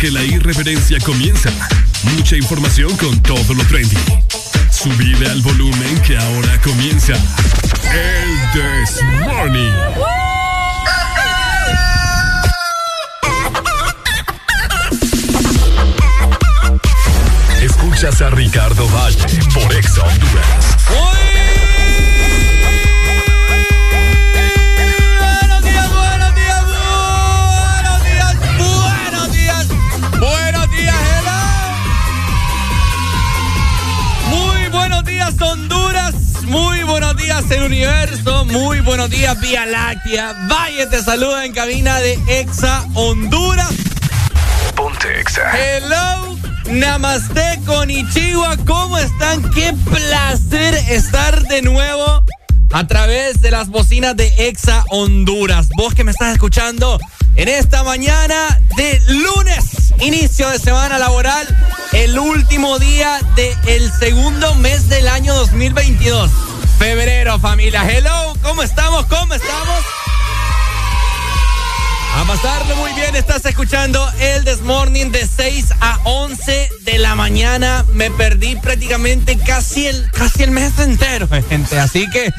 que la irreverencia comienza. Mucha información con todo lo trendy. Láctea. Valle te saluda en cabina de Exa Honduras. Ponte Exa. Hello. Namaste con Ichigua. ¿Cómo están? Qué placer estar de nuevo a través de las bocinas de Exa Honduras. Vos que me estás escuchando en esta mañana de lunes, inicio de semana laboral, el último día del segundo mes del año 2022 febrero, familia. Hello, ¿cómo estamos? ¿Cómo estamos? Pasarlo muy bien, estás escuchando el Desmorning de 6 a 11 de la mañana. Me perdí prácticamente casi el, casi el mes entero, gente. Así que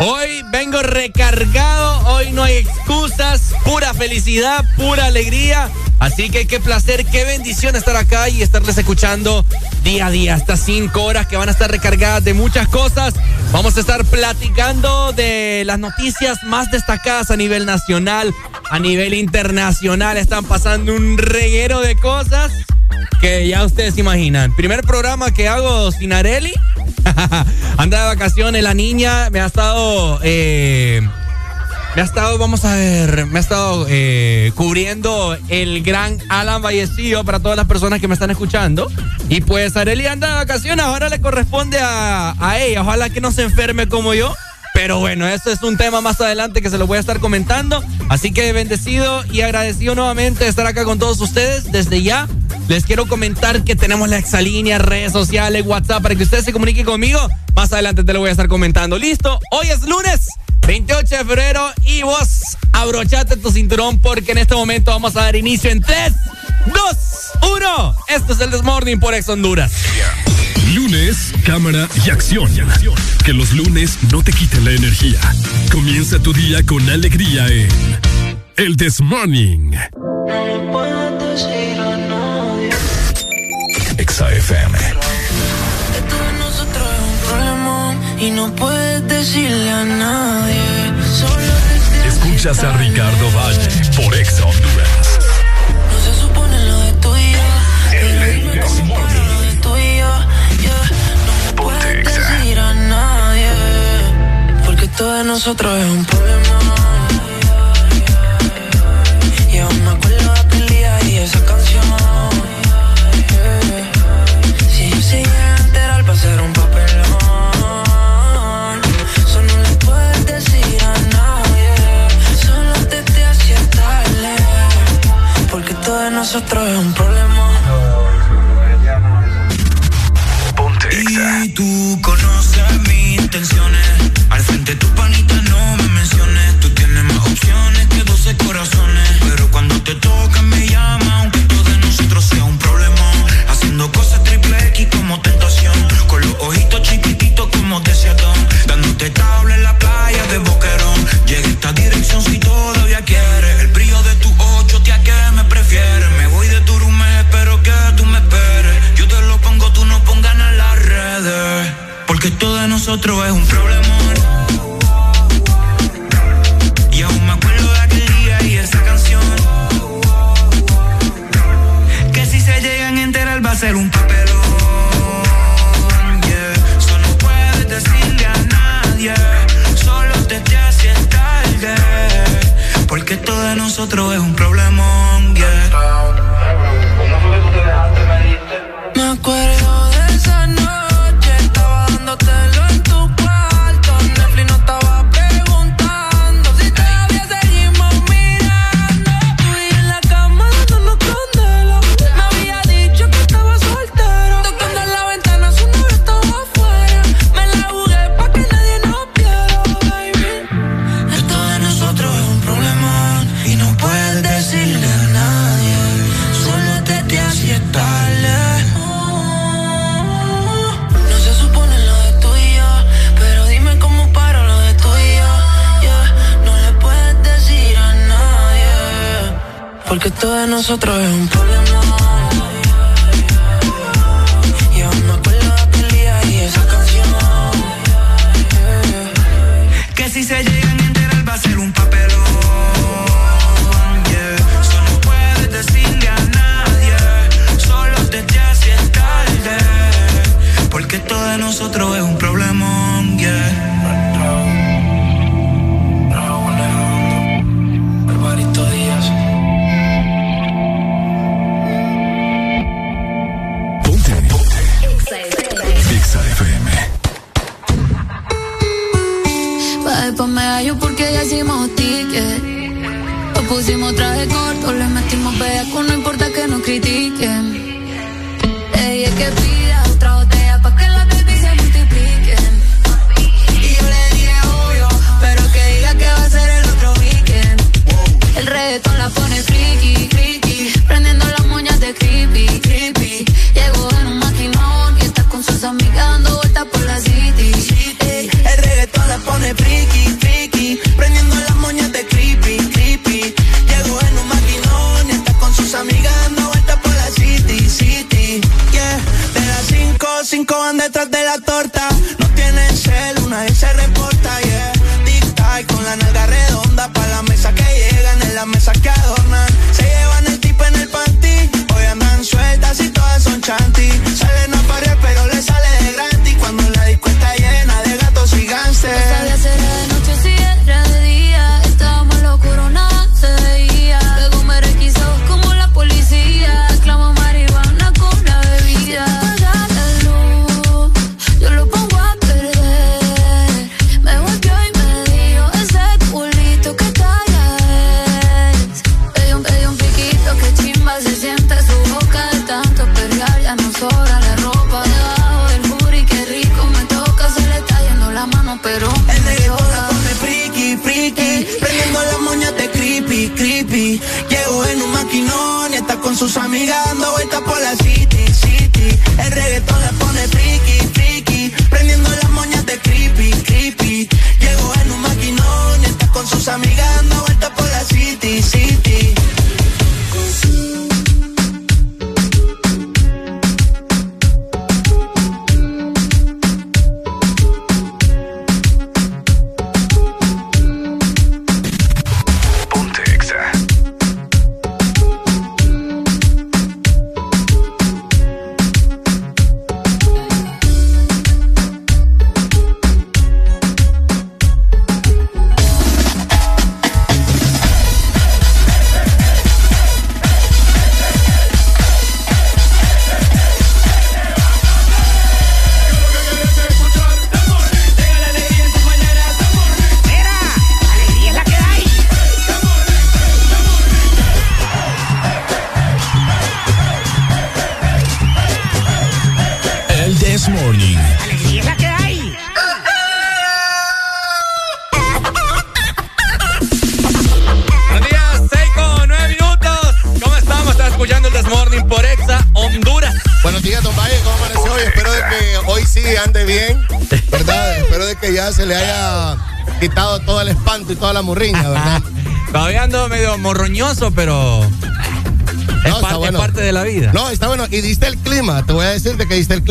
hoy vengo recargado, hoy no hay excusas, pura felicidad, pura alegría. Así que qué placer, qué bendición estar acá y estarles escuchando día a día, estas cinco horas que van a estar recargadas de muchas cosas. Vamos a estar platicando de las noticias más destacadas a nivel nacional, a nivel internacional. Están pasando un reguero de cosas que ya ustedes imaginan. Primer programa que hago sin Areli. Anda de vacaciones la niña, me ha estado... Eh, me ha estado, vamos a ver, me ha estado eh, cubriendo el gran Alan Vallecillo para todas las personas que me están escuchando. Y pues Areli anda de vacaciones, ahora le corresponde a, a ella. Ojalá que no se enferme como yo. Pero bueno, eso es un tema más adelante que se lo voy a estar comentando. Así que bendecido y agradecido nuevamente de estar acá con todos ustedes. Desde ya les quiero comentar que tenemos la exalínea, redes sociales, WhatsApp para que ustedes se comuniquen conmigo. Más adelante te lo voy a estar comentando. Listo, hoy es lunes 28 de febrero y vos abrochate tu cinturón porque en este momento vamos a dar inicio en 3, 2, 1. Esto es el Desmorning por Ex Honduras. Lunes, cámara y acción. Que los lunes no te quiten la energía. Comienza tu día con alegría en El Desmorning. Exa FM. Y no puedes decirle a nadie. Escuchas a Ricardo Valle por Exa Honduras. Todo de nosotros es un problema. Y aún me acuerdo de aquel día y esa canción. Si yo a enterar, va a ser un papelón. Eso no le puedes decir a nadie. Solo te te hacía tarde. Porque todo de nosotros es un problema. Y tú conoces nosotros es un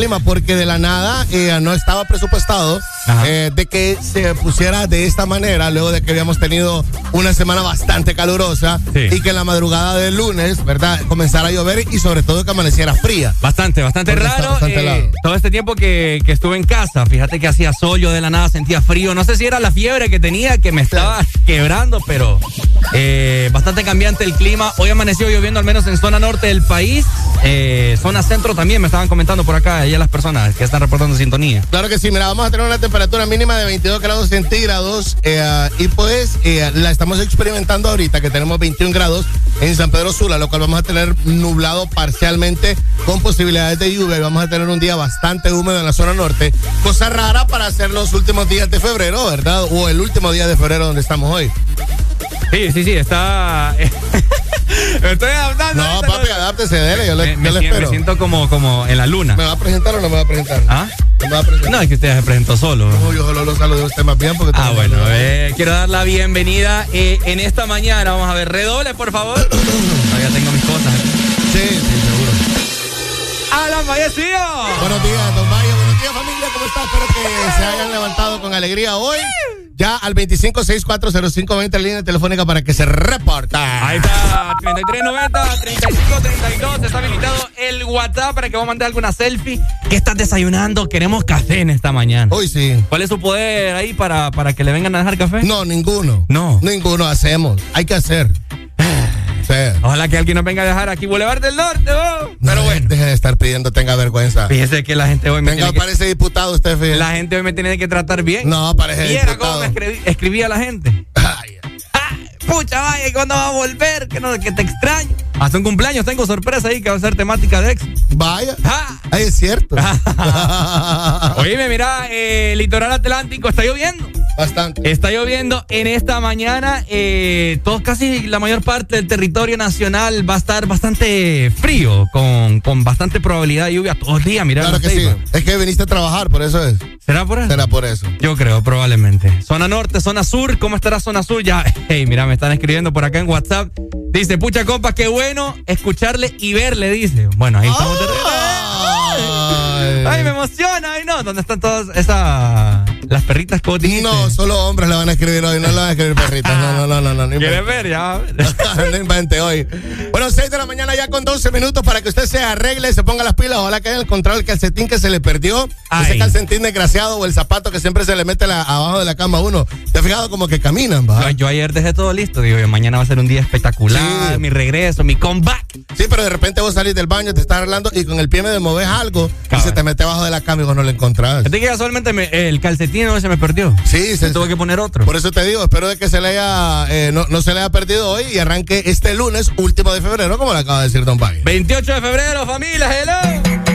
que porque de la nada eh, no estaba presupuestado eh, de que se pusiera de esta manera luego de que habíamos tenido una semana bastante calurosa y que en la madrugada del lunes, ¿verdad? Comenzara a llover y sobre todo que amaneciera fría. Bastante, bastante raro. Eh, todo este tiempo que, estuve en casa, fíjate que hacía sol, yo de la nada sentía frío. No sé si era la fiebre que tenía que me estaba quebrando, pero bastante cambiante el clima. Hoy amaneció lloviendo al menos en zona norte del país. Eh, zona centro también me estaban comentando por acá, ya las personas que están reportando sintonía. Claro que sí, mira, vamos a tener una temperatura mínima de 22 grados centígrados eh, y pues eh, la estamos experimentando ahorita que tenemos 21 grados en San Pedro Sula, lo cual vamos a tener nublado parcialmente con posibilidades de lluvia y vamos a tener un día bastante húmedo en la zona norte, cosa rara para hacer los últimos días de febrero, ¿verdad? O el último día de febrero donde estamos hoy. Sí, sí, sí, está... Estoy adaptando. No, papi, adáptese, dele, yo le, me, yo le espero. Me siento como, como en la luna. ¿Me va a presentar o no me va a presentar? ¿Ah? ¿Me va a presentar? No, es que usted se presentó solo. No, yo solo lo saludo a usted más bien porque... Ah, bueno, eh, quiero dar la bienvenida eh, en esta mañana. Vamos a ver, redoble, por favor. Todavía tengo mis cosas. Sí, sí, seguro. ¡Alan Vallecillo! Buenos días, don Valle. Buenos días, familia. ¿Cómo está? Espero que se hayan levantado con alegría hoy ya al 25640520 línea telefónica para que se reporta. Ahí está, 3390 3532. Está habilitado el WhatsApp para que vos mandes alguna selfie. ¿Qué estás desayunando? Queremos café en esta mañana. Hoy sí. ¿Cuál es su poder ahí para, para que le vengan a dejar café? No, ninguno. No. Ninguno hacemos. Hay que hacer. Ojalá que alguien nos venga a dejar aquí Boulevard del Norte, oh. Pero bueno. Deje de estar pidiendo, tenga vergüenza. Fíjese que la gente hoy me Venga, parece diputado usted, fíjese. La gente hoy me tiene que tratar bien. No, parece ¿Y era cómo me escribía la gente? Ay. Ah, pucha, vaya, ¿cuándo va a volver? Que, no, que te extraño. Hace un cumpleaños tengo sorpresa ahí que va a ser temática de ex. Vaya. Ah. Ahí es cierto. Oíme, mira, eh, litoral atlántico está lloviendo. Bastante. Está lloviendo en esta mañana. Eh, todo, casi la mayor parte del territorio nacional va a estar bastante frío, con, con bastante probabilidad de lluvia todo el día. Mira, claro que sí. Es que viniste a trabajar, por eso es. ¿Será por eso? Será por eso. Yo creo, probablemente. Zona norte, zona sur. ¿Cómo estará zona sur? Ya, hey, mira, me están escribiendo por acá en WhatsApp. Dice, pucha compa, qué bueno escucharle y verle, dice. Bueno, ahí estamos. Ay, me emociona. Ay, no. ¿Dónde están todas esas las perritas que vos No, solo hombres le van a escribir hoy, no le van a escribir perritas. No, no, no, no. no ¿Quieres ver? Ya. no invente hoy. Bueno, 6 de la mañana ya con 12 minutos para que usted se arregle, se ponga las pilas. Ojalá que haya encontrado el calcetín que se le perdió. Ese calcetín desgraciado o el zapato que siempre se le mete abajo de la cama a uno. ¿Te has fijado como que caminan, va? Yo, ayer dejé todo listo. Digo, mañana va a ser un día espectacular. Mi regreso, mi comeback. Sí, pero de repente vos salís del baño, te estás arreglando y con el pie me moves algo y se te mete abajo de la cama y no lo encontrás. Fíjate que casualmente el calcetín no se me perdió. Sí, se, tuvo que poner otro. Por eso te digo, espero de que se le haya, eh, no, no, se le haya perdido hoy y arranque este lunes, último de febrero, como le acaba de decir Don Pagui. 28 de febrero, familia, hello.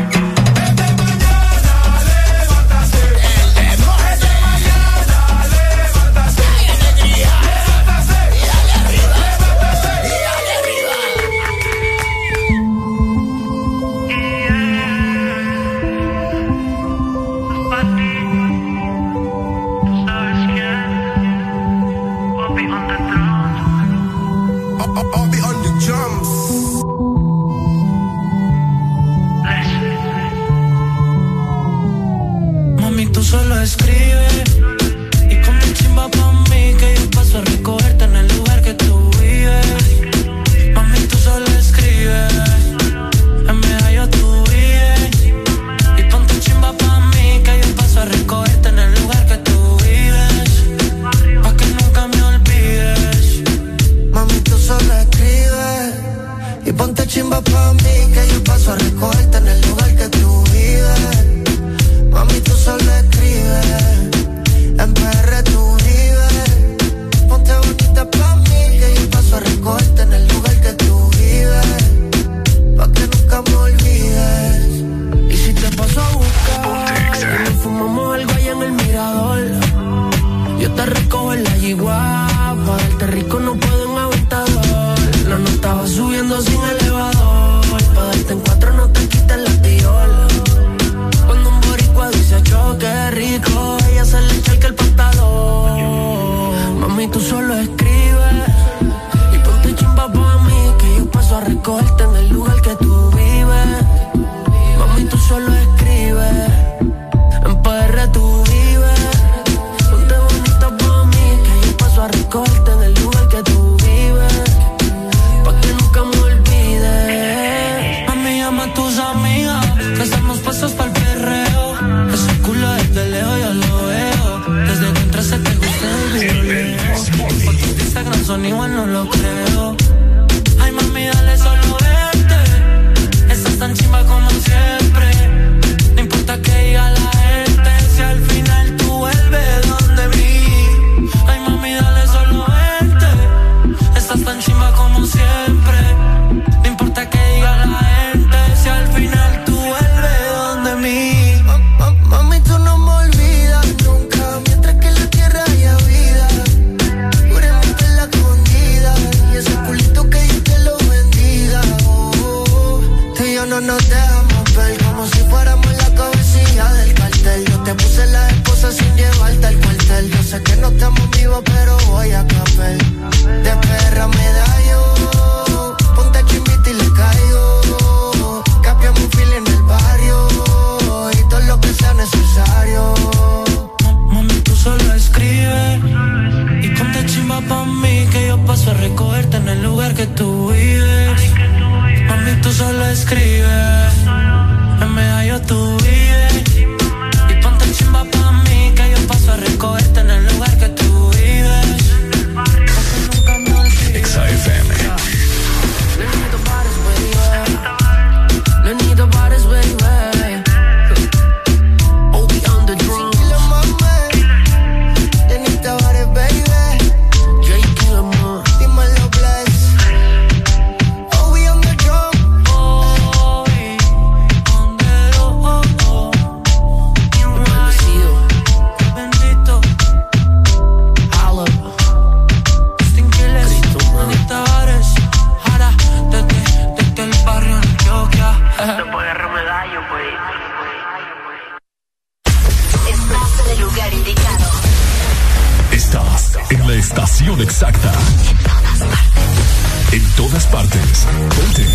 todas partes. Ponte.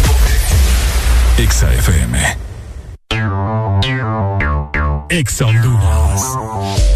Exa FM. Exa Honduras.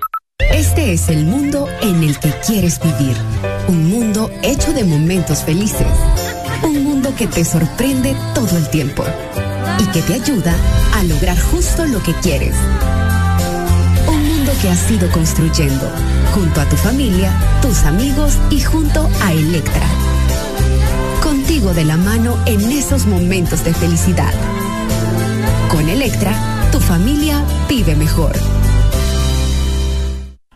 Este es el mundo en el que quieres vivir. Un mundo hecho de momentos felices. Un mundo que te sorprende todo el tiempo y que te ayuda a lograr justo lo que quieres. Un mundo que has ido construyendo junto a tu familia, tus amigos y junto a Electra de la mano en esos momentos de felicidad. Con Electra, tu familia vive mejor.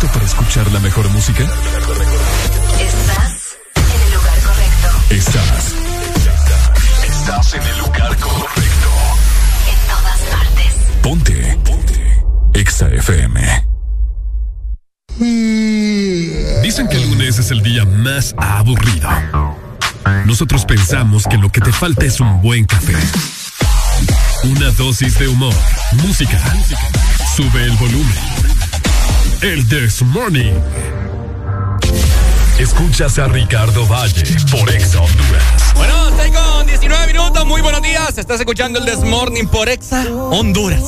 Listo para escuchar la mejor música? Estás en el lugar correcto. Estás. Estás en el lugar correcto. En todas partes. Ponte. Ponte. Exa FM. Dicen que el lunes es el día más aburrido. Nosotros pensamos que lo que te falta es un buen café. Una dosis de humor, música. Sube el volumen. El This Morning. Escuchas a Ricardo Valle por Exa Honduras. Bueno, estoy con 19 minutos. Muy buenos días. Estás escuchando el This Morning por Exa Honduras.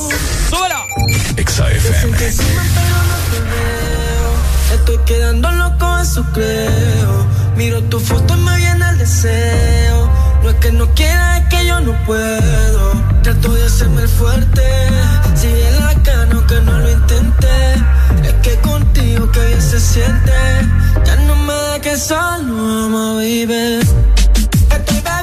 ¡Súbelo! Exa FM. Estoy quedando loco, eso creo. Miro tu foto y me viene el deseo. No es que no quiera, es que yo no puedo. Trato de hacerme el fuerte. Si bien la cano que no lo intenté. Es que contigo que bien se siente. Ya no me da que solo amo, baby. Estoy bebiendo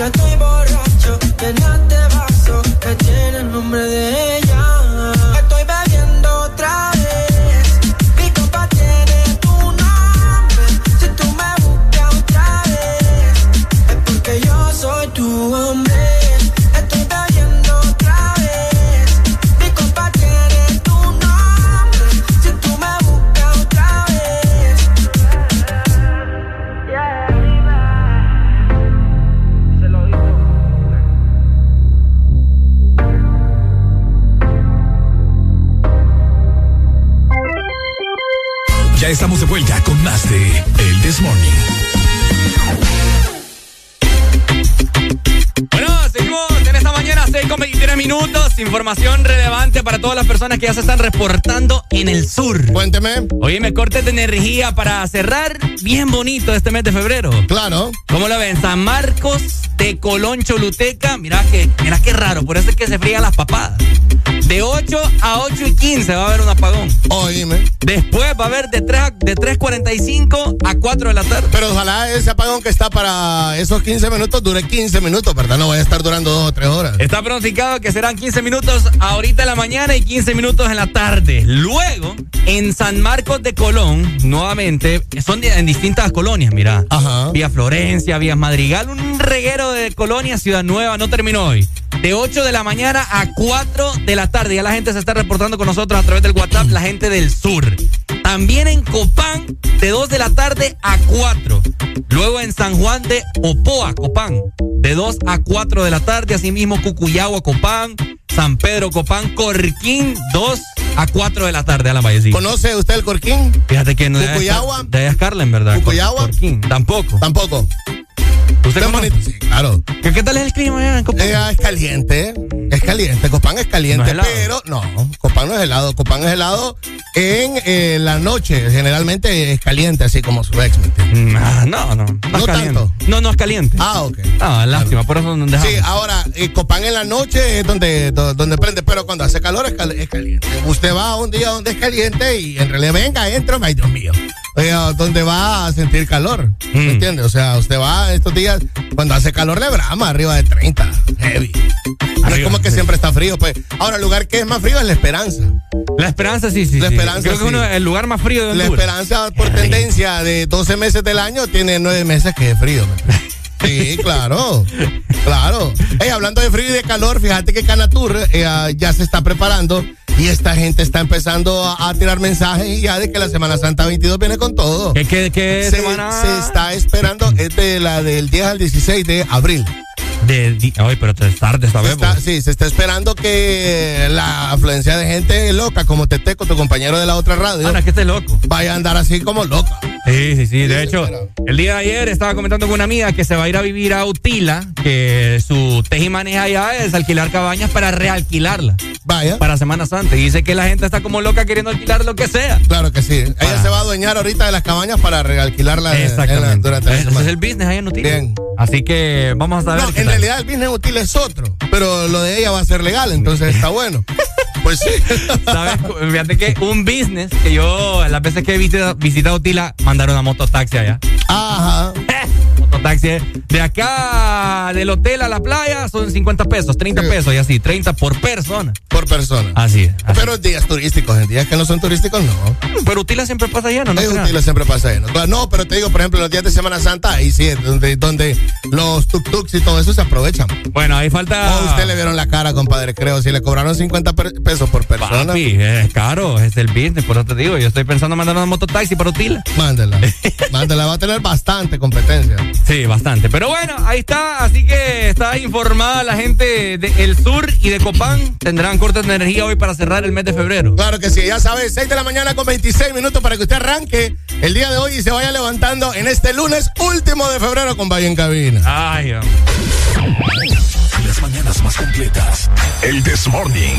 Ya estoy estamos de vuelta con más de El This Morning. Bueno, seguimos en esta mañana, 6 con 23 minutos. Información relevante para todas las personas que ya se están reportando en el sur. Cuénteme. Oye, me cortes de energía para cerrar bien bonito este mes de febrero. Claro. ¿Cómo la ven? San Marcos de Colón Choluteca. Mira que, mira qué raro, por eso es que se frían las papadas. De 8 a 8 y 15 va a haber un apagón. Oíme. Después va a haber de 3 a- de 3.45 a 4 de la tarde. Pero ojalá ese apagón que está para esos 15 minutos dure 15 minutos, ¿verdad? No vaya a estar durando dos o tres horas. Está pronosticado que serán 15 minutos ahorita en la mañana y 15 minutos en la tarde. Luego, en San Marcos de Colón, nuevamente, son en distintas colonias, mira. Ajá. Vía Florencia, Vía Madrigal, un reguero de colonias, Ciudad Nueva, no terminó hoy. De 8 de la mañana a 4 de la tarde. Ya la gente se está reportando con nosotros a través del WhatsApp, la gente del sur. También en Copán, de 2 de la tarde a 4. Luego en San Juan de Opoa, Copán, de 2 a 4 de la tarde. Asimismo, Cucuyagua, Copán, San Pedro, Copán, Corquín, 2 a 4 de la tarde a la vallecita. ¿Conoce usted el Corquín? Fíjate que no Cucuyagua? De allá es Carlen, ¿verdad? Cucuyagua? Corquín, tampoco. Tampoco. ¿Usted Está conoce? Sí, claro. ¿Qué, qué tal es el clima allá en Copán? Eh, es caliente, es caliente. Copán es No caliente, es pero no, Copán no es helado. Copán es helado en eh, la noche. Generalmente es caliente, así como su ex. ¿me entiende? Mm, no, no. No, No es caliente. tanto. No, no es caliente. Ah, ok. Ah, lástima, por eso no dejamos. Sí, ahora, eh, Copán en la noche es donde, do- donde prende, pero cuando hace calor es, cal- es caliente. Usted va a un día donde es caliente y en realidad venga, entra, ay Dios mío. Oiga, donde va a sentir calor. ¿Me Mm. entiende? O sea, usted va estos días, cuando hace calor le brama arriba de 30, heavy. No es Arriba, como que sí. siempre está frío, pues. Ahora, el lugar que es más frío es La Esperanza. La esperanza, sí, sí. La sí. Esperanza, Creo que uno el lugar más frío de La Honduras. Esperanza, por tendencia de 12 meses del año, tiene 9 meses que es frío. Sí, claro, claro. Ey, hablando de frío y de calor, fíjate que Canatur eh, ya se está preparando y esta gente está empezando a, a tirar mensajes ya de que la Semana Santa 22 viene con todo. ¿Qué, qué, qué Se, semana? se está esperando, es de la del 10 al 16 de abril. De, Ay, pero es tarde vez. está- sí, se está esperando que la afluencia de gente loca como Teteco, tu compañero de la otra radio, es que esté loco. vaya a andar así como loca. Sí, sí, sí. De hecho, el día de ayer estaba comentando con una amiga que se va a ir a vivir a Utila, que su teje y maneja allá es alquilar cabañas para realquilarla Vaya. para Semana Santa. Y dice que la gente está como loca queriendo alquilar lo que sea. Claro que sí. Ella se va a adueñar ahorita de las cabañas para realquilarla en la- Exactamente. durante la Ese semana. es el business ahí en Utila. Bien. Así que vamos a saber. No, en tal. realidad el business útil es otro, pero lo de ella va a ser legal, entonces está bueno. Pues sí. ¿Sabes? Fíjate que un business que yo, las veces que he visitado, visitado Utila, mandaron una mototaxi allá. Ajá. Mototaxi de acá del hotel a la playa son 50 pesos, 30 Sí. pesos y así, 30 por persona. Por persona. Así es. así. Pero en días turísticos, en días que no son turísticos, no. Pero Utila siempre pasa lleno, ¿no? Será? útil, siempre pasa lleno. No, pero te digo, por ejemplo, los días de Semana Santa, ahí sí, donde, donde los tuk-tuks y todo eso se aprovechan. Bueno, ahí falta. O usted le vieron la cara, compadre, creo, si le cobraron 50 per- pesos por persona. Papi, es caro, es el business, por eso te digo. Yo estoy pensando en mandar una mototaxi para Utila. Mándela. Mándela, va a tener bastante competencia. Sí, bastante. Pero bueno, ahí está. Así que está informada la gente del sur y de Copán. Tendrán cortes de energía hoy para cerrar el mes de febrero. Claro que sí, ya sabes, 6 de la mañana con 26 minutos para que usted arranque el día de hoy y se vaya levantando en este lunes último de febrero con Valle en Cabina. Ay, Las mañanas más completas. El This Morning.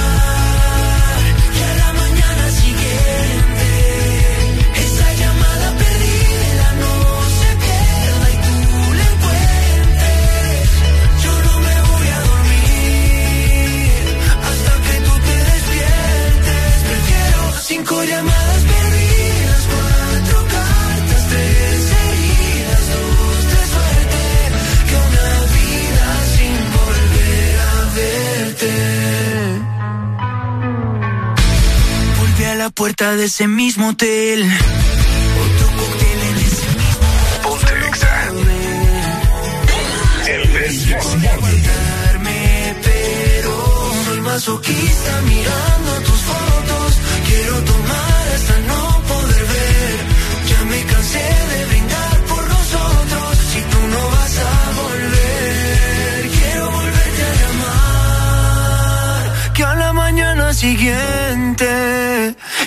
la puerta de ese mismo hotel. Otro cóctel en ese mismo aguantarme, pero soy masoquista mirando tus fotos. Quiero tomar hasta no poder ver. Ya me cansé de brindar por nosotros. Si tú no vas a volver, quiero volverte a llamar. Que a la mañana siguiente,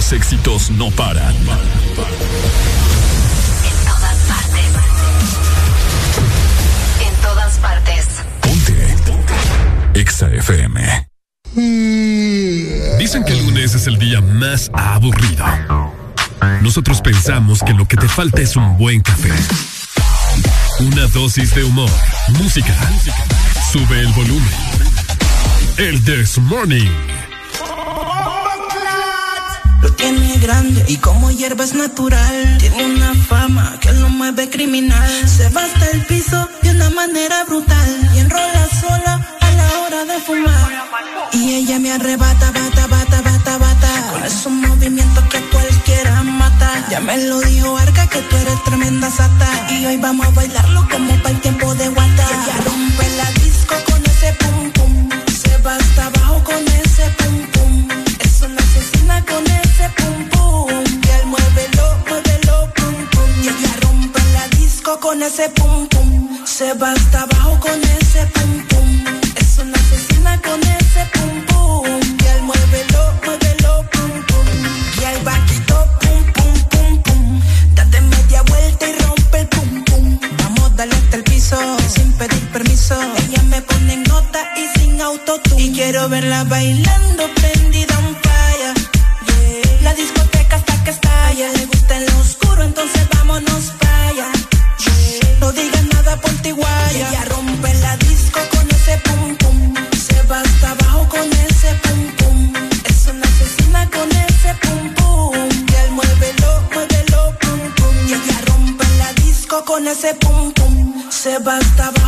los éxitos no paran. En todas partes. En todas partes. Ponte. Exa FM. Dicen que el lunes es el día más aburrido. Nosotros pensamos que lo que te falta es un buen café. Una dosis de humor, música. Sube el volumen. El This Morning. Tiene grande y como hierba es natural. Tiene una fama que lo mueve criminal. Se va hasta el piso de una manera brutal. Y enrola sola a la hora de fumar. Y ella me arrebata, bata, bata, bata, bata. Con esos movimientos que cualquiera mata. Ya me lo dijo Arca que tú eres tremenda sata. Y hoy vamos a bailarlo como para el tiempo de guata. Ella rompe la con ese pum pum. Se va hasta abajo con ese pum pum. Es una asesina con ese pum pum. Y él muévelo, muévelo, pum pum. Y el vaquito pum pum pum pum. Date media vuelta y rompe el pum pum. Vamos, dale hasta el piso sin pedir permiso. Ella me pone en nota y sin autotune. Y quiero verla bailando prendida nada, ponte guaya. Ella rompe la disco con ese pum pum. Se va hasta abajo con ese pum pum. Es una asesina con ese pum pum. Y él muévelo, muévelo, pum pum. Y ella rompe la disco con ese pum pum. Se va hasta abajo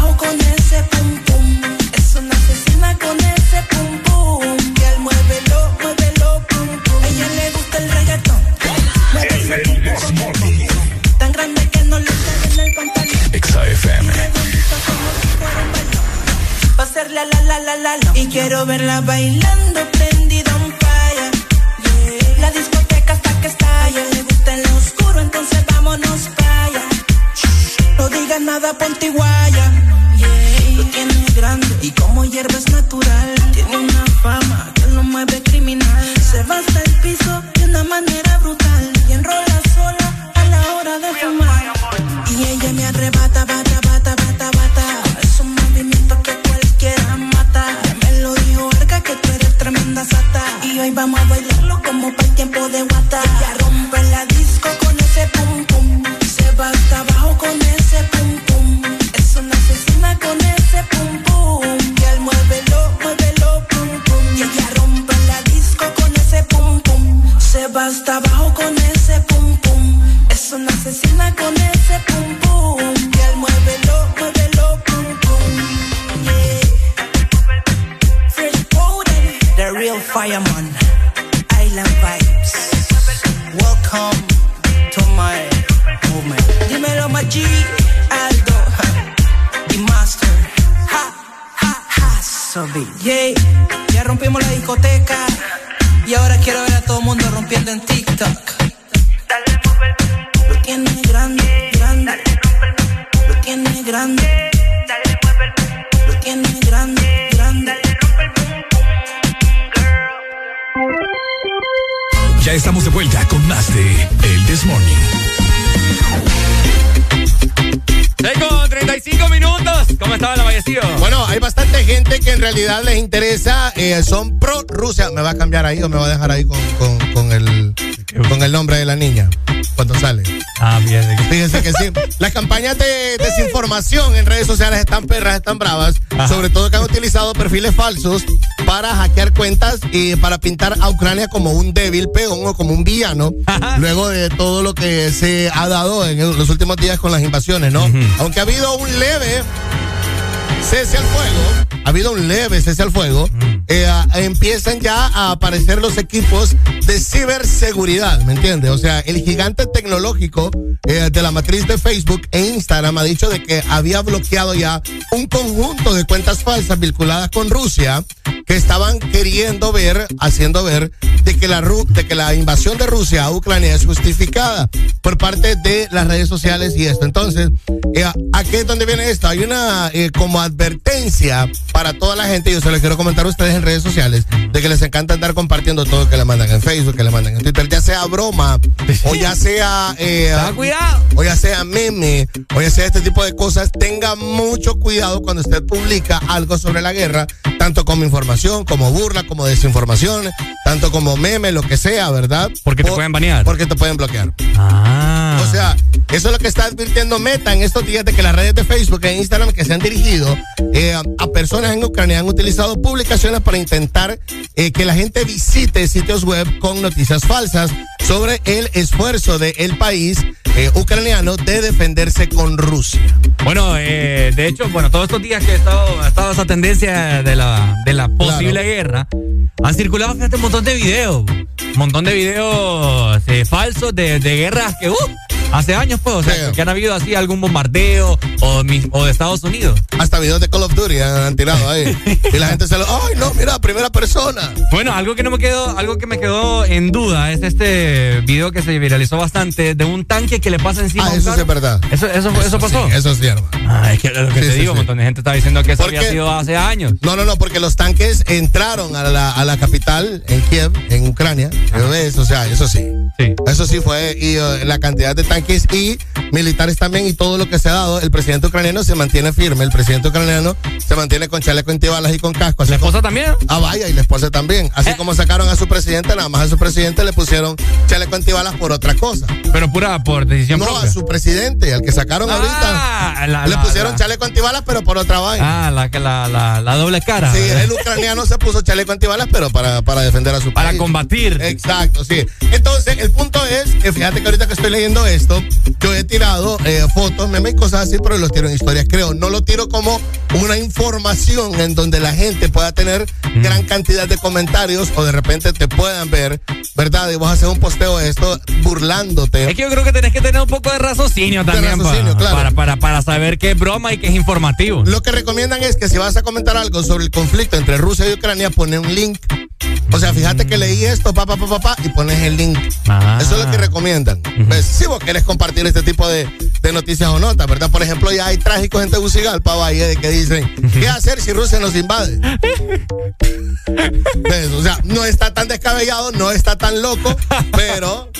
Y quiero verla bailando prendida un. Yeah. La discoteca hasta que estalla. Le gusta en lo oscuro, entonces vámonos para. No digas nada, ponte guaya. Yeah. Lo tiene grande y como hierba es natural. Tiene una fama cambiar ahí o me va a dejar ahí con, con, con el, con el nombre de la niña cuando sale? Ah, bien. Fíjense que sí. Las campañas de desinformación en redes sociales están perras, están bravas. Sobre todo que han utilizado perfiles falsos para hackear cuentas y para pintar a Ucrania como un débil peón o como un villano. luego de todo lo que se ha dado en los últimos días con las invasiones, ¿no? Aunque ha habido un leve cese al fuego, ha habido un leve cese al fuego, eh, empiezan ya a aparecer los equipos de ciberseguridad, ¿me entiendes? O sea, el gigante tecnológico eh, de la matriz de Facebook e Instagram ha dicho de que había bloqueado ya un conjunto de cuentas falsas vinculadas con Rusia que estaban queriendo ver, haciendo ver de que la de que la invasión de Rusia a Ucrania es justificada por parte de las redes sociales y esto. Entonces, eh, ¿a qué es donde viene esto? Hay una eh, como advertencia para toda la gente, yo se lo quiero comentar a ustedes en redes sociales, de que les encanta andar compartiendo todo que le mandan en Facebook, que le mandan en Twitter, ya sea broma, o ya sea eh, cuidado. o ya sea meme, o ya sea este tipo de cosas, tenga mucho cuidado cuando usted publica algo sobre la guerra, tanto como información, como burla, como desinformación, tanto como meme, lo que sea, ¿verdad? Porque te pueden banear. Porque te pueden bloquear. Ah. O sea, eso es lo que está advirtiendo Meta en estos días de que las redes de Facebook e Instagram que se han dirigido eh, a personas en Ucrania han utilizado publicaciones para intentar eh, que la gente visite sitios web con noticias falsas sobre el esfuerzo del país eh, ucraniano de defenderse con Rusia. Bueno, eh, de hecho, bueno, todos estos días que ha estado, ha estado esa tendencia de la, de la posible guerra, han circulado, fíjate, un montón de videos. Un montón de videos falsos de, de guerras que, uh, hace años, pues, o sea, que han habido así algún bombardeo o, o de Estados Unidos. Hasta videos de Call of Duty han, tirado ahí. y la gente se lo. ¡Ay, no! Mira, primera persona. Bueno, algo que no me quedó, algo que me quedó en duda es este video que se viralizó bastante de un tanque que le pasa encima. Ah, eso sí es verdad. Eso, eso, eso, pasó. Sí, eso es cierto. Ah, es que lo que Sí, te sí, digo, un montón de gente está diciendo que eso ¿Por había sido hace años. No, no, no, porque los tanques entraron a la, a la capital, en Kiev, en Ucrania. ¿Ves? O sea, eso sí. Sí. Eso sí fue, y eh, la cantidad de tanques y militares también, y todo lo que se ha dado, el presidente ucraniano se mantiene firme. El presidente ucraniano se mantiene con chaleco antibalas y con casco. ¿La como- esposa también? Ah, vaya, y la esposa también. Así Eh. como sacaron a su presidente, nada más a su presidente le pusieron chaleco antibalas por otra cosa. Pero pura por decisión No, propia. a su presidente, al que sacaron Ah, ahorita. la- le la- pusieron la- chaleco antibalas, pero por otra vaina. Ah, la, que la, la, la doble cara. Sí, el ucraniano se puso chaleco antibalas, pero para, para defender a su Para país. combatir. Exacto, sí. Entonces, el punto es, que fíjate que ahorita que estoy leyendo esto, yo he tirado eh, fotos, memes y cosas así, pero los tiro en historias, creo. No lo tiro como una información en donde la gente pueda tener Mm. gran cantidad de comentarios o de repente te puedan ver, ¿verdad? Y vos haces un posteo de esto burlándote. Es que yo creo que tenés que tener un poco de raciocinio también raciocinio, para, claro. para, para, para saber qué es broma y qué es informativo. Lo que recomiendan es que si vas a comentar algo sobre el conflicto entre Rusia y Ucrania, pone un link. O sea, fíjate que leí esto, papá, papá, papá, y pones el link. Ah. Eso es lo que recomiendan. ¿Ves? Si vos querés compartir este tipo de, de noticias o notas, ¿verdad? Por ejemplo, ya hay trágicos en Tegucigalpa, Valle, de que dicen, ¿qué hacer si Rusia nos invade? ¿Ves? O sea, no está tan descabellado, no está tan loco, pero...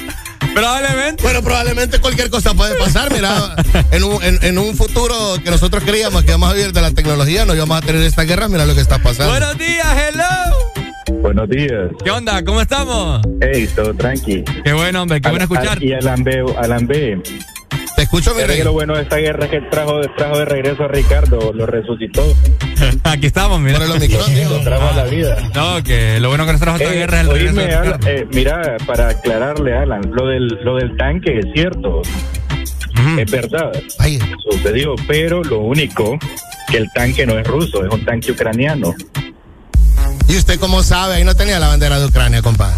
Probablemente. Bueno, probablemente cualquier cosa puede pasar. Mira, en un, en, en un futuro que nosotros creíamos que íbamos a vivir de la tecnología, no íbamos a tener esta guerra, mira lo que está pasando. Buenos días, hello. Buenos días. ¿Qué onda? ¿Cómo estamos? Hey, todo tranqui. Qué bueno, hombre, qué bueno escuchar. Y Alan B. Alan B. Te escucho, mi que lo bueno de esta guerra es que trajo, trajo de regreso a Ricardo, lo resucitó, Aquí estamos, mira. Por el lo trajo a la vida. No, que lo bueno que nos trajo esta Eh, guerra es el regreso oíme, de eh, mira, para aclararle, Alan, lo del, lo del tanque es cierto, es verdad, Ay, sucedió, pero lo único que el tanque no es ruso, es un tanque ucraniano. ¿Y usted cómo sabe? Ahí no tenía la bandera de Ucrania, compadre.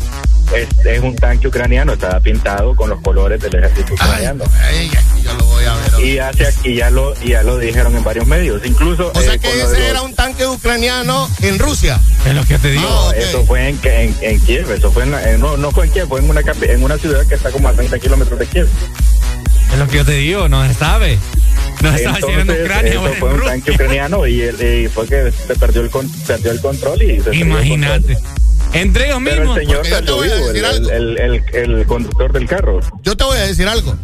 Es, es un tanque ucraniano, estaba pintado con los colores del ejército Ay, ucraniano. ay, ay, yo lo voy a ver. Y, hace, y ya lo y ya lo dijeron en varios medios, incluso O sea eh, que ese los- era un tanque ucraniano en Rusia. Es lo que te digo. Ah, ok. Eso fue en, en, en Kiev, eso fue en, la- en- no, no fue en Kiev, fue en una, en una ciudad que está como a 30 kilómetros de Kiev. Es lo que yo te digo, no se sabe. No en Entonces, Ucrania eso fue un tanque ucraniano y, el- y fue que se perdió el, con- perdió el control y se Imagínate. Entre ellos Pero mismos. el señor yo te salió voy a vivo, el, decir algo. el, el, el- el conductor del carro. Yo te voy a decir algo.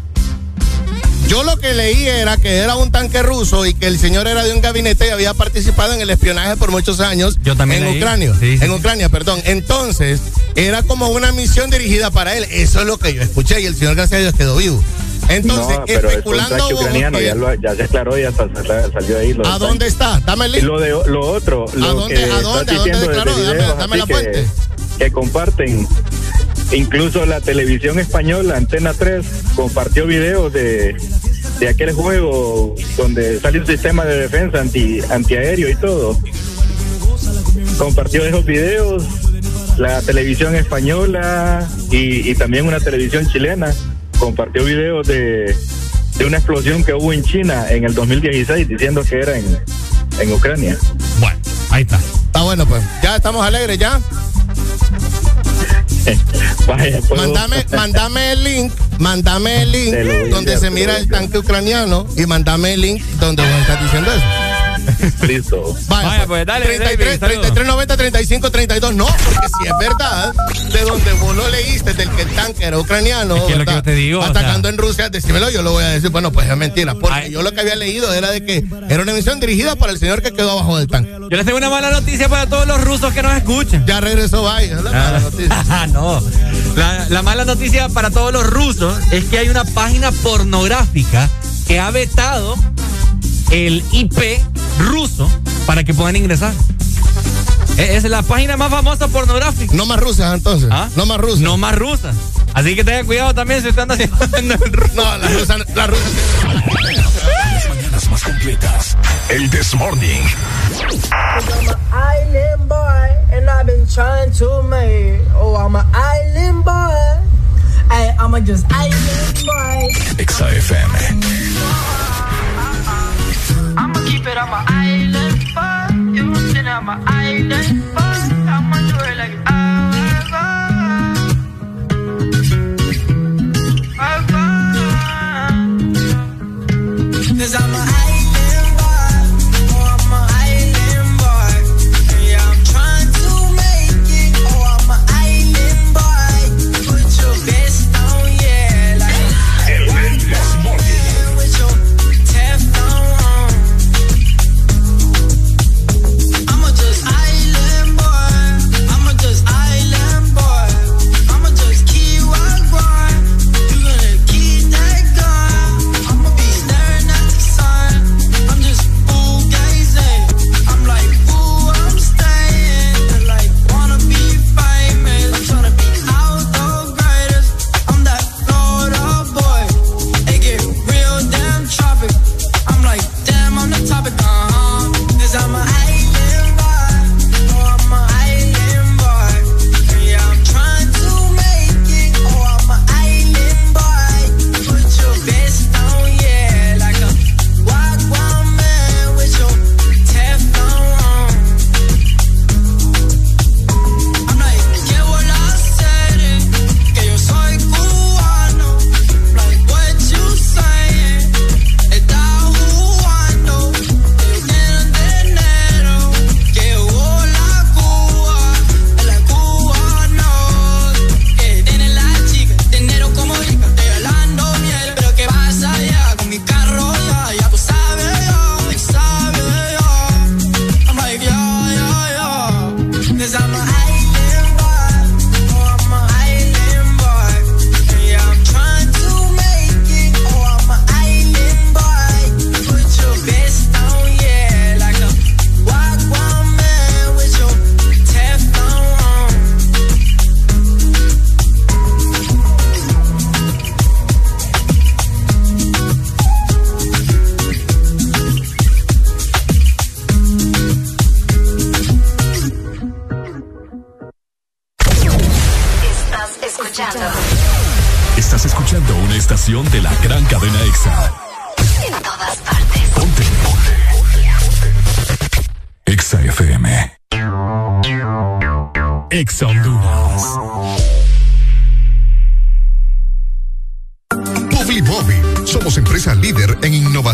Yo lo que leí era que era un tanque ruso y que el señor era de un gabinete y había participado en el espionaje por muchos años Yo también en leí. Ucrania. Sí, sí, en sí. Ucrania, perdón. Entonces, era como una misión dirigida para él. Eso es lo que yo escuché y el señor, gracias a Dios, quedó vivo. Entonces, no, pero es un especulando tanque vos, ucraniano, que- ya, lo- ya se aclaró, ya sa- sa- salió ahí. lo ¿a dónde está? Dame el Y link. lo, de, lo otro, lo ¿A dónde- que a dónde- a dónde declaró? Dame- dame la que- fuente. que comparten. Incluso la televisión española, Antena 3, compartió videos de, de aquel juego donde sale un sistema de defensa anti, antiaéreo y todo. Compartió esos videos la televisión española y, y también una televisión chilena. Compartió videos de, de una explosión que hubo en China en el 2016 diciendo que era en, en Ucrania. Bueno, ahí está. Está bueno, pues. Ya estamos alegres, ya. Vaya, Mándame, mándame el link, mándame el link donde se mira el tanque ucraniano y mándame el link donde vos estás diciendo eso. Listo. Vaya, pues, dale. 33, 33, 90, 35, 32. No, porque si es verdad, de donde vos lo leíste, del que el tanque era ucraniano, es que lo que yo te digo, atacando en Rusia, decímelo, yo lo voy a decir. Bueno, pues es mentira. Porque yo lo que había leído era de que era una emisión dirigida para el señor que quedó abajo del tanque. Yo les tengo una mala noticia para todos los rusos que nos escuchan. Ya regresó, vaya. La mala ah. noticia. no. La, la mala noticia para todos los rusos es que hay una página pornográfica que ha vetado el IP ruso para que puedan ingresar. E, es la página más famosa pornográfica. No más rusas, entonces. ¿Ah? No más rusas. No más rusas. Así que tengan cuidado también si están haciendo No, las rusas. Las rusas. Las mañanas más completas. El This Morning. I'm an island boy, and I've been trying to make. Oh, I'm an island boy. I, I'm a just island boy. XFM. I'ma it on my island, fuck. You know I'm my island, fuck. I'ma do it like I I'm a EXA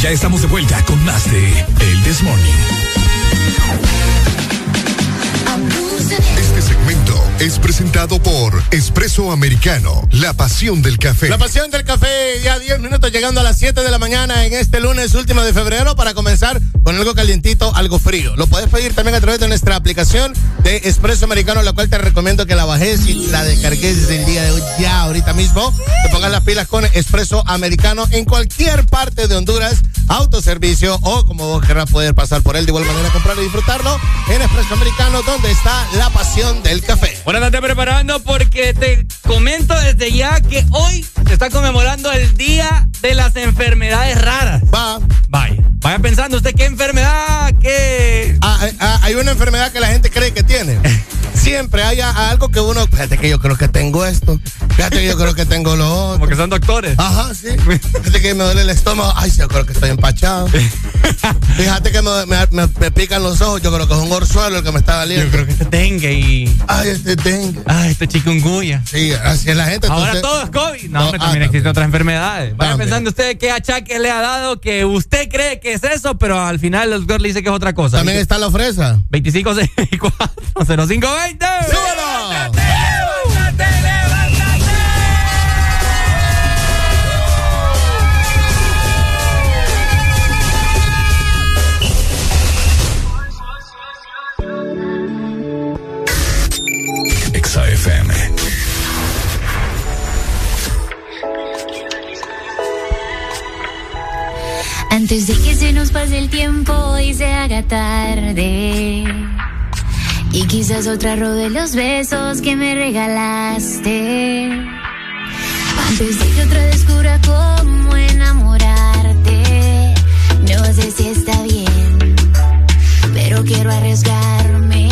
Ya estamos de vuelta con más de El This. Presentado por Espresso Americano, la pasión del café. La pasión del café, ya 10 minutos llegando a las 7 de la mañana en este lunes último de febrero para comenzar con algo calientito, algo frío. Lo puedes pedir también a través de nuestra aplicación de Espresso Americano, la cual te recomiendo que la bajes y la descargues desde el día de hoy, ya ahorita mismo. Te pongas las pilas con Espresso Americano en cualquier parte de Honduras, autoservicio o como vos querrás poder pasar por él de igual manera, comprarlo y disfrutarlo en Espresso Americano, donde está la pasión del café. Bueno, andate preparando porque te comento desde ya que hoy se está conmemorando el Día de las Enfermedades Raras. Va. Vaya. Vaya pensando usted qué enfermedad, qué... Ah, ah, hay una enfermedad que la gente cree que tiene. Siempre hay a- algo que uno, fíjate que yo creo que tengo esto, fíjate que yo creo que tengo lo otro. Como que son doctores. Ajá, sí. Fíjate que me duele el estómago, ay, sí, yo creo que estoy empachado. Fíjate que me, me- me- me pican los ojos, yo creo que es un orzuelo el que me está doliendo. Yo creo que este dengue y... Ay, este dengue. Ay, este chikungunya. Sí, así es la gente. Ahora entonces- todo es COVID. No, No, ah, también también. existen otras enfermedades. Vaya pensando usted qué achaque le ha dado que usted cree que es eso, pero al final el doctor le dice que es otra cosa. También está la fresa. 2564 0520. ¡Súbelo! Exa FM. Antes de que se nos pase el tiempo y se haga tarde. Y quizás otra de los besos que me regalaste. Antes de que otra descubra cómo enamorarte. No sé si está bien, pero quiero arriesgarme.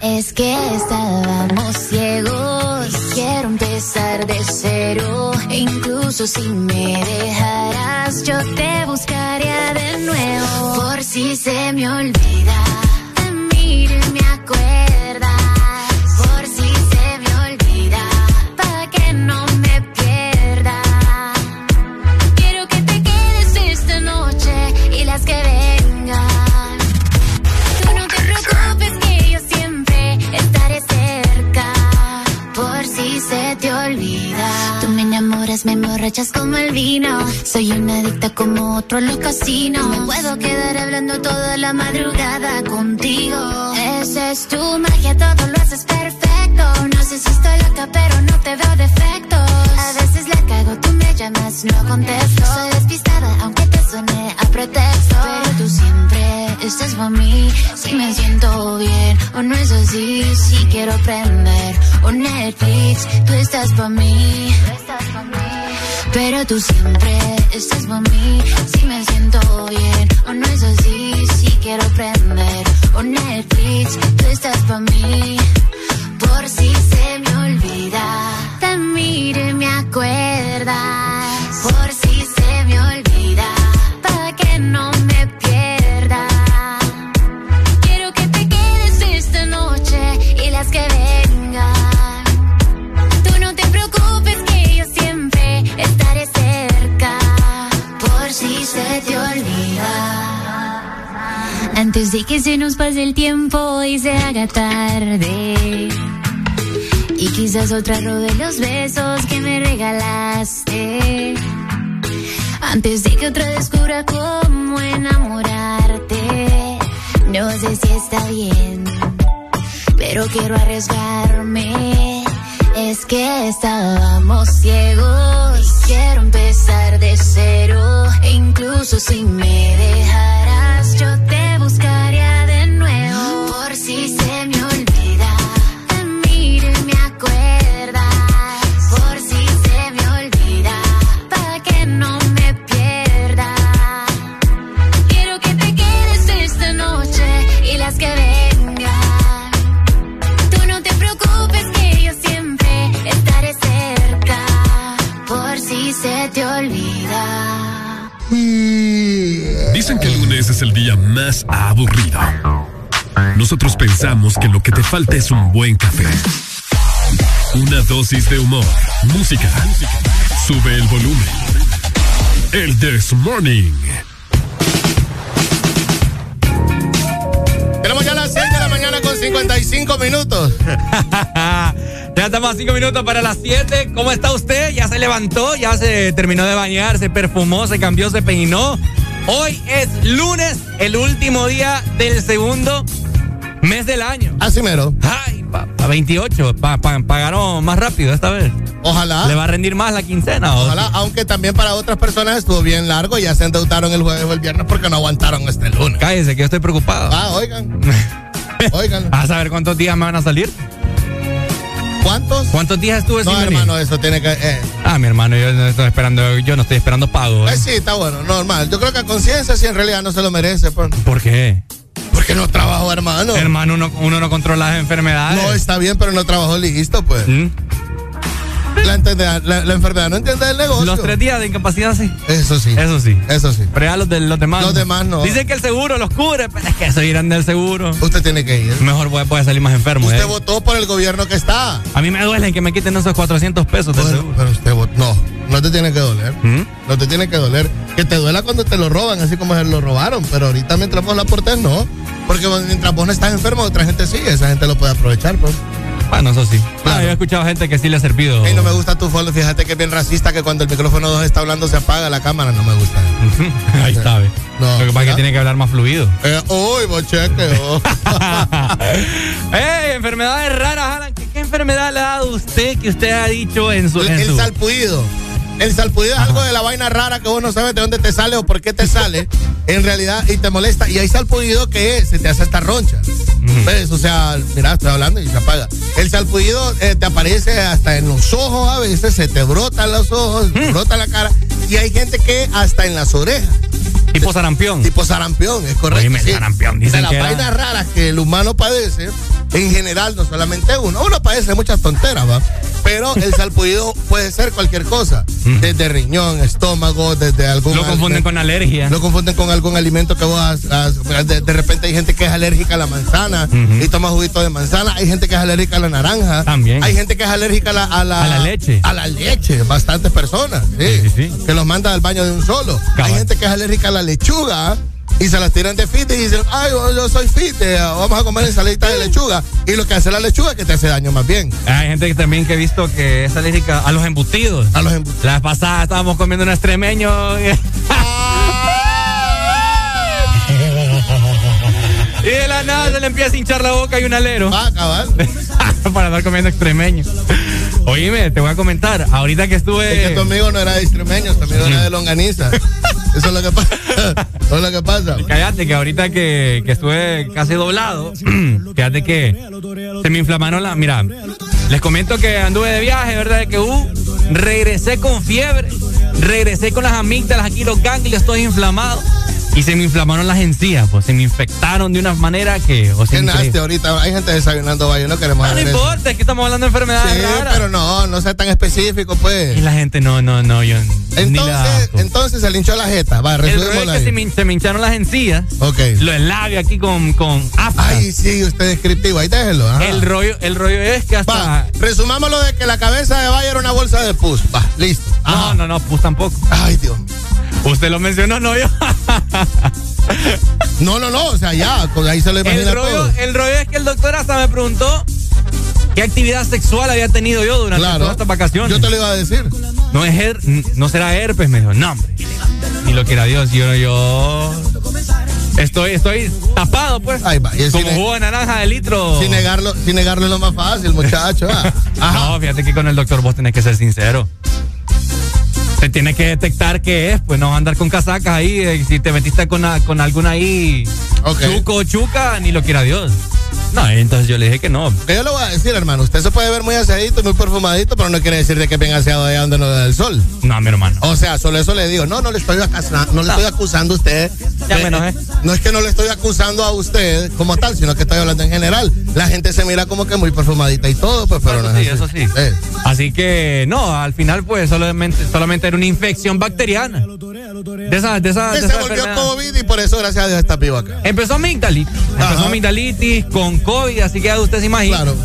Es que estábamos ciegos. Quiero empezar de cero. E incluso si me dejaras, yo te buscaría de nuevo. Por si se me olvida. Y emborrachas como el vino. Soy una adicta como otro en los casinos. Me puedo quedar hablando toda la madrugada contigo. Esa es tu magia, todo lo haces perfecto. No sé si estoy loca, pero no te veo defectos. A veces la cago, tú me llamas, no contesto. Soy despistada, aunque te suene a pretexto. Pero tú siempre estás para mí. Si me siento bien, o no es así. Si quiero prender un Netflix, tú estás para mí. Pero tú siempre estás para mí. Si me siento bien, o no es así. Si quiero prender un Netflix, tú estás para mí. Por si se me olvida, te miro y me acuerdas. Por Antes de que se nos pase el tiempo y se haga tarde. Y quizás otra de los besos que me regalaste. Antes de que otra descubra cómo enamorarte. No sé si está bien, pero quiero arriesgarme. Es que estábamos ciegos. Quiero empezar de cero. Incluso si me dejaras, yo te si se me olvida. Te miro y me acuerdas. Por si se me olvida. Pa' que no me pierda. Quiero que te quedes esta noche y las que vengan. Tú no te preocupes que yo siempre estaré cerca. Por si se te olvida. Dicen que el lunes es el día más aburrido. Nosotros pensamos que lo que te falta es un buen café. Una dosis de humor, música. Sube el volumen. El This Morning. Tenemos ya las 6 de la mañana con 55 minutos. Ya estamos a cinco minutos para las 7. ¿Cómo está usted? ¿Ya se levantó? ¿Ya se terminó de bañar? ¿Se perfumó? ¿Se cambió? ¿Se peinó? Hoy es lunes, el último día del segundo mes del año. Así mero. Ay, a 28. Pa, pa- pagaron más rápido esta vez. Ojalá. ¿Le va a rendir más la quincena? o Ojalá, aunque también para otras personas estuvo bien largo y ya se endeudaron el jueves o el viernes porque no aguantaron este lunes. Cállese, que yo estoy preocupado. Ah, oigan. Oigan. ¿A saber cuántos días me van a salir? ¿Cuántos? ¿Cuántos días estuve No, sin venir? hermano, eso tiene que. eh. Ah, mi hermano, yo no estoy esperando, yo no estoy esperando pago. ¿eh? Eh, sí, está bueno, normal. Yo creo que a conciencia sí en realidad no se lo merece. Pues. ¿Por qué? Porque no trabajó, hermano. Hermano, uno, uno no controla las enfermedades. No, está bien, pero no trabajó listo, pues. ¿Mm? La, entende- la- la enfermedad no entiende el negocio. Los tres días de incapacidad sí. Eso sí. Eso sí. Eso sí. Pero ya los, de, los demás. Los demás no. Dicen que el seguro los cubre, pero es que eso irán del seguro. Usted tiene que ir. Mejor voy, voy a salir más enfermo. Usted ¿eh? votó por el gobierno que está. A mí me duele que me quiten esos 400 pesos del seguro. pero usted votó. No, no te tiene que doler. ¿Mm? No te tiene que doler. Que te duela cuando te lo roban, así como se lo robaron. Pero ahorita mientras vos la aportes, no. Porque mientras vos no estás enfermo, otra gente sí. Esa gente lo puede aprovechar, pues. Bueno, eso sí. Claro. Ah, yo he escuchado gente que sí le ha servido. Ey, no me gusta tu follow. Fíjate que es bien racista que cuando el micrófono 2 está hablando se apaga la cámara. No me gusta. Ahí está, ve. No, Lo que pasa es que tiene que hablar más fluido. Eh, uy, bocheque. oh. ¡Ey! Enfermedades raras, Alan. ¿Qué, qué enfermedad le ha dado usted que usted ha dicho en su. el en el su- salpuido. El salpudido es algo de la vaina rara que vos no sabes de dónde te sale o por qué te sale, en realidad, y te molesta. Y hay salpudido que se te hace esta roncha. ¿Ves? O sea, mira, estoy hablando y se apaga. El salpudido eh, te aparece hasta en los ojos a veces, se te brotan los ojos, te brota la cara. Y hay gente que hasta en las orejas. Tipo sarampión. Tipo sarampión, es correcto. Oíme, sí. sarampión, De dicen las que era- vainas raras que el humano padece, en general, no solamente uno. Uno padece muchas tonteras, ¿va? Pero el salpudido puede ser cualquier cosa. Desde riñón, estómago, desde algún. Lo confunden con alergia. Lo confunden con algún alimento que vos has. has- de, de repente hay gente que es alérgica a la manzana y toma juguito de manzana. Hay gente que es alérgica a la naranja. También. Hay gente que es alérgica a la. A la, A la leche. A la leche. Bastantes personas. Sí. Que los manda al baño de un solo. Hay gente que es alérgica a la lechuga. Y se las tiran de fit y dicen, ay, yo, soy fit, eh, vamos a comer ensaladita de lechuga. Y lo que hace la lechuga es que te hace daño más bien. Hay gente que también que he visto que es alérgica a los embutidos. A los embutidos. La vez pasada estábamos comiendo un extremeño. y de la nada se le empieza a hinchar la boca y un alero. Ah, cabal. Para andar comiendo extremeño. Oíme, te voy a comentar. Ahorita que estuve. Es que tu amigo no era de extremeños, amigo era de longaniza. Eso es lo que pasa. Eso es lo que pasa. Cállate, que ahorita que, que estuve casi doblado, fíjate que se me inflamaron las. Mira, les comento que anduve de viaje, ¿verdad? Que uh, regresé con fiebre, regresé con las amígdalas aquí, los ganglios, todos inflamados. Y se me inflamaron las encías, pues se me infectaron de una manera que. O sea, Qué ahorita. Hay gente desayunando vaya, no queremos No, no importa, es que estamos hablando de enfermedades Sí, raras. pero no, no sea tan específico, pues. Y la gente, no, no, no, yo. la Entonces, entonces se le hinchó la jeta. Va, El es que se me, se me hincharon las encías. Ok. Los labios aquí con, con. Ay, sí, usted es descriptivo. Ahí déjelo. ajá. El rollo, el rollo es que hasta. Va, resumámoslo de que la cabeza de Valle era una bolsa de pus. Va, listo. No, no, no, pues tampoco. Ay, Dios. Usted lo mencionó, no yo. No, no, no, o sea, ya, con ahí se lo imagina el, rollo, todo. el rollo es que el doctor hasta me preguntó qué actividad sexual había tenido yo durante Claro. todas estas vacaciones. Yo te lo iba a decir. No es her- no será herpes, me dijo. No, hombre. Ni lo quiera Dios. Yo, yo estoy, estoy tapado, pues. Ahí va. Y el como jugo de naranja de litro. Sin negarlo, sin negarlo es lo más fácil, muchacho. ah. Ajá. No, fíjate que con el doctor vos tenés que ser sincero. Se tiene que detectar qué es, pues no andar con casacas ahí. eh, si te metiste con, a- con alguna ahí chuco o chuca, ni lo quiera Dios. No, entonces yo le dije que no. Yo le voy a decir, hermano, usted se puede ver muy aseadito, muy perfumadito, pero no quiere decir de que es bien aseado allá donde no da el sol. No, mi hermano. O sea, solo eso le digo. No, no le estoy acusando, no le estoy acusando a usted. Ya Eh, me enojé. No es que no le estoy acusando a usted como tal, sino que estoy hablando en general. La gente se mira como que muy perfumadita y todo, pues, pero no Eso es sí, así. eso sí. Eh, Así que no, al final pues solamente, solamente era una infección bacteriana. De esas, de de se volvió enfermedades. COVID y por eso, gracias a Dios, está vivo acá. Empezó amigdalitis. Empezó amigdalitis con COVID, así que ya usted se imagina. Claro.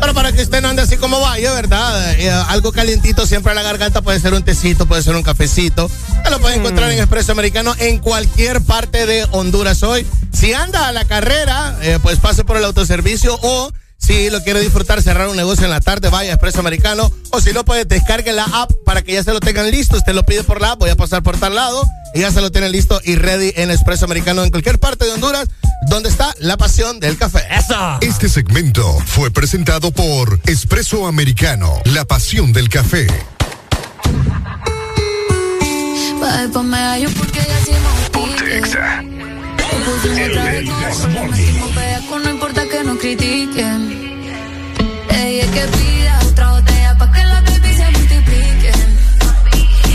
Pero para que usted no ande así como vaya, ¿verdad? Eh, algo calientito siempre a la garganta puede ser un tecito, puede ser un cafecito. Lo puede encontrar en Expreso Americano en cualquier parte de Honduras hoy. Si anda a la carrera, eh, pues pase por el autoservicio o si lo quiere disfrutar, cerrar un negocio en la tarde, vaya a Expreso Americano. O si no, puede descargue la app para que ya se lo tengan listo. Usted lo pide por la app, voy a pasar por tal lado y ya se lo tienen listo y ready en Expreso Americano en cualquier parte de Honduras donde está la pasión del café. ¡Eso! Este segmento fue presentado por Espresso Americano, la pasión del café. Después no importa que nos critiquen. Ella que pida otra botella pa' que la baby se multiplique.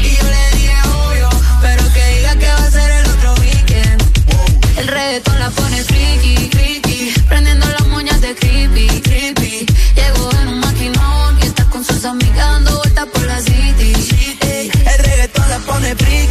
Y yo le dije obvio, pero que diga que va a ser el otro weekend. El reggaetón la pone friki, friki, prendiendo las moñas de creepy, creepy. Llegó en un maquinón y está con sus amigas dando vueltas por la city. El reggaetón la pone friki,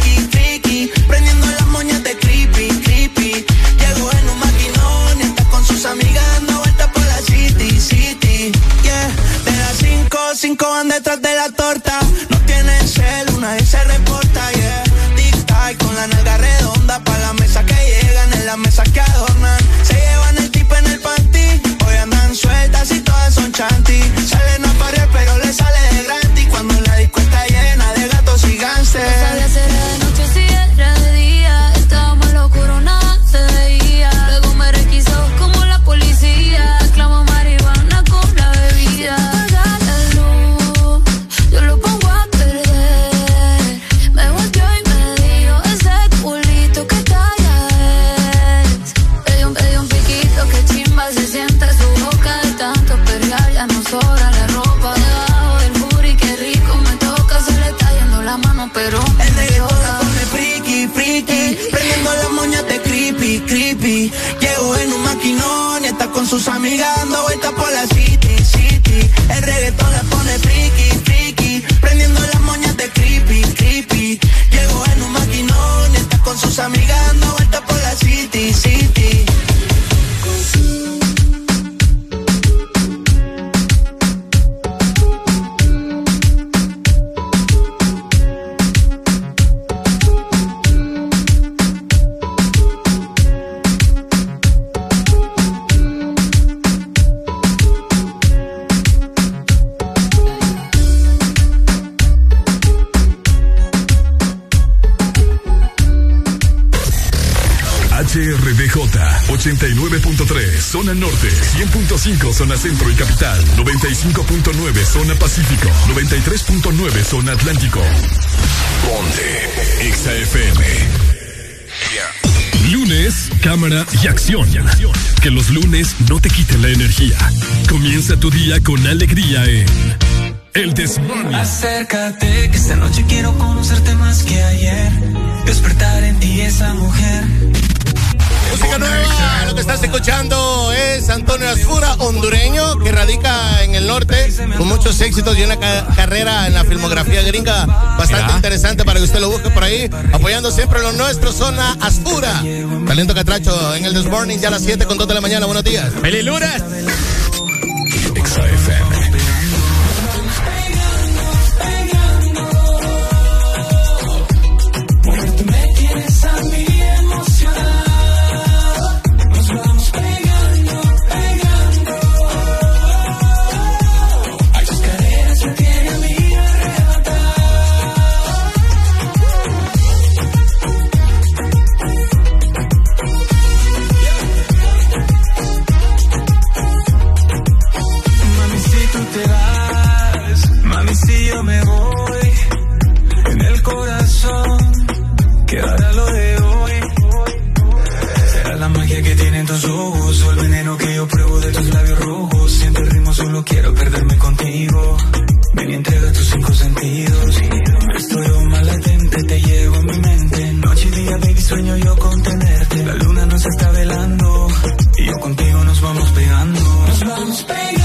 los cinco van detrás de la torta. No tienen cel, nadie se reporta, yeah. Tic-tac con la nalga redonda. Pa' la mesa que llegan, en la mesa que adornan. Se llevan el tipo en el panty. Hoy andan sueltas y todas son chanty. Salen a parir, pero les sale sus amigas dando vueltas por la city, city. El reggaetón la pone friki, friki. Prendiendo las moñas de creepy, creepy. Llegó en un maquinón y está con sus amigas dando vueltas por la city, city. 89.3 Zona Norte 100.5 Zona Centro y Capital 95.9 Zona Pacífico 93.9 Zona Atlántico Ponte XAFM Lunes, cámara y acción. Que los lunes no te quiten la energía. Comienza tu día con alegría en El Desmorning. Acércate, que esta noche quiero conocerte más que ayer. Despertar en ti esa mujer. Música nueva, lo que estás escuchando es Antonio Asfura, hondureño, que radica en el norte, con muchos éxitos y una ca- carrera en la filmografía gringa bastante interesante para que usted lo busque por ahí, apoyando siempre lo nuestro, zona Asfura. Talento Catracho en el This Morning, ya a las 7 con 2 de la mañana, buenos días. ¡Feliz lunes! Vamos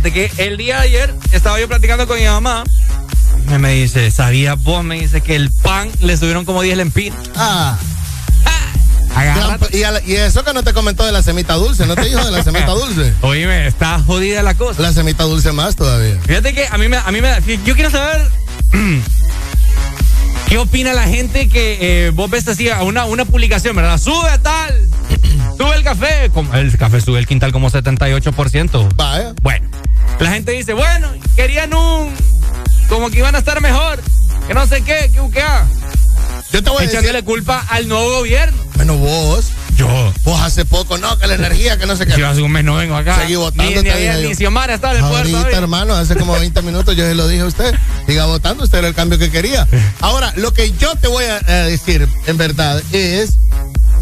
fíjate que el día de ayer estaba yo platicando con mi mamá. Me, me dice, ¿sabía vos? Me dice que el pan le subieron como 10 lempiras. Ah. Agárrate. Y, la- y eso que no te comentó de la semita dulce, ¿no te dijo de la semita dulce? Oíme, está jodida la cosa. La semita dulce más todavía. Fíjate que a mí me, a mí me Yo quiero saber. ¿Qué opina la gente que eh, vos ves así a una, una publicación, verdad? Sube tal. Sube el café. El café sube el quintal como 78%. Vaya. Bueno, la gente dice, bueno, querían un. Como que iban a estar mejor. Que no sé qué, que ah. Yo te voy a decir. Echándole culpa al nuevo gobierno. Bueno, vos. Yo. Vos hace poco, no, que la energía, que no sé qué. Si hace un mes no vengo acá. Seguí votando, Ni, ni, había- yo. ni Xiomara está en el puerto. Ahorita, todavía. hermano, hace como 20 minutos yo se lo dije a usted. Siga votando, usted era el cambio que quería. Ahora, lo que yo te voy a, a decir, en verdad, es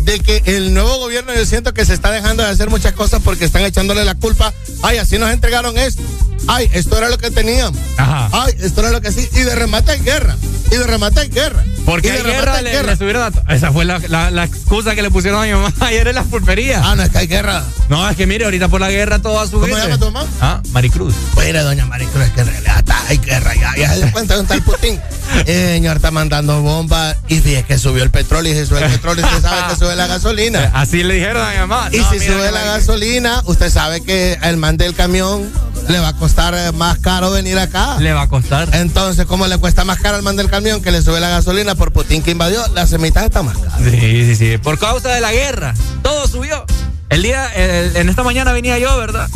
de que el nuevo gobierno yo siento que se está dejando de hacer muchas cosas porque están echándole la culpa. Ay, así nos entregaron esto. Ay, esto era lo que teníamos. Ajá. Ay, esto era lo que sí. Y de remate hay guerra. Y de remate hay guerra. Porque y de remate guerra, hay le, le subieron a- Esa fue la, la- la excusa que le pusieron a mi mamá ayer en las pulperías. Ah, no, es que hay guerra. No, es que mire, ahorita por la guerra todo va. ¿Cómo llama tu mamá? Ah, Maricruz. Mira, doña Maricruz, es que en realidad está, hay guerra ya. Ya se cuenta de un tal Putin. Señor está mandando bombas y fíjese que subió el petróleo y si sube el petróleo usted sabe que sube la gasolina. Así le dijeron a mi mamá. Y No, si mira, sube la gasolina, usted sabe que el man del camión le va a costar eh, más caro venir acá. Le va a costar. Entonces, ¿cómo le cuesta más caro al man del camión que le sube la gasolina por Putin que invadió? La semita está más cara. Sí, sí, sí. Por causa de la guerra. Todo subió. El día, el- en esta mañana venía yo, ¿verdad?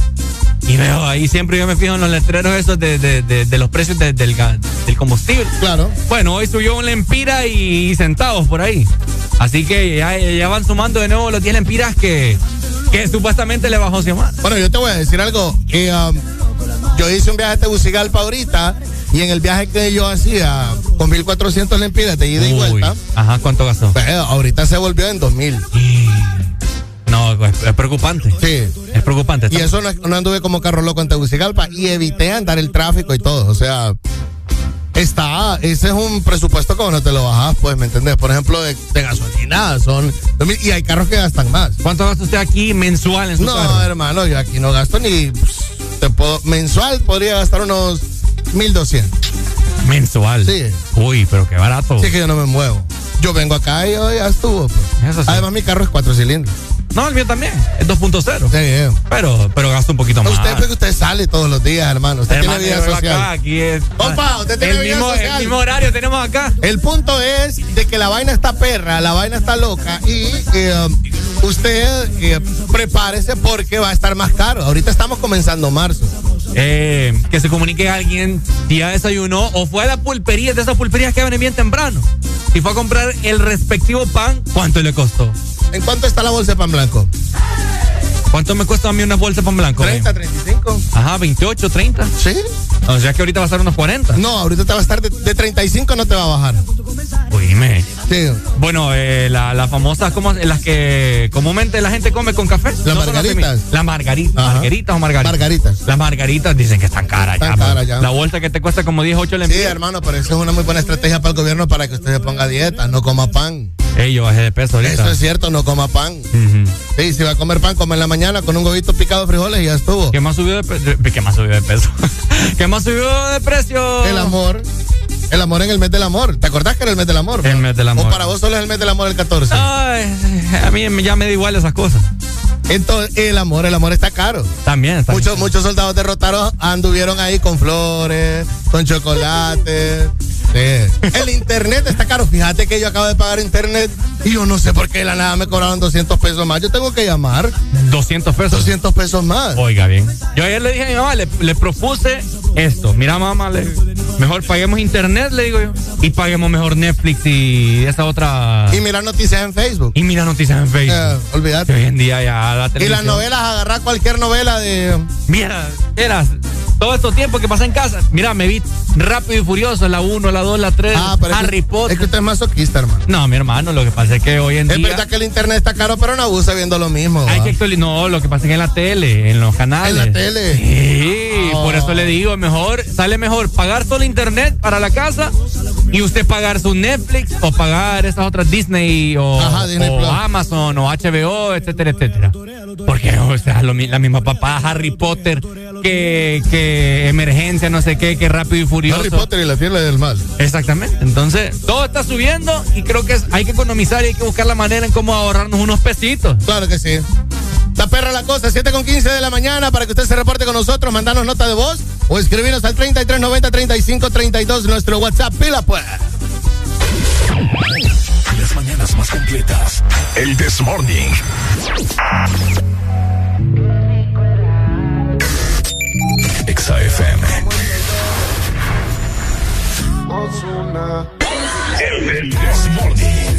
Y veo ahí siempre yo me fijo en los letreros esos de, de- de- de los precios de- del, del combustible. Claro. Bueno, hoy subió un lempira y, centavos por ahí. Así que ya, ya van sumando de nuevo los 10 lempiras que, que supuestamente le bajó Xiomara. Bueno, yo te voy a decir algo. que, um, yo hice un viaje a Tegucigalpa ahorita y en el viaje que yo hacía con 1400 lempiras de ida y vuelta, Ajá, ¿cuánto gastó? pues, ahorita se volvió en 2000. No, es, es preocupante. Sí. Es preocupante. Y eso no, no anduve como carro loco en Tegucigalpa y evité andar el tráfico y todo. O sea, está, ese es un presupuesto como no te lo bajas, pues, ¿me entendés? Por ejemplo, de, de gasolina son. Y hay carros que gastan más. ¿Cuánto gasta usted aquí mensual en su No, carro? hermano, yo aquí no gasto ni. Te puedo, mensual podría gastar unos 1200. Mensual. Sí. Uy, pero qué barato. Sí, que yo no me muevo. Yo vengo acá y yo ya estuvo. pues. Eso sí. Además, mi carro es cuatro cilindros. No, el mío también. Es 2.0. Sí. Pero, pero gasta un poquito más. Usted, porque usted sale todos los días, hermano. Usted Hermano, tiene vida social. acá, aquí es. Opa, usted tiene el vida mismo, social. El mismo horario tenemos acá. El punto es de que la vaina está perra, la vaina está loca y eh, usted eh, prepárese porque va a estar más caro. Ahorita estamos comenzando marzo. Eh, que se comunique alguien si ya desayunó o fue a la pulpería, de esas pulperías que abren bien temprano. Si fue a comprar el respectivo pan, ¿cuánto le costó? ¿En cuánto está la bolsa de pan blanco? ¿Cuánto me cuesta a mí una bolsa de pan blanco? 30, 35. Ajá, 28, 30. ¿Sí? O sea que ahorita va a estar unos 40. No, ahorita te va a estar de, de 35, no te va a bajar. Oíme. Sí. Bueno, eh, la- las famosas, como las que comúnmente la gente come con café. Las No margaritas. Las margaritas. ¿Margaritas o margaritas? Margaritas. Las margaritas dicen que están caras Están ya. La bolsa que te cuesta como 10, 8 Sí, lempiras. hermano, pero eso es una muy buena estrategia para el gobierno para que usted se ponga dieta, no coma pan. Ey, yo bajé de peso ahorita. Eso es cierto, no coma pan. Sí, si va a comer pan, come en la mañana con un huevito picado de frijoles y ya estuvo. ¿Qué más subió de, pe- ¿Qué más subió de peso? ¿Qué más subió de precio? El amor. El amor en el mes del amor. ¿Te acordás que era el mes del amor? El mes del amor. O para vos solo es el mes del amor el 14. Ay, a mí ya me da igual esas cosas. Entonces, el amor, el amor está caro. También está. Muchos, muchos soldados derrotados anduvieron ahí con flores, con chocolate. Sí. El internet está caro. Fíjate que yo acabo de pagar internet y yo no sé por qué de la nada me cobraron 200 pesos más. Yo tengo que llamar 200 pesos. 200 pesos más. Oiga bien. Yo ayer le dije a mi mamá, le, le propuse esto. Mira, mamá, le- mejor paguemos internet, le digo yo. Y paguemos mejor Netflix y esa otra. Y mirar noticias en Facebook. Y mira noticias en Facebook. Eh, olvídate. hoy en día ya la Y las novelas, agarrar cualquier novela de. Mira, eras todo estos tiempos que pasé en casa. Mira, me vi rápido y furioso, la 1, la 2, la 3, Ah, es que- Harry Potter. Es que usted es masoquista, hermano. No, mi hermano, lo que pasa es que hoy en Es día. verdad que el internet está caro, pero no abusa viendo lo mismo. Hay que actualizar. No, lo que pasa es que en la tele, en los canales. En la tele. Sí, Oh. por eso le digo, mejor, sale mejor pagar solo internet para la casa y usted pagar su Netflix o pagar esas otras Disney o, Amazon o HBO, etcétera, etcétera. Porque, o sea, la misma papá, Harry Potter, que, que emergencia, no sé qué, que rápido y furioso. Harry Potter y la tierra del mal. Exactamente. Entonces, todo está subiendo y creo que hay que economizar y hay que buscar la manera en cómo ahorrarnos unos pesitos. Claro que sí. Está perra la cosa, 7 con 15 de la mañana para que usted se reporte con nosotros, mandarnos nota de voz o escribirnos al 3390-3532, nuestro WhatsApp. Pila pues. Las mañanas más completas. El This Morning. Exa FM. El This Morning.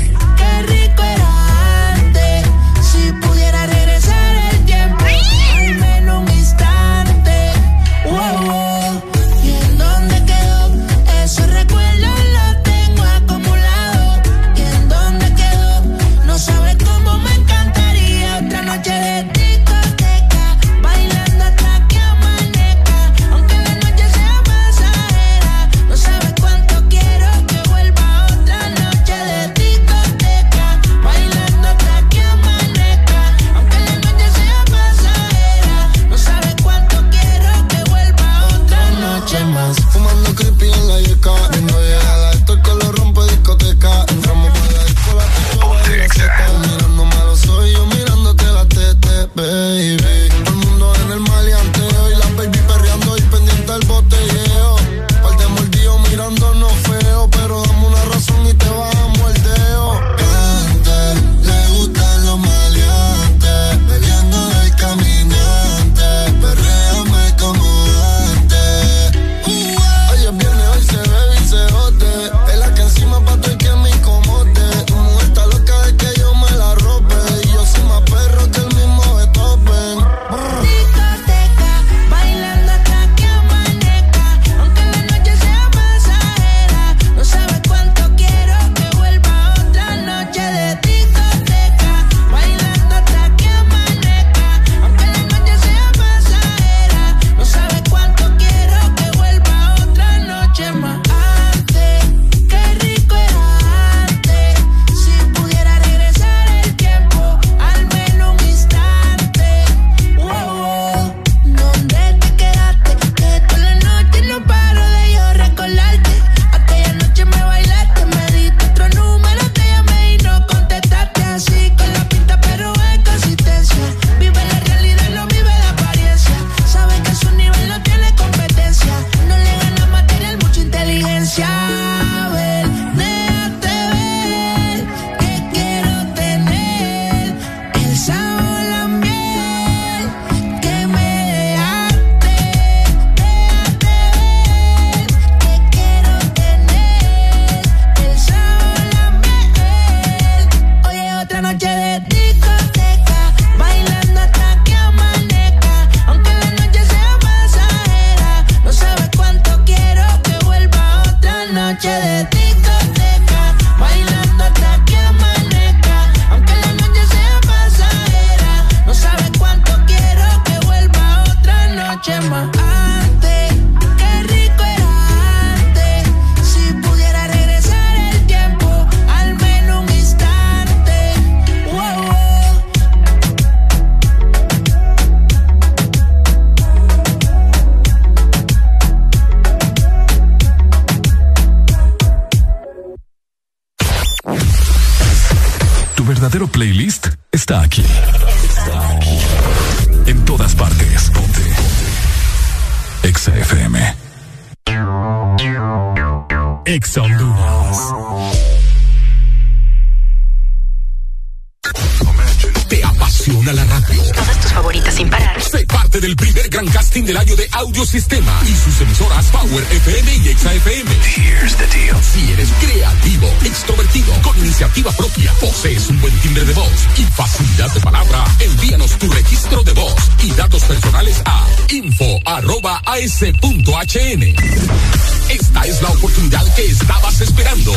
Esta es la oportunidad que estabas esperando.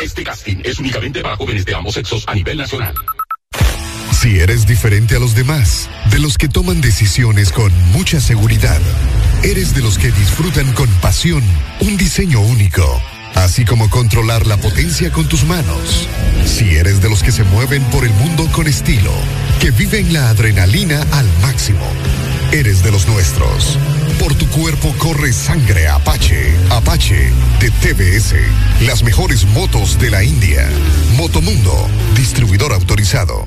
Este casting es únicamente para jóvenes de ambos sexos a nivel nacional. Si eres diferente a los demás, de los que toman decisiones con mucha seguridad, eres de los que disfrutan con pasión un diseño único, así como controlar la potencia con tus manos. Si eres de los que se mueven por el mundo con estilo, que viven la adrenalina al máximo, eres de los nuestros. Por tu cuerpo corre sangre Apache. Apache de TBS. Las mejores motos de la India. Motomundo, distribuidor autorizado.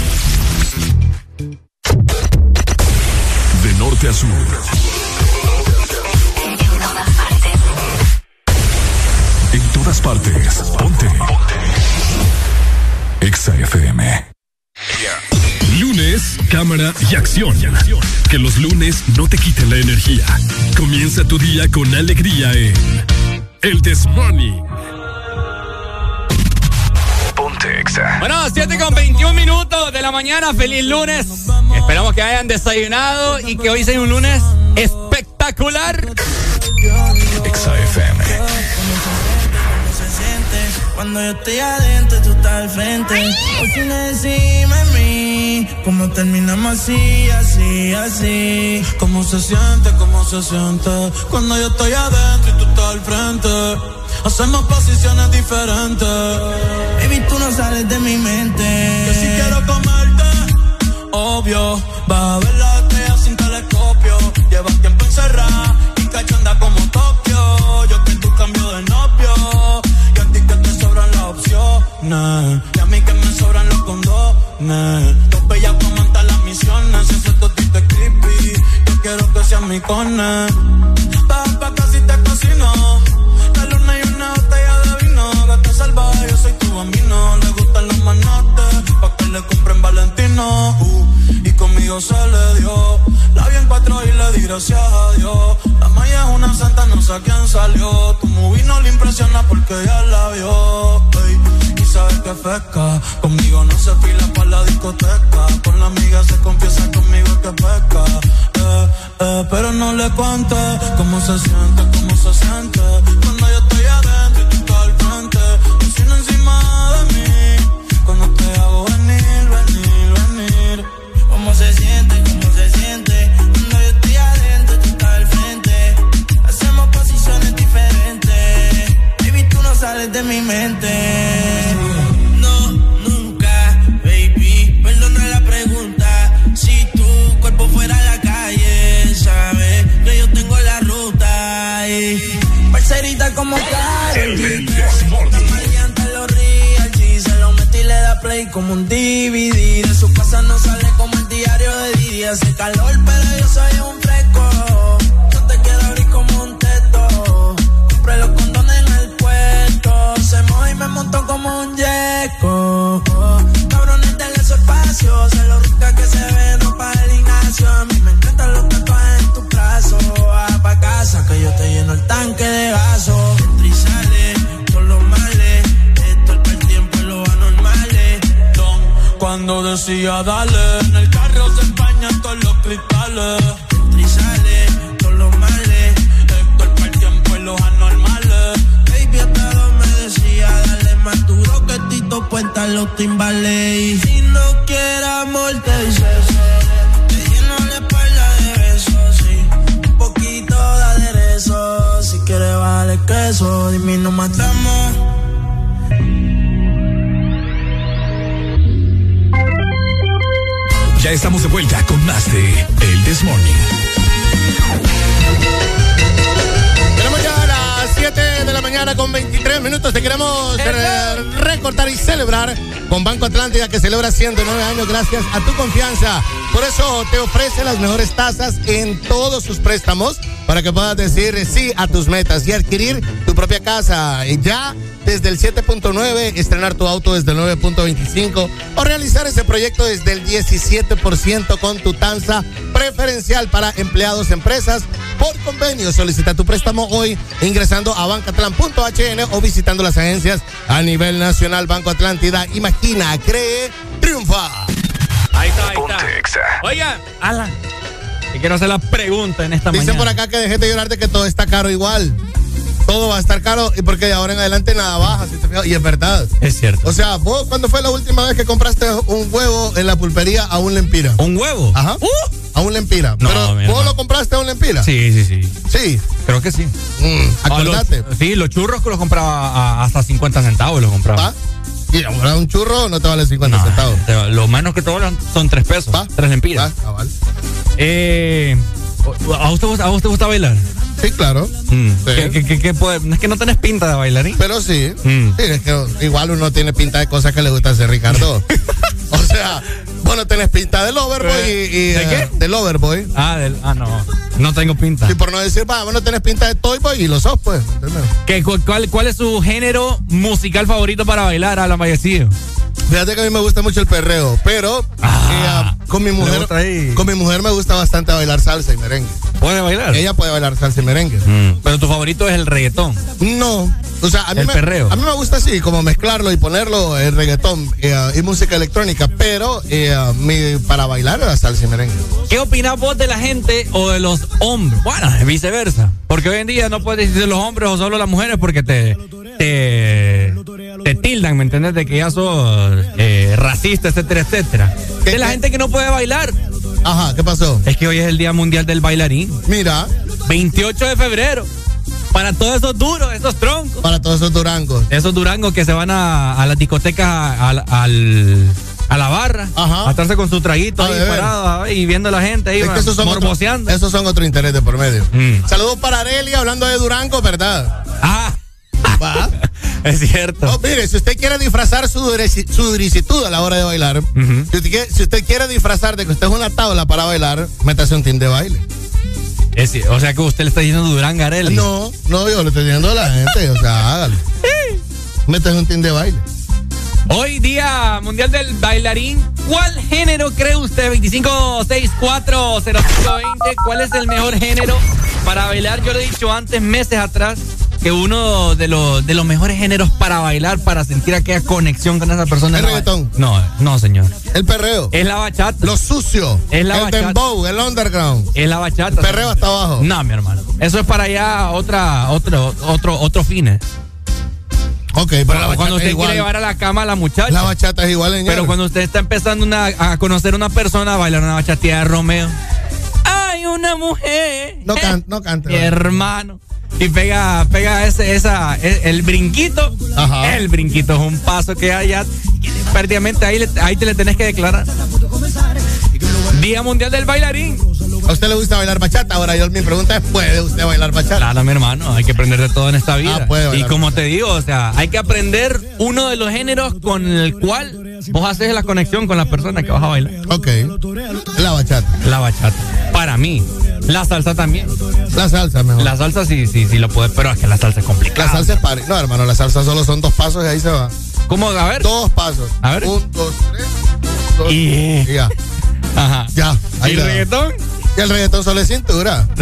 Norte a sur. En todas partes. Ponte. Exa FM. Lunes, cámara y acción. Que los lunes no te quiten la energía. Comienza tu día con alegría en El This Morning. Exa. Bueno, 7 con 21 minutos de la mañana. Feliz lunes. Esperamos que hayan desayunado y que hoy sea un lunes espectacular. Exa FM. Cuando yo estoy adentro, tú estás al frente. Por encima de Como terminamos así, así, así. ¿Cómo se siente? ¿Cómo se siente? Cuando yo estoy adentro y tú estás al frente. Hacemos posiciones diferentes. Baby, tú no sales de mi mente. Que si quiero comerte, obvio. Vas a ver la estrella sin telescopio. Llevas tiempo encerrada y cachonda como Tokio. Yo que tú cambio de novio. Y a ti que te sobran las opciones. Y a mí que me sobran condones. Los bellas montar las misiones. Si ese totito es creepy, yo quiero que seas mi cone. Baja pa' casi te cocino. La luna y una botella de vino. Gata salvaje, yo soy tu bambino. Le gustan los manotes. Pa' que le compren Valentino. Uh, y conmigo se le dio. La vi en cuatro y le di gracias a Dios. La maya es una santa, no sé a quién salió. Tu movie no le impresiona porque ya la vio. ey. Y sabes que pesca. Conmigo no se fila para la discoteca. Con la amiga se confiesa conmigo que pesca. Eh, eh, pero no le cuente cómo se siente, cómo se siente. Cuando yo estoy adentro y tú estás al frente. Cocina encima de mí. Cuando te hago venir, venir, venir. ¿Cómo se siente? ¿Cómo se siente? Cuando yo estoy adentro, tú estás al frente. Hacemos posiciones diferentes. Baby, tú no sales de mi mente. Le da play como un DVD. De su casa no sale como el diario de Didi. Hace calor, pero yo soy un fresco. Yo te quiero abrir como un teto. Compré los condones en el puesto. Se moja y me montó como un yeco. Cabrones del espacio. Se lo rica que se ve, no para el. A mí me encantan los tatuajes en tu brazo. Baja pa' casa que yo te lleno el tanque de gaso. Cuando decía dale, en el carro se empañan todos los cristales. Y sale, con los males. Esto es el tiempo y los anormales. Baby, hasta dos me decía, dale más duro que Tito Puenta los timbales. Y si no quieres amor, te dice Te lleno la espalda de besos, sí. Un poquito de aderezo. Si quieres vale queso, dime y nos matamos. Ya estamos de vuelta con más de El This Morning. Tenemos ya las 7 de la mañana con 23 minutos. Te queremos eh, recortar y celebrar con Banco Atlántida que celebra 109 años gracias a tu confianza. Por eso te ofrece las mejores tasas en todos sus préstamos para que puedas decir sí a tus metas y adquirir tu propia casa. Y ya desde el 7.9, estrenar tu auto desde el 9.25 o realizar ese proyecto desde el 17% con tu tasa preferencial para empleados, empresas por convenio. Solicita tu préstamo hoy ingresando a bancatlan.hn o visitando las agencias a nivel nacional Banco Atlántida. Imagina, cree, triunfa. Ahí está, ahí está. Oiga, Alan. Te quiero hacer la pregunta en esta Dicen mañana. por acá que dejes de llorar de que todo está caro igual. Todo va a estar caro y porque de ahora en adelante nada baja, si te fijas, y es verdad. Es cierto. O sea, vos, ¿cuándo fue la última vez que compraste un huevo en la pulpería a un lempira? ¿Un huevo? Ajá. A un lempira. No, Pero vos lo compraste a un lempira. Sí, sí, sí. Sí. Creo que sí. Mm, acordate. Ah, los- sí, los churros que los compraba a- hasta 50 centavos los compraba. ¿Va? Y ahora un churro no te vale 50 No, centavos. va- Lo menos que te valen son 3 pesos. ¿Va? 3 lempiras. Va, cabal. Eh, ¿a, usted, ¿A usted gusta bailar? Sí, claro. Mm. ¿Qué- qué- qué- qué puede- Es que no tenés pinta de bailarín. Pero sí. Mm. Sí, es que igual uno tiene pinta de cosas que le gusta hacer, Ricardo. o sea, vos no tenés pinta del overboy y, y, ¿De qué? eh, del overboy. Ah, del- ah, no. No tengo pinta. Y por no decir, va, vos no tenés pinta de toy boy y lo sos, pues. ¿Qué- cu- cuál, ¿Cuál es su género musical favorito para bailar, Alan Vallecillo? Fíjate que a mí me gusta mucho el perreo, pero eh, ah, con mi mujer con mi mujer me gusta bastante bailar salsa y merengue. ¿Puede bailar? Ella puede bailar salsa y merengue. Mm, Pero tu favorito es el reggaetón. No, o sea, a mí, El me, perreo. a mí me gusta así, como mezclarlo y ponerlo en reggaetón eh, y música electrónica, pero eh, mi, para bailar la salsa y merengue. ¿Qué opinas vos de la gente o de los hombres? Bueno, viceversa. Porque hoy en día no puedes decir de los hombres o solo las mujeres porque te, te, te tildan, ¿me entiendes? De que ya sos eh, racista, etcétera, etcétera. De la gente que no puede bailar. Ajá, ¿qué pasó? Es que hoy es el Día Mundial del Bailarín. Mira, 28 de febrero. Para todos esos duros, esos troncos. para todos esos durangos. Esos durangos que se van a, a las discotecas al- a la barra. Ajá. A estarse con su traguito A ahí parado ahí viendo a la gente ahí Es que esos son, otro, morboseando. esos son otro interés de por medio. Mm. Saludos para Areli, hablando de Durango, ¿verdad? Ah, Va. es cierto. Oh, mire, si usted quiere disfrazar su, su duricitud a la hora de bailar, Ujú. si, usted quiere, si usted quiere disfrazar de que usted es una tabla para bailar, métase un team de baile. Es- o sea que usted le está diciendo Durán Garelli. No, no, yo le estoy diciendo a la gente, o sea, hágalo. Métase un team de baile. Hoy día mundial del bailarín, ¿cuál género cree usted? 25640520, ¿cuál es el mejor género para bailar? Yo le he dicho antes, meses atrás, que uno de los, de los mejores géneros para bailar, para sentir aquella conexión con esa persona. ¿El reggaetón? No, no, señor. El perreo. Es la bachata. Lo sucio. Es la el bachata. dembow, el underground. Es la bachata. Perreo hasta abajo. No, mi hermano. Eso es para allá otra, otro, otro, otro fines. Ok, pero la bachata cuando es usted igual. quiere llevar a la cama a la muchacha. La bachata es igual, señor. Pero cuando usted está empezando una- a conocer una persona, a bailar una bachatilla de Romeo. ¡Ay, una mujer! No, can, no cante. Mi hermano. Y pega, pega ese, esa, el, el brinquito. Ajá. El brinquito es un paso que hay ya. Prácticamente ahí, ahí te le tenés que declarar. Día Mundial del Bailarín. ¿A usted le gusta bailar bachata? Ahora yo mi pregunta es, ¿puede usted bailar bachata? Claro, mi hermano, hay que aprender de todo en esta vida. Ah, puede y como te digo, o sea, hay que aprender uno de los géneros con el cual vos haces la conexión con la persona que vas a bailar. Ok. La bachata. La bachata. Para mí. La salsa también. La salsa mejor. La salsa sí, sí, sí lo puedes, pero es que la salsa es complicada. La salsa es pari. No, hermano, la salsa solo son dos pasos y ahí se va. ¿Cómo? A ver. Dos pasos. A ver. Un, dos, tres. dos, Y- y ya. Ajá. Ya. Ahí ¿Y el reggaetón? Y el reggaetón solo es cintura.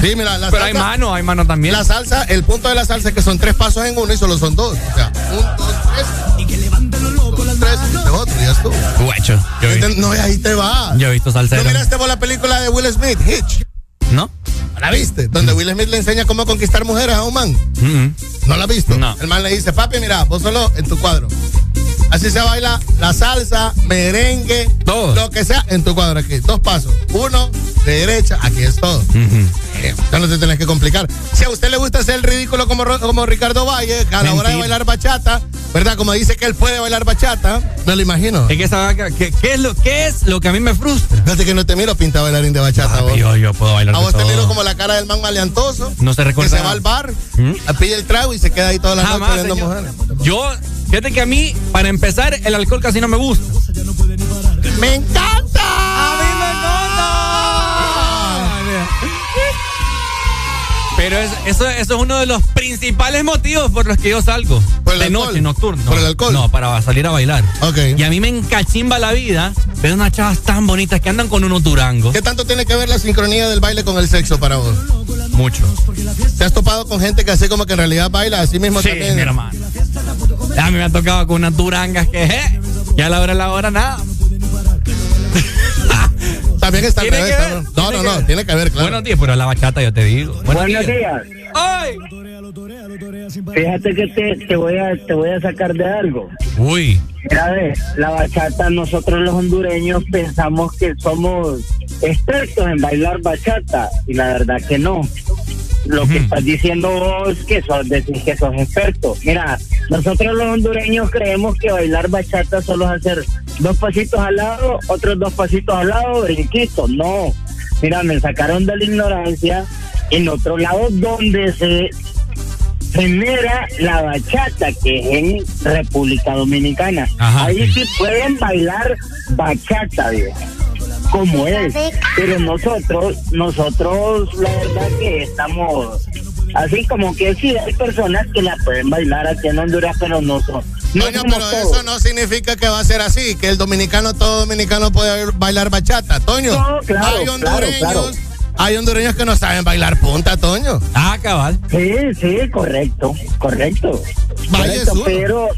Sí, mira, la Pero hay salsa. mano, hay mano también. La salsa, el punto de la salsa es que son tres pasos en uno y solo son dos. O sea, un, dos, tres. Y que levanten los locos las tres y este otro, y ya estuvo. Guacho. Yo Este- No, y ahí te va. yo he visto ¿No salsero. miraste vos la película de Will Smith, Hitch? ¿No? ¿La viste? Donde Will Smith le enseña cómo conquistar mujeres a un man. Mm, ¿No la has visto? No. El man le dice, papi, mira, vos solo en tu cuadro. Así se baila la salsa, merengue, Todo. lo que sea en tu cuadro aquí. Dos pasos. Uno, de derecha, aquí es todo. Eh, Ya no te tenés que complicar. Si a usted le gusta hacer el ridículo como, como Ricardo Valle, a la hora de bailar bachata, ¿verdad? Como dice que él puede bailar bachata, me lo imagino. Es que- ¿qué, es lo, ¿qué es lo que a mí me frustra? Fíjate que no te miro pinta bailarín de bachata, vos. Yo, yo puedo bailar A vos te miro como la cara del man maleantoso. No se Que recuerda. se va al bar, ¿Mm? pide el trago y se queda ahí toda la Jamás, noche viendo mujeres. Yo, fíjate que a mí, para empezar, el alcohol casi no me gusta. ¡Me encanta! Pero es- eso, eso es uno de los principales motivos por los que yo salgo. ¿Por el de alcohol? noche, nocturno. ¿Por el alcohol? No, para salir a bailar. Ok. Y a mí me encachimba la vida ver unas chavas tan bonitas que andan con unos durangos. ¿Qué tanto tiene que ver la sincronía del baile con el sexo para vos? Mucho. ¿Te has topado con gente que así como que en realidad baila así mismo Sí, también? mi hermano. A mí me ha tocado con unas durangas que, eh, ya a la hora de la hora nada. También está al ¿Tiene revés. que ver? ¿no? No, ¿Tiene no, tiene que ver, claro. Buenos días, pero la bachata yo te digo. Buenos, Buenos días. días. ¡Ay! Fíjate que te, te voy a te voy a sacar de algo. Uy. Mira, ve, la bachata, nosotros los hondureños pensamos que somos expertos en bailar bachata y la verdad que no. Lo que estás diciendo vos que sos, decís que sos experto. Mira, nosotros los hondureños creemos que bailar bachata solo es hacer dos pasitos al lado, otros dos pasitos al lado, brinquitos. No. Mira, me sacaron de la ignorancia en otro lado donde se genera la bachata, que es en República Dominicana. Ajá, Ahí sí. sí pueden bailar bachata, viejo, como es. Pero nosotros, nosotros, la verdad que estamos así como que sí, hay personas que la pueden bailar aquí en Honduras, pero no son. No pero todos. eso no significa que va a ser así, que el dominicano, todo dominicano puede bailar bachata. Toño, No, claro, hay claro, hondureños, claro. Hay hondureños que no saben bailar punta, Toño. Ah, cabal. Sí, sí, correcto, correcto. Correcto, es pero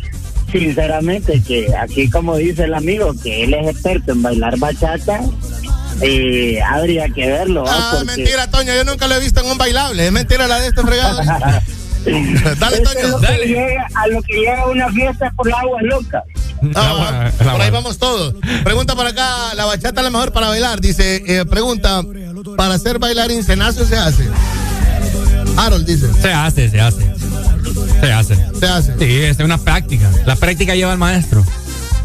sinceramente que aquí como dice el amigo que él es experto en bailar bachata, eh, habría que verlo. ¿va? Ah, Porque- mentira, Toño, yo nunca lo he visto en un bailable. Es mentira la de este fregado. Dale, Esto es Toño, que dale. llega- a lo que llega una fiesta por agua loca. Por ahí vamos todos. Pregunta por acá, la bachata es la mejor para bailar. Dice, eh, pregunta, ¿para hacer bailarín cenazo se hace? Harold dice. Se hace, se hace. Se hace. Se hace. Sí, es una práctica. La práctica lleva al maestro.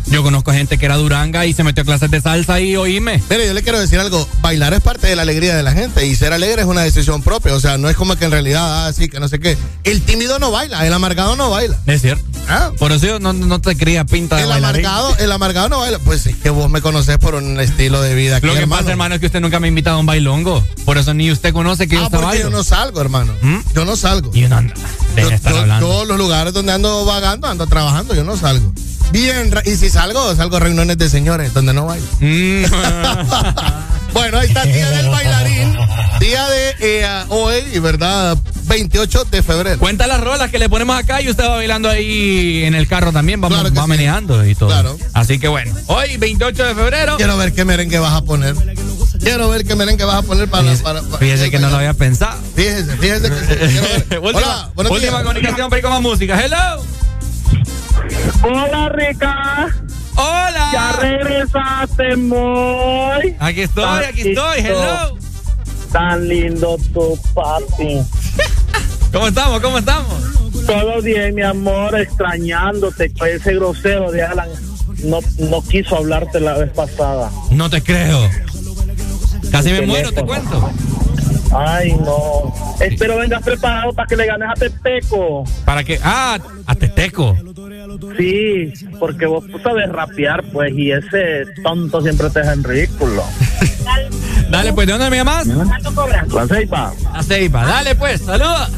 Yo conozco gente que era duranga y se metió a clases de salsa y oíme. Mire, yo le quiero decir algo. Bailar es parte de la alegría de la gente y ser alegre es una decisión propia. O sea, no es como que en realidad, así que no sé qué. El tímido no baila, el amargado no baila. Es cierto. Ah. Por eso yo no, no te cría pinta de El bailarín. amargado, el amargado no baila. Pues es que vos me conocés por un estilo de vida. Lo que hermano. pasa, hermano, es que usted nunca me ha invitado a un bailongo. Por eso ni usted conoce que yo Ah, estaba porque yo no salgo, hermano. Yo no salgo. Y uno anda. Yo, hablando. yo los lugares donde ando vagando, ando trabajando, yo no salgo. Bien, y si salgo, salgo a reuniones de señores, donde no bailo. Mm. bueno, ahí está, día del bailarín, día de eh, hoy, y verdad, 28 de febrero. Cuenta las rolas que le ponemos acá y usted va bailando ahí en el carro también, va, Claro va sí. meneando y todo. Claro. Así que bueno, hoy 28 de febrero. Quiero ver qué merengue vas a poner. Quiero ver qué merengue vas a poner para... para, para- Fíjese que no lo había pensado. Fíjese, fíjese que sí, última Hola, última días. comunicación para ir con más música. Hello. Hola, Rica. Hola. Ya regresaste, muy. Aquí estoy, aquí estoy. Hello. Tan lindo tu papi. ¿Cómo estamos? ¿Cómo estamos? Todo bien, mi amor, extrañándote. Ese grosero de Alan no, no quiso hablarte la vez pasada. No te creo. Casi me muero, te cuento. Ay, no. Espero vengas preparado para que le ganes a Pepeco. ¿Para qué? Ah, a Teteco. Sí, porque vos sabes rapear, pues, y ese tonto siempre te deja en ridículo. Dale, pues, ¿de dónde me llamas? La ceiba. La Ceiba. Dale, pues, saluda.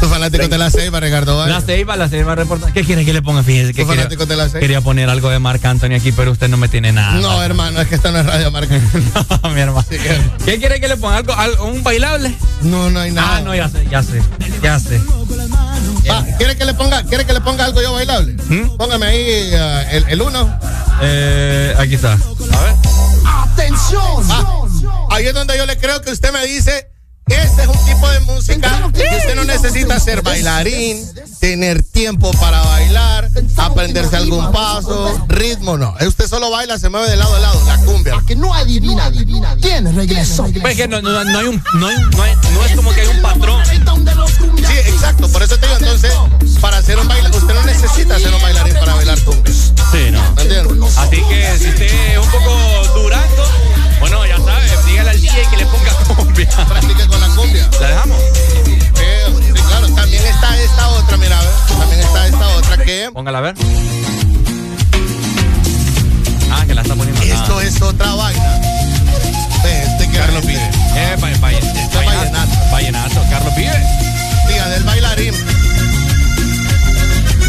Tu fanático de la ceiba, Ricardo. Valle. La Ceiba, la Ceiba reporta. ¿Qué quiere que le ponga? Fíjese que quería, fanático de la Ceiba. quería poner algo de Marc Anthony aquí, pero usted no me tiene nada. No, hermano, es que esto no es Radio Marca. no, mi hermano. ¿Qué quiere que le ponga? ¿Algo, algo- un bailable? No, no hay nada. Ah, no, ya sé, ya sé, ya sé. Ah, ¿quiere que le ponga, quiere que le ponga algo yo bailable? Póngame ahí eh, el, el uno. Eh, aquí está. A ver. ¡Atención! ahí es donde yo le creo que usted me dice, este es un tipo de música que usted no necesita ser bailarín, tener tiempo para bailar, aprenderse algún paso, ritmo, no. Usted solo baila, se mueve de lado a lado, la cumbia. Que no adivina, adivina. ¿Quién regresó? Pues que no, no, no hay un, no, hay, no, hay- no es como que hay un patrón. Sí, exacto, por eso te digo, entonces, para hacer un bailarín, usted no necesita ser un bailarín para bailar cumbia. Sí, no. ¿Me entiendes? Así que si usted es un poco durando, bueno, ya sabe, dígale al DJ que le ponga cumbia. Practique con la cumbia. ¿La dejamos? Eh, sí, claro, también está esta otra, mira, a ver, también está esta otra que... Póngala a ver. Ah, que la está poniendo. Esto es otra vaina. Este que Carlos Vive. Eh, va- va- Este vallenato. vallenato. Vallenato, Carlos Vive. Día del bailarín.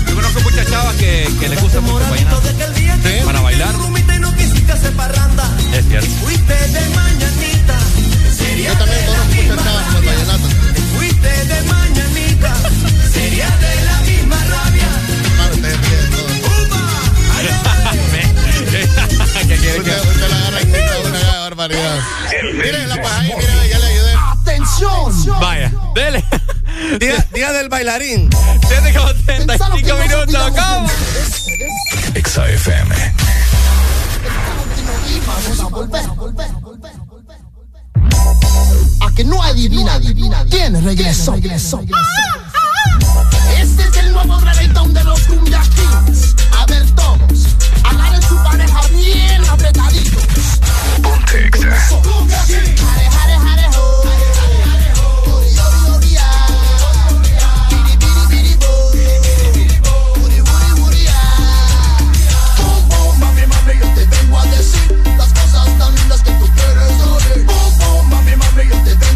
Yo conozco muchas chavas que, que les gusta mucho el vallenato. Para bailar fuiste parranda. Es cierto. fuiste de mañanita. Sería Yo también conozco muchas chavas con vallenato. Fuiste de mañanita. Sería de la misma rabia. ¿Qué quiere que usted la agarra una barbaridad? Miren la paja ahí, miren, ya le ayudé. ¡Atención! Vaya, dele. Día, día del bailarín. 7 con 35 minutos, acabo. XAFM. Vamos a volver. A que no adivina, adivina. ¿Quién regresó? regresó? Este es el nuevo reggaetón de los Cumbia Kings. A ver todos, agarren su pareja bien apretaditos. Ponte Pareja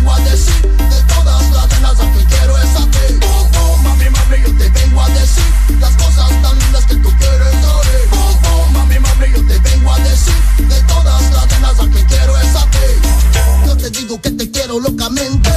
vengo a decir de todas las nenas a que quiero es a ti. Oh, oh, mami, mami, yo te vengo a decir las cosas tan lindas que tú quieres oír. Oh, oh, mami, mami, yo te vengo a decir de todas las nenas a que quiero es a ti. Yo te digo que te quiero locamente.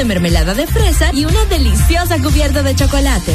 de mermelada de fresa y una deliciosa cubierta de chocolate.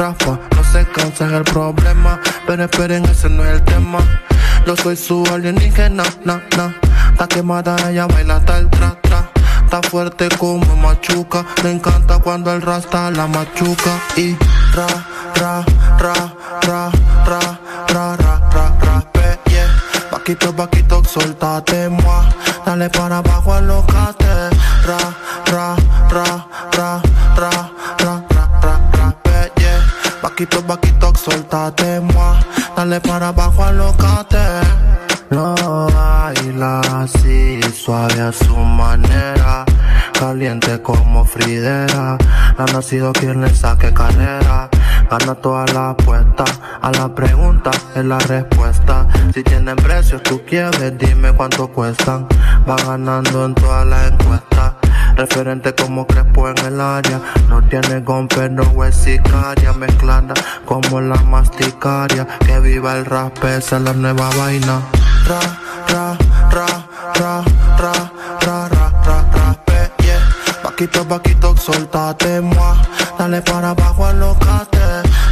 Rafa, no se cansa, es el problema. Pero esperen, ese no es el tema. Yo soy su alienígena, na, na. Está quemada, ella baila hasta el tra, tra. Está fuerte como machuca. Le encanta cuando el rasta la machuca. Y ra, ra, ra, ra, ra, ra, ra, ra, ra, yeah. Vaquito, vaquito, soltate, moi. Dale para abajo, alocate. Ra, ra, ra, Vaquito, vaquito, soltate, moi. Dale para abajo, alocate. Lo baila así, suave a su manera. Caliente como Fridera. Ha nacido quien le saque carrera. Gana toda la apuesta. A la pregunta es la respuesta. Si tienen precios, tú quieres, dime cuánto cuestan. Va ganando en todas las encuestas. Referente como Crespo en el área. No tiene gon, pero es sicaria. Mezclada como la masticaria. Que viva el rap, esa es la nueva vaina. Ra, ra, ra, ra, ra, ra, ra, ra, ra, yeah. Vaquito, vaquito, soltate, moi. Dale para abajo, alocate.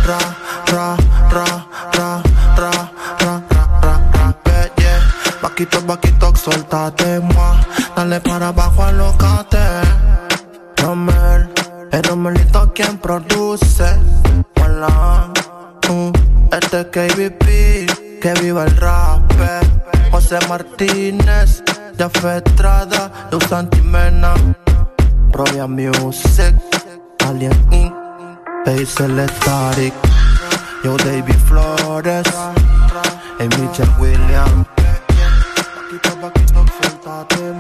Ra, ra, ra, yeah. Vaquito, vaquito, soltate, moi. Dale para abajo, alocate. Romel, el Romelito quien produce. Hola, este es KBP, que viva el rap. José Martínez, Jaffe Estrada, Luz Antimena, Roya Music, Alien Inc., Hazel Static, Yo David Flores, y Michelle Williams y tabaquito, suéltate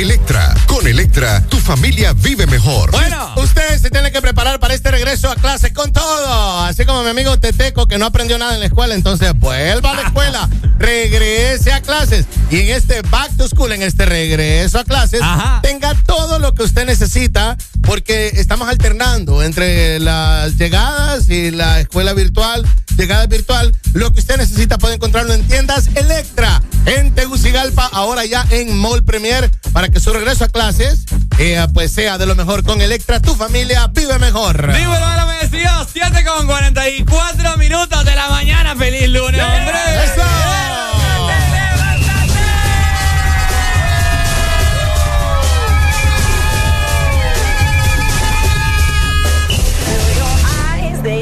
Electra. Con Electra, tu familia vive mejor. Bueno, ustedes se tienen que preparar para este regreso a clases con todo. Así como mi amigo Teteco, que no aprendió nada en la escuela, entonces vuelva a la escuela, regrese a clases. Y en este back to school, en este regreso a clases, tenga todo lo que usted necesita, porque estamos alternando entre las llegadas y la escuela virtual, llegada virtual. Lo que usted necesita puede encontrarlo en tiendas Electra, en Tegucigalpa, ahora ya en Mall Premier, para que su regreso a clases eh, pues sea de lo mejor con Electra. Tu familia vive mejor. Vive a la vecina, 7 con 44 minutos de la mañana. ¡Feliz lunes, hombre! ¡Eso!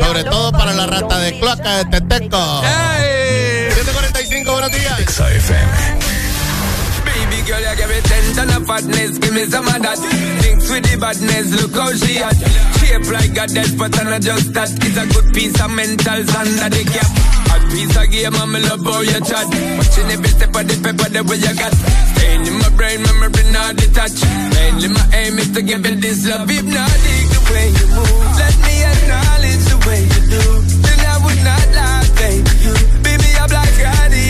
Sobre todo para la rata de cloaca de Teteco. ¡Ey! 745, buenos días. XAFM girl, you give me ten ton of fatness. Give me some of that. Thinks with the badness, look how she at. Shape like a death, but I'm not just that. It's a good piece of mental sand that they cap. A piece of game, I'm love how you chat. Watching every step of the paper, the way you got. Staying in my brain, memory not detached. Mainly my aim is to give it this love. If not, the way you move. Let me acknowledge the way you do. Then I would not lie, baby. You be me like I did.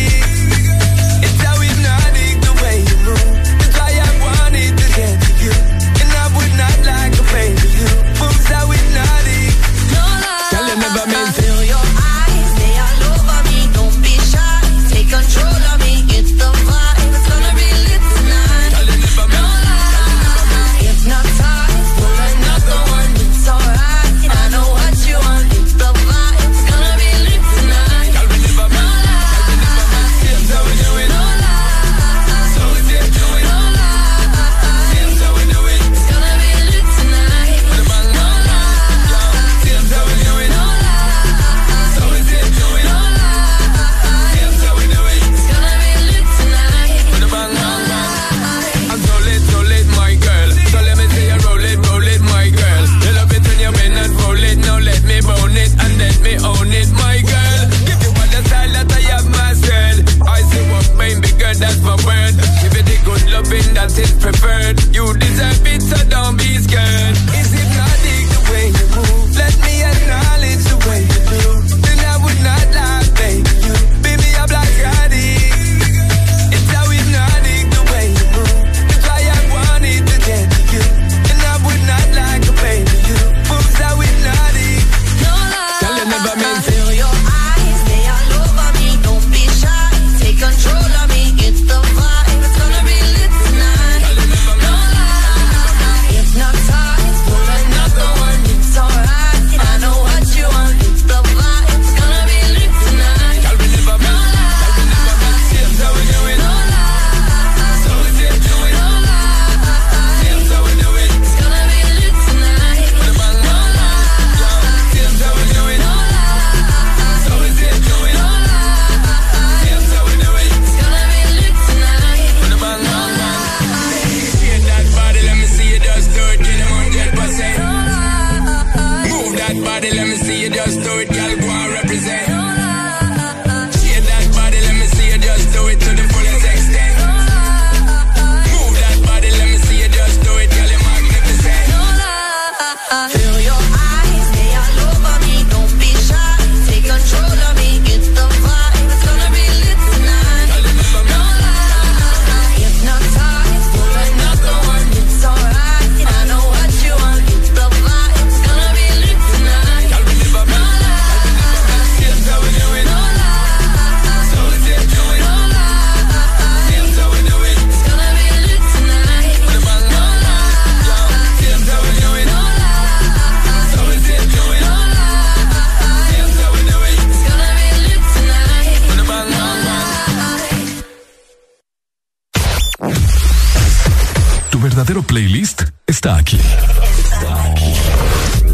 verdadero playlist está aquí. Está aquí.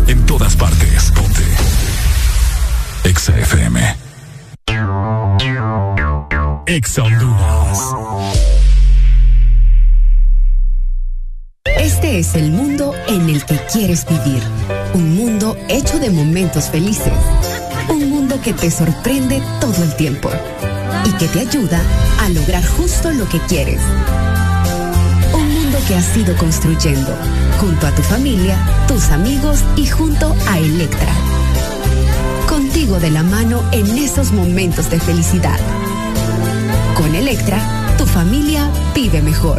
En todas partes. Ponte. Exa FM. Exa Honduras. Este es el mundo en el que quieres vivir. Un mundo hecho de momentos felices. Un mundo que te sorprende todo el tiempo y que te ayuda a lograr justo lo que quieres que has ido construyendo, junto a tu familia, tus amigos y junto a Electra. Contigo de la mano en esos momentos de felicidad. Con Electra, tu familia vive mejor.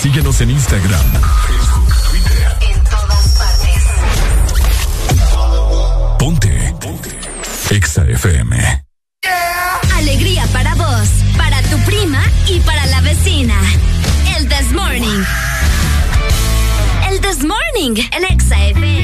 Síguenos en Instagram, Facebook, Twitter. En todas partes. Ponte. Ponte. Exa FM. Alegría para vos, para tu prima y para la vecina. El This Morning. El This Morning, el Exa FM.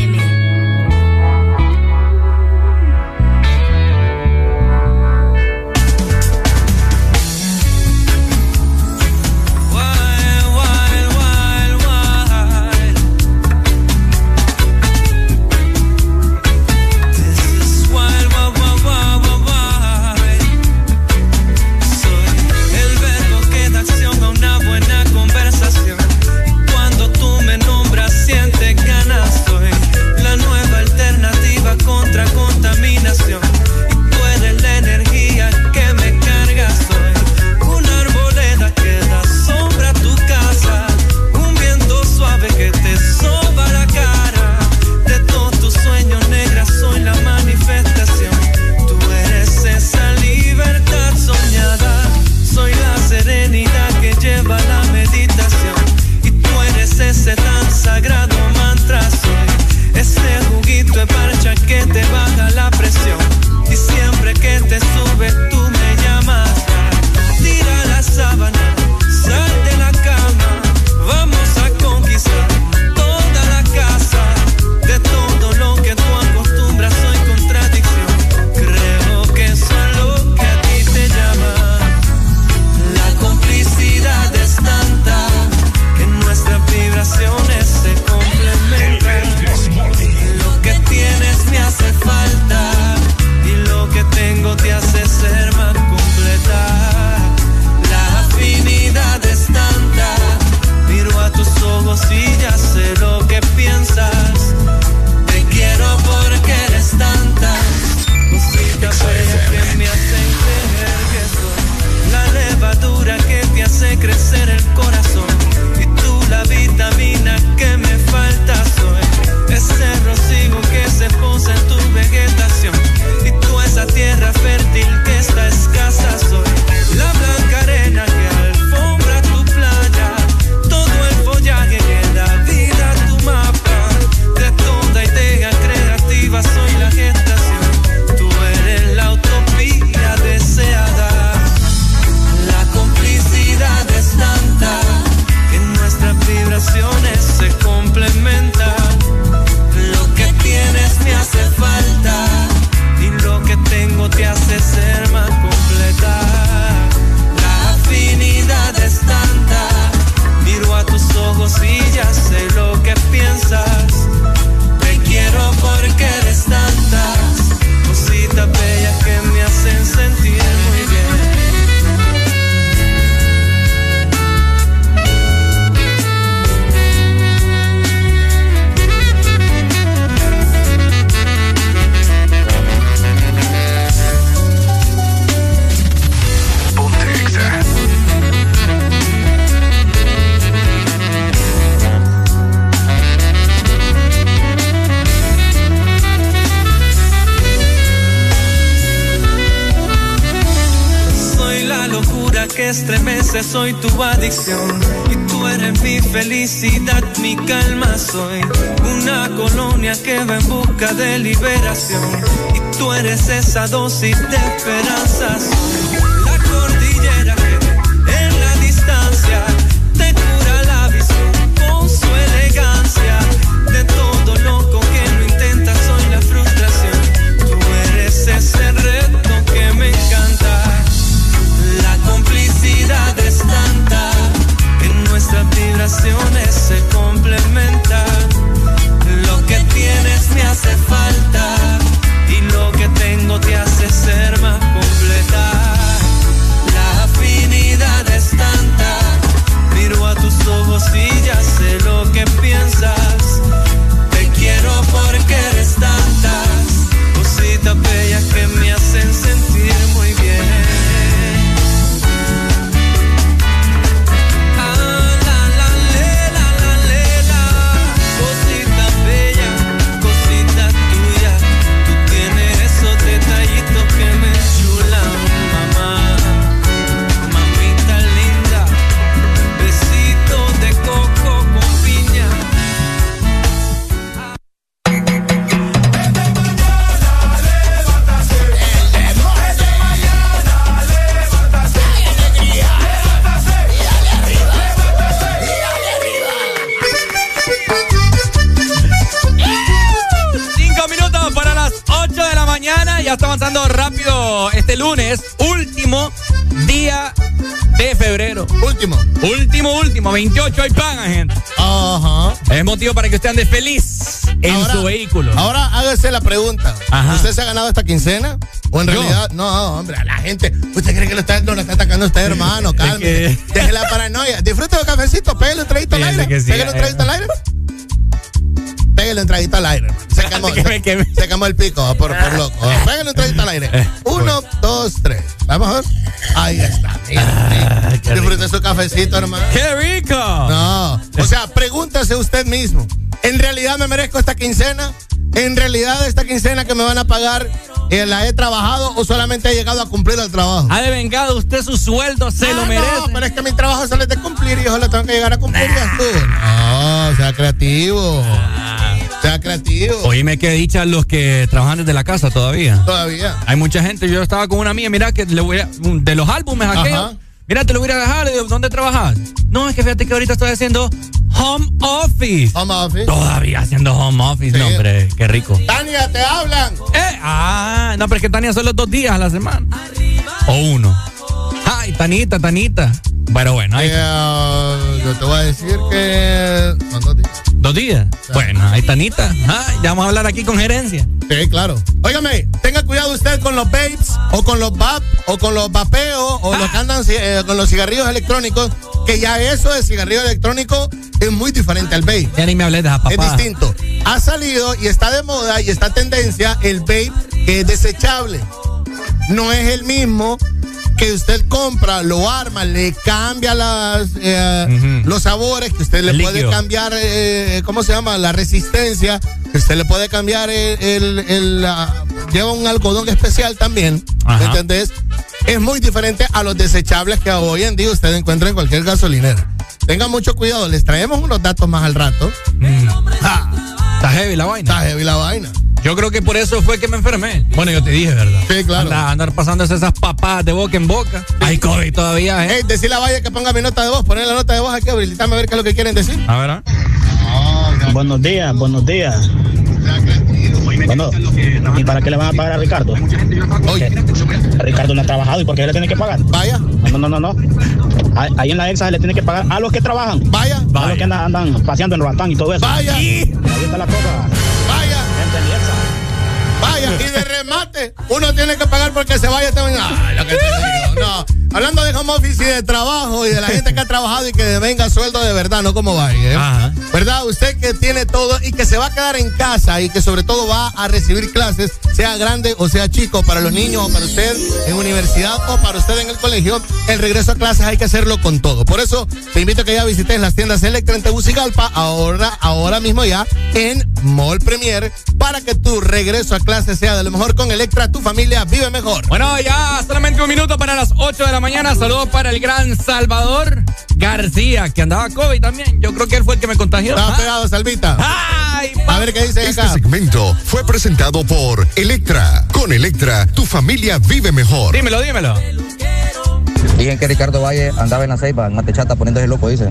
Ande feliz en Ahora- su vehículo. Ahora hágase la pregunta. Ajá. ¿Usted se ha ganado esta quincena? ¿O en Yo. realidad? No, hombre, a la gente. ¿Usted cree que lo está, no lo está atacando usted, hermano? Calme. que- Deje la paranoia. Disfrute del cafecito, pégale un traguito al aire. sí, pégale un eh. traguito al aire. Pégale un traguito al aire. Se quemó, Que me queme. se quemó el pico ah, por, por loco. Ah, Pégale un traguito al aire. Eh, Uno, dos, tres. ¿Vamos ver? Ahí está. mira, sí. Disfrute su cafecito, hermano. ¡Qué rico! No. O sea, pregúntase usted mismo. ¿En realidad me merezco esta quincena? ¿En realidad esta quincena que me van a pagar eh, la he trabajado o solamente he llegado a cumplir el trabajo? Ha devengado usted su sueldo, se lo Ah, merece. No, pero es que mi trabajo sale de cumplir y yo lo tengo que llegar a cumplir. ya estuvo. No, sea creativo. Sea creativo. Oíme que dicha los que trabajan desde la casa todavía. Todavía. Hay mucha gente, yo estaba con una mía, mira que le voy a, de los álbumes aquellos. Mira, te lo voy a dejar, digo, ¿dónde trabajas? No, es que fíjate que ahorita estoy haciendo home office. Home office. Todavía haciendo home office, Sí. no, hombre, qué rico. Tania, te hablan. Eh, ah, no, pero es que Tania solo dos días a la semana. O uno. Ay, Tanita, Tanita. Pero bueno, ahí Eh, yo te voy a decir que. ¿Son dos días? dos días. Bueno, ahí Tanita. Ah, ya vamos a hablar aquí con gerencia. Sí, claro. Óigame, tenga cuidado usted con los babes, o con los vap, o con los vapeos, o los que andan eh, con los cigarrillos electrónicos, que ya eso de cigarrillo electrónico es muy diferente al vape. Ya ni me hablé de esa Es distinto. Ha salido y está de moda y está tendencia el vape que es desechable. No es el mismo que usted compra, lo arma, le cambia las, eh, los sabores, que usted le El puede líquido. cambiar, eh, ¿cómo se llama? La resistencia, que usted le puede cambiar el, el- el, la- lleva un algodón especial también, Ajá. ¿me entendés? Es muy diferente a los desechables que hoy en día usted encuentra en cualquier gasolinera. Tenga mucho cuidado, les traemos unos datos más al rato. Mm. Ja, Está heavy la vaina. está heavy la vaina. Yo creo que por eso fue que me enfermé. Bueno, yo te dije, ¿verdad? Sí, claro. Andar, andar pasándose esas papadas de boca en boca. Hay COVID todavía, ¿eh? Hey, decirle a Valle que ponga mi nota de voz, poner la nota de voz aquí, habilitame a ver qué es lo que quieren decir. A ver, ¿ah? Buenos días, buenos días. Bueno, ¿y para qué le van a pagar a Ricardo? Oye, Ricardo no ha trabajado, ¿y por qué le tiene que pagar? vaya, No, no, no, no. Ahí- Ahí en la EXA se le tiene que pagar a los que trabajan. vaya, A los que andan, andan paseando en Roatán y todo eso. vaya, Ahí está la cosa. vaya, vaya. Y de remate, uno tiene que pagar porque se vaya también. Ah, lo que te digo. No, hablando de home office y de trabajo y de la gente que ha trabajado y que venga sueldo de verdad, no como vaya. ¿eh? Ajá. ¿Verdad? Usted que tiene todo y que se va a quedar en casa y que sobre todo va a recibir clases, sea grande o sea chico, para los niños o para usted en universidad o para usted en el colegio, el regreso a clases hay que hacerlo con todo. Por eso te invito a que ya visites las tiendas Electra en Tegucigalpa, ahora, ahora mismo ya en Mall Premier, para que tu regreso a clases sea de lo mejor con Electra, tu familia vive mejor. Bueno, ya solamente un minuto para las 8 de la mañana. Saludos para el gran Salvador García, que andaba COVID también. Yo creo que él fue el que me contagió. Estaba Ah. pegado, Salvita. Ay, A ver qué dice Este acá. segmento fue presentado por Electra. Con Electra, tu familia vive mejor. Dímelo, dímelo. Dicen que Ricardo Valle andaba en la ceiba, en Matechata, poniéndose loco, dice.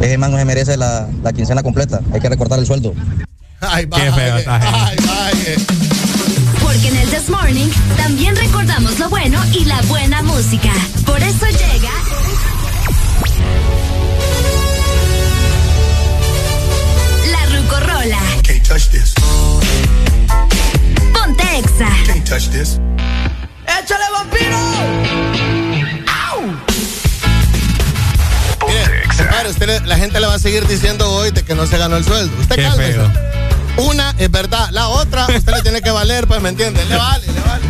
Ese man no se merece la, la quincena completa. Hay que recortar el sueldo. Ay, Qué feo vaya. está, gente. Ay. Porque en el This Morning también recordamos lo bueno y la buena música. Por eso llega. Touch this. Ponte Exa. Can't touch this. ¡Échale vampiro! Mire, compadre, usted la gente le va a seguir diciendo hoy de que no se ganó el sueldo. Usted Qué. Una es verdad, la otra usted le tiene que valer, pues, ¿me entiende? Le vale, le vale.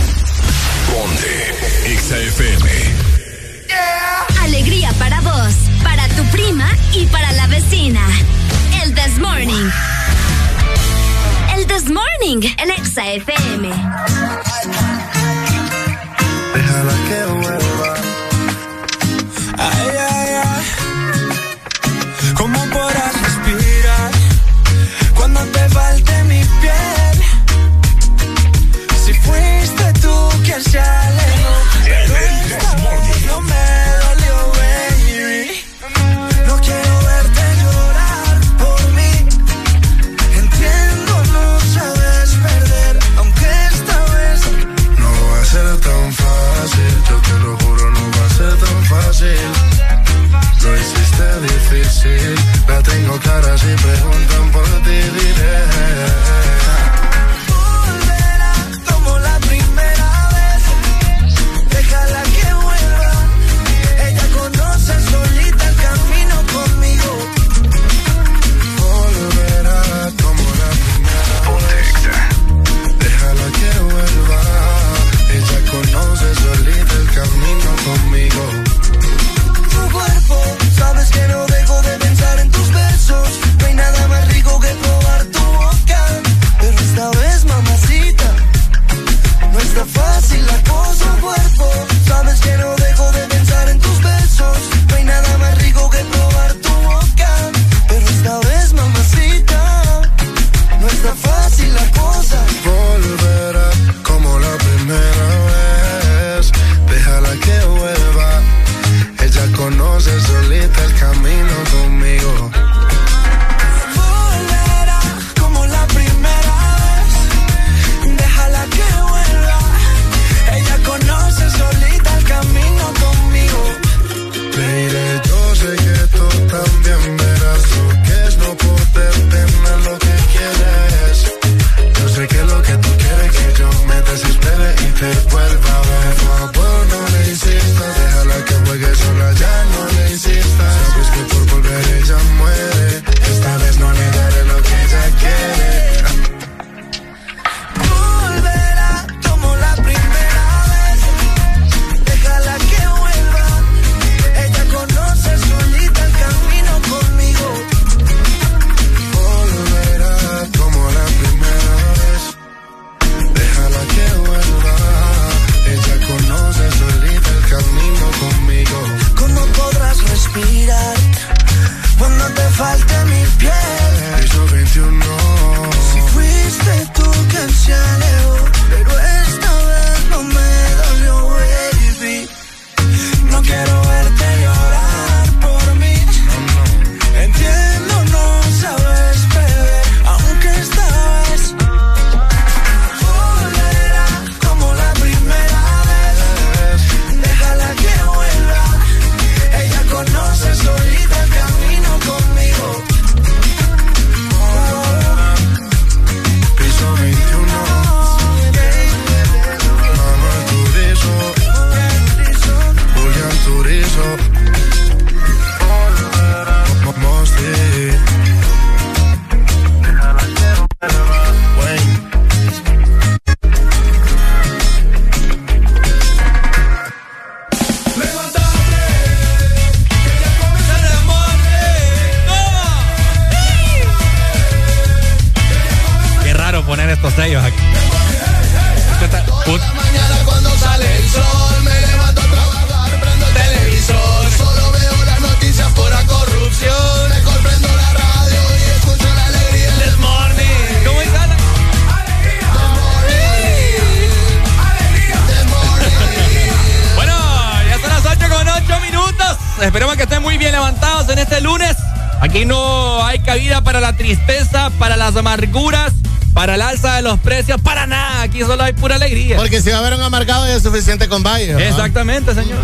Con Valle. ¿verdad? Exactamente, señor.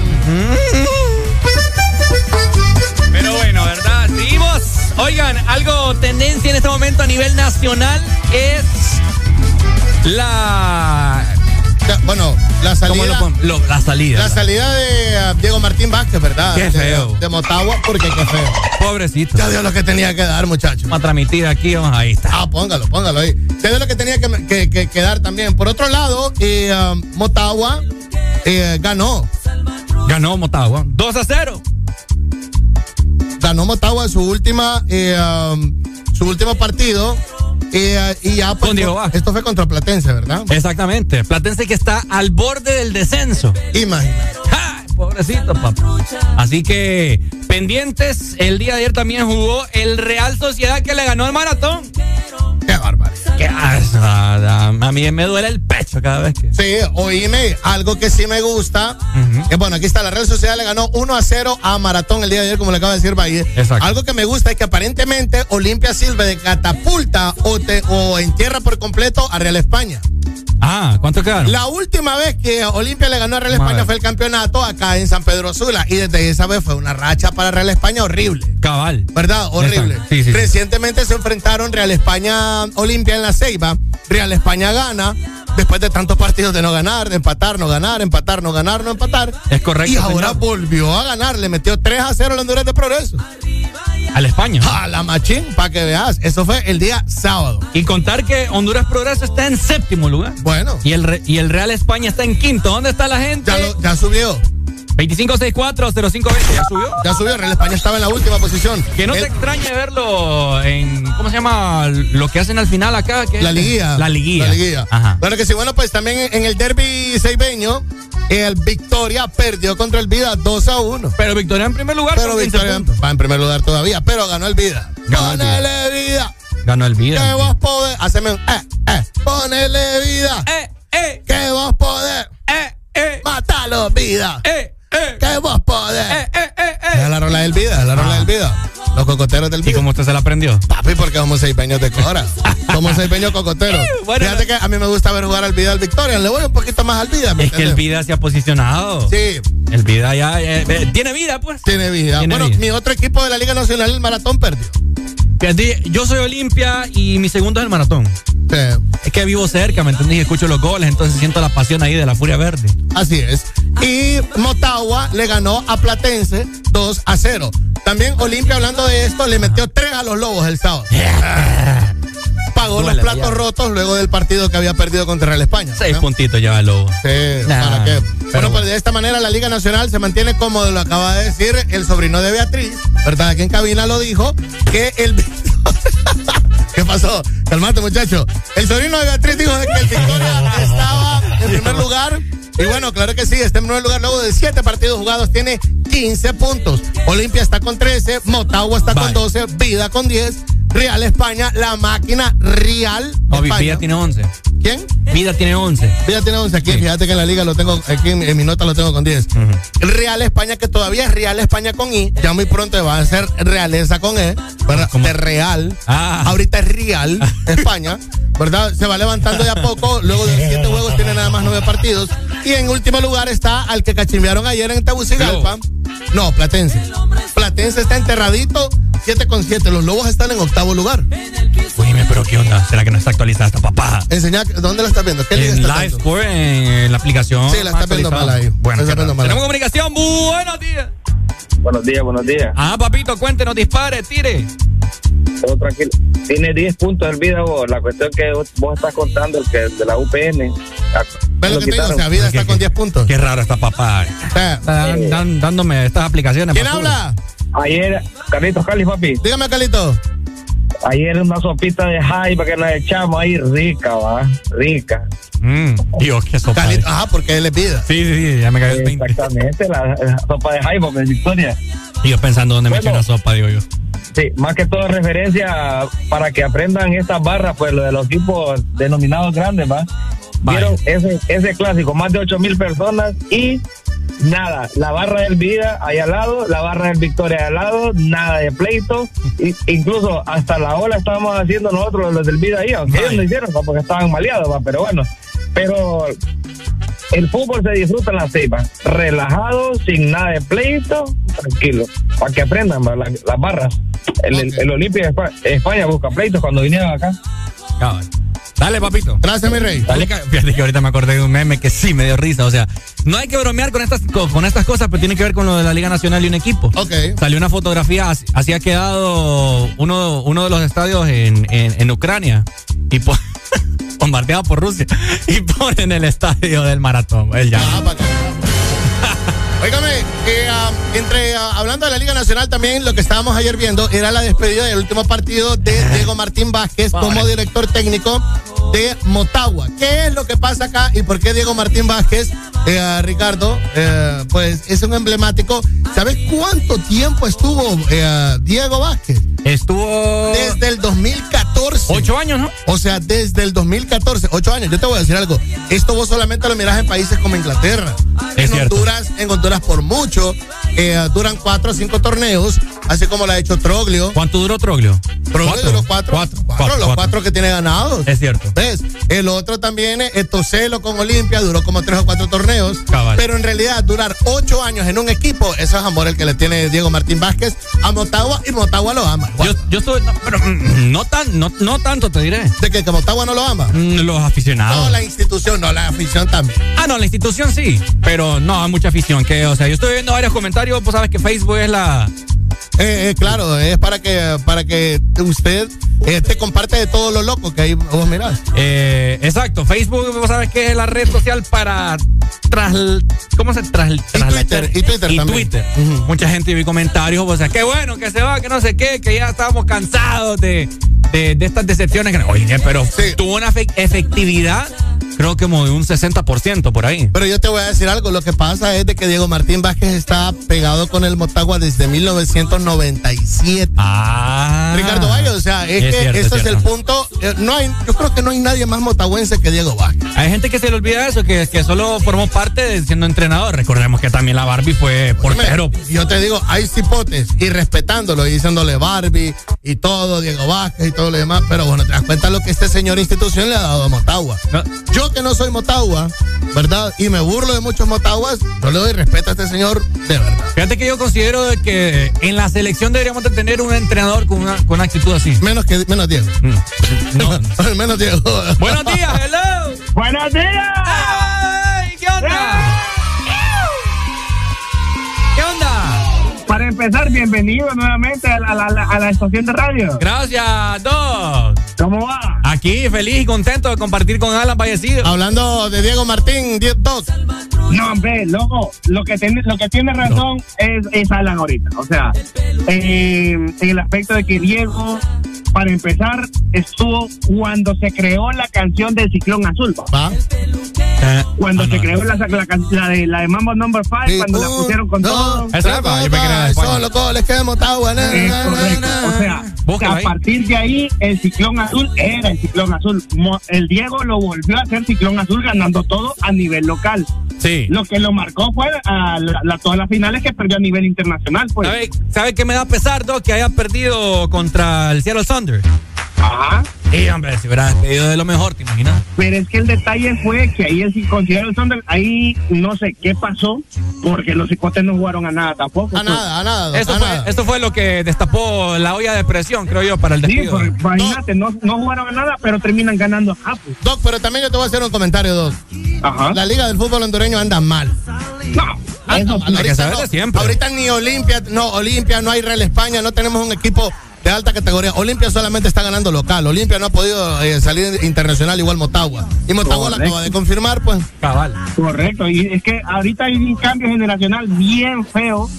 Pero bueno, ¿verdad? Seguimos. Oigan, algo tendencia en este momento a nivel nacional es la... Bueno, la ¿Cómo lo salida. pon- lo- la salida. La salida de ah, Diego Martín Vázquez, ¿verdad? Qué feo. De, Motagua, porque qué feo. Pobrecito. Ya dio lo que tenía que dar, muchachos. Vamos a transmitir aquí, vamos, ahí está. Ah, póngalo, póngalo ahí. Ya dio lo que tenía que, que- que- que dar también. Por otro lado, eh, ah, Motagua eh, ganó. Ganó Motagua. 2 a 0. Ganó Motagua su última, eh, ah, su último partido. eh, y ya pues, Con Diego esto fue contra Platense, ¿verdad? Exactamente. Platense que está al borde del descenso. Imagínate. ¡Ja! Pobrecito, papá. Así que pendientes, el día de ayer también jugó el Real Sociedad que le ganó el maratón. Qué bárbaro. Qué asco, a mí me duele el cada vez que. Sí, oíme, algo que sí me gusta. Que, bueno, aquí está, la Real Sociedad le ganó 1 a 0 a Maratón el día de ayer, como le acaba de decir Valle. Exacto. Algo que me gusta es que aparentemente Olimpia sirve de catapulta o, te, o entierra por completo a Real España. Ah, ¿cuánto quedaron? La última vez que Olimpia le ganó a Real España fue el campeonato acá en San Pedro Sula. Y desde esa vez fue una racha para Real España horrible. Cabal. ¿Verdad? Horrible. Sí, sí. Recientemente se enfrentaron Real España Olimpia en la Ceiba. Real España gana. Después de tantos partidos de no ganar, de empatar, no ganar, empatar, no ganar, no empatar. Es correcto, Y ahora señor. volvió a ganar. Le metió 3 a 0 al Honduras de Progreso. Al España. A la machín, para que veas. Eso fue el día sábado. Y contar que Honduras Progreso está en séptimo lugar. Bueno, Y el, y el Real España está en quinto. ¿Dónde está la gente? ya, lo- ya subió. 2564-0520. ¿Ya subió? Ya subió. Real España estaba en la última posición. Que no El- te extrañe verlo en. ¿Cómo se llama? Lo que hacen al final acá. que La liguilla. La liguilla. La liguilla. Ajá. Bueno, que sí, bueno, pues también en el derby seibeño, el Victoria perdió contra el Vida 2 a 1. Pero Victoria en primer lugar. Pero con 15 Victoria va en primer lugar todavía, pero ganó el Vida. Ganó el Ponele vida. Ganó el vida. Que vos podés. Haceme un eh, eh. Ponele vida. Eh, eh, Que vos podés. eh, eh, Matalo, vida. eh, eh, Que vos podés. eh, eh, eh, Es eh. la rola del vida, es la rola del vida. Los cocoteros del ¿Y cómo usted se la aprendió? Papi, porque somos seis peños de cora. Somos seis peños cocoteros. Bueno, Fíjate que a mí me gusta ver jugar al vida al Victoria. Le voy un poquito más al vida. ¿me Es que el vida se ha posicionado. Sí, El vida ya. eh, eh, tiene vida, pues. tiene vida. Tiene bueno, vida. mi otro equipo de la Liga Nacional, el Maratón, perdió. Fíjate, Yo soy Olimpia y mi segundo es el maratón. Sí, Es que vivo cerca, ¿me entendés? Y escucho los goles, entonces siento la pasión ahí de la Furia Verde. así es. Y Motagua le ganó a Platense 2 a 0. También Olimpia, hablando de esto, le metió 3 a los Lobos el sábado. Pagó los la platos rotos luego del partido que había perdido contra Real España. Seis ¿no? puntitos lleva el lobo. Sí, Nah, ¿para qué? pero Bueno, pues bueno. de esta manera la Liga Nacional se mantiene como lo acaba de decir el sobrino de Beatriz, ¿verdad? Aquí en cabina lo dijo, que el... ¿Qué pasó? Calmate, muchacho. El sobrino de Beatriz dijo que el Victoria estaba en primer lugar. Y bueno, claro que sí, está en primer lugar luego de siete partidos jugados, tiene 15 puntos. Olimpia está con 13, Motagua está con Vale. 12, Vida con 10, Real España, la máquina Real No, España. Vida tiene 11. ¿Quién? Vida tiene 11. Vida tiene 11 aquí, Sí. fíjate que en la liga lo tengo, aquí en, en mi nota lo tengo con 10. El Real España, que todavía es Real España con I, ya muy pronto va a ser Realeza con E, ¿verdad? ¿Cómo? De Real. Ah. Ahorita es Real España, ¿verdad? Se va levantando de a poco, luego de siete juegos tiene nada más nueve partidos. Y en último lugar está al que cachimbearon ayer en Tegucigalpa. No, Platense. Platense está enterradito, 7 con 7. Los Lobos están en octavo lugar. Oíme, pero ¿qué onda? ¿Será que no está actualizada esta papá? Enseña, ¿dónde la estás viendo? ¿Qué En estás Live? Score, en la aplicación. Sí, la está viendo mal ahí. Bueno, está viendo mal tenemos comunicación. Buenos días. Buenos días, buenos días. Ah, papito, cuéntenos, dispare, tire. Todo tranquilo. Tiene 10 puntos el vida vos. La cuestión que vos, estás contando, el que de la UPN. ah, ¿Ves lo que te digo? O sea, Vida está ¿Qué- con 10 puntos. Qué raro papá. Está dan- dan- dándome estas aplicaciones. ¿Quién habla? Ayer, Carlitos Cali, papi. Dígame, Calito. Ayer una sopita de jaiba que nos echamos ahí, rica, va. Rica. Mm, Dios, qué sopa. Calito, ajá, porque él es Vida. Sí, sí, sí, ya me cayó el 20. Exactamente, la, la sopa de jaiba, pues, Victoria. Y yo pensando dónde me eché una sopa, digo yo. Sí, más que todo referencia para que aprendan estas barras, pues lo de los equipos denominados grandes, ¿va? Vieron ese, ese clásico, más de 8 mil personas y nada. La barra del Vida ahí al lado, la barra del Victoria al lado, nada de pleito. Y, incluso hasta la ola estábamos haciendo nosotros los del Vida ahí, aunque ellos no hicieron ¿va? porque estaban maleados, ¿va? pero bueno. Pero el fútbol se disfruta en la ceiba, relajado, sin nada de pleito, tranquilo, para que aprendan las barras. El, el, el Olimpia de Espa- España busca pleitos cuando vinieron acá. Cabal. Dale, papito. Gracias, mi rey. Dale, fíjate que ahorita me acordé de un meme que sí me dio risa. O sea, no hay que bromear con estas, co- con estas cosas, pero tiene que ver con lo de la Liga Nacional y un equipo. Ok. Salió una fotografía, así, así ha quedado uno, uno de los estadios en, en, en Ucrania. Y po- bombardeado por Rusia. Y ponen el estadio del maratón. El ya. Óigame, que, ah, entre ah, hablando de la Liga Nacional también lo que estábamos ayer viendo era la despedida del último partido de Diego Martín Vázquez como director técnico de Motagua. ¿Qué es lo que pasa acá y por qué Diego Martín Vázquez, eh, Ricardo, eh, pues es un emblemático? ¿Sabes cuánto tiempo estuvo eh, Diego Vázquez? Estuvo desde el 2014. Ocho años, ¿no? O sea, desde el 2014, ocho años. Yo te voy a decir algo. Esto vos solamente lo mirás en países como Inglaterra. Es en cierto. Honduras, en Honduras por mucho. eh, duran cuatro o cinco torneos, así como lo ha hecho Troglio. ¿Cuánto duró Troglio? Troglio duró cuatro. Cuatro. Cuatro, Cuatro, los cuatro. que tiene ganados. Es cierto. ¿Ves? El otro también, eh, Etocelo con Olimpia, duró como tres o cuatro torneos. Cabal. Pero en realidad, durar ocho años en un equipo, eso es amor el que le tiene Diego Martín Vázquez a Motagua y Motagua lo ama. Yo, yo estoy. No, pero mm, no, tan, no, no tanto, te diré. ¿De que, que Motagua no lo ama? Mm, Los aficionados. No, la institución, no, la afición también. Ah, no, la institución sí, pero no hay mucha afición. Que, o sea, yo estoy viendo varios comentarios, pues sabes que Facebook es la. Eh, eh, claro, es para que para que usted eh, te comparte de todo lo loco que ahí vos mirás. Eh, exacto, Facebook, vos sabes que es la red social para tras, ¿cómo se tras, Twitter, y Twitter y también. Twitter. Mucha gente vi comentarios, o sea, qué bueno que se va, que no sé qué, que ya estábamos cansados de, de, de estas decepciones. Que, oye, pero tuvo una fe- efectividad, creo que como de un 60% por ahí. Pero yo te voy a decir algo, lo que pasa es de que Diego Martín Vázquez está pegado con el Motagua desde 1997. Ah. Ricardo Valle, o sea, es, Es que cierto, ese es es, el punto. Eh, No hay, yo creo que no hay nadie más motagüense que Diego Vázquez. Hay gente que se le olvida eso, que, que solo formó parte de siendo entrenador. Recordemos que también la Barbie fue portero. Yo te digo, hay cipotes y respetándolo y diciéndole Barbie y todo, Diego Vázquez y todo lo demás, pero bueno, te das cuenta lo que este señor institución le ha dado a Motagua. Yo que no soy Motagua, ¿verdad? Y me burlo de muchos Motaguas, yo le doy respeto a este señor de verdad. Fíjate que yo considero de que en la selección deberíamos de tener un entrenador con una, con una actitud así. Menos que menos Diego. No. menos Diego. Buenos días, hello. Buenos días. Ay, ¿Qué onda? Para empezar, bienvenido nuevamente a la, a la- a la estación de radio. Gracias, Doc. ¿Cómo va? Aquí, feliz y contento de compartir con Alan fallecido. Hablando de Diego Martín, 10 2. No, hombre, loco, lo que tiene, lo que tiene razón es, es Alan ahorita. O sea, eh, en el aspecto de que Diego, para empezar, estuvo cuando se creó la canción del Ciclón Azul. ¿va? Eh, Cuando ah, se no. creó la, la, la de, la de Mambo Number 5, Sí, cuando la uh, pusieron con no, todo. Esa es, va, yo me quería España. Solo goles que de Motagua. na, Es na, na. O sea, Búscalo a ahí. partir de ahí, el ciclón azul era el ciclón azul. El Diego lo volvió a hacer ciclón azul ganando todo a nivel local. Sí. Lo que lo marcó fue a la- la- todas las finales que perdió a nivel internacional. Pues. ¿Sabe, ¿Sabe qué me da pesar, Doc? Que haya perdido contra el Seattle Thunder. Ajá. Sí, hombre, si hubiera despedido de lo mejor, ¿te imaginas? Pero es que el detalle fue que ahí el considero el Thunder, ahí no sé qué pasó, porque los cicotes no jugaron a nada tampoco. A nada, a nada. Esto a fue, nada. esto fue lo que destapó la olla de presión, creo yo, para el Sí, despido. pues, imagínate, no, no jugaron a nada, pero terminan ganando acá. Pues. Doc, pero también yo te voy a hacer un comentario, Doc. Ajá. La Liga del Fútbol Hondureño anda mal. No, Anda eso mal. Que no, siempre. ahorita ni Olimpia, no, Olimpia, no hay Real España, no tenemos un equipo de alta categoría. Olimpia solamente está ganando local. Olimpia no ha podido eh, salir internacional igual Motagua. Y Motagua Correcto. acaba de confirmar, pues. Cabal. Correcto, y es que ahorita hay un cambio generacional bien feo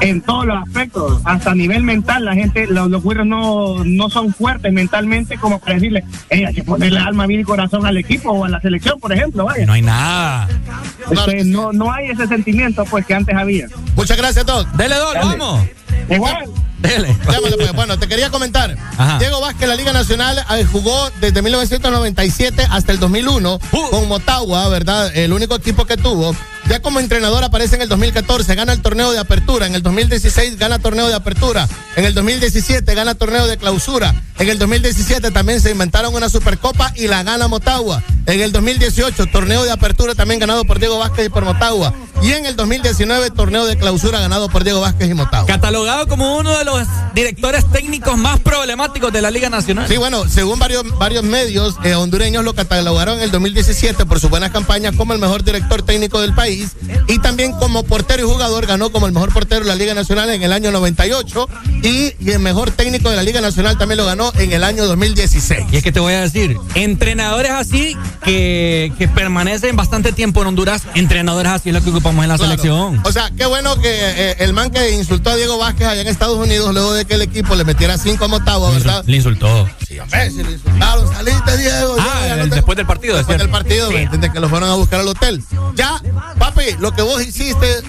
en todos los aspectos, hasta a nivel mental, la gente, los, los no, no son fuertes mentalmente como para decirle, "Ey, hay que ponerle alma, vida y corazón al equipo o a la selección, por ejemplo, vaya. No hay nada. Este, no, no hay ese sentimiento pues que antes había. Muchas gracias, Doc. Dele, Doc, Dale. vamos. Igual, Dele. Pues. Bueno, te quería comentar. Ajá. Diego Vázquez, la Liga Nacional, eh, jugó desde 1997 hasta el 2001 Uh. con Motagua, ¿verdad? El único equipo que tuvo. Ya como entrenador aparece en el 2014, gana el torneo de apertura, en el 2016 gana torneo de apertura, en el 2017 gana torneo de clausura, en el 2017 también se inventaron una supercopa y la gana Motagua, en el 2018 torneo de apertura también ganado por Diego Vázquez y por Motagua, y en el 2019 torneo de clausura ganado por Diego Vázquez y Motado. Catalogado como uno de los directores técnicos más problemáticos de la Liga Nacional. Sí, bueno, según varios, varios medios eh, hondureños lo catalogaron en el 2017 por sus buenas campañas como el mejor director técnico del país y también como portero y jugador ganó como el mejor portero de la Liga Nacional en el año 98 y, el mejor técnico de la Liga Nacional también lo ganó en el año 2016. Y es que te voy a decir, entrenadores así que, que permanecen bastante tiempo en Honduras, entrenadores así es lo que ocupan ocupamos en la selección. O sea, qué bueno que eh, el man que insultó a Diego Vázquez allá en Estados Unidos, luego de que el equipo le metiera cinco a Motavo, ¿verdad? Le insultó. Sí, le insultaron. Saliste, Diego. Ah, después del partido. Después del partido. Que lo fueron a buscar al hotel. Ya, papi, lo que vos hiciste,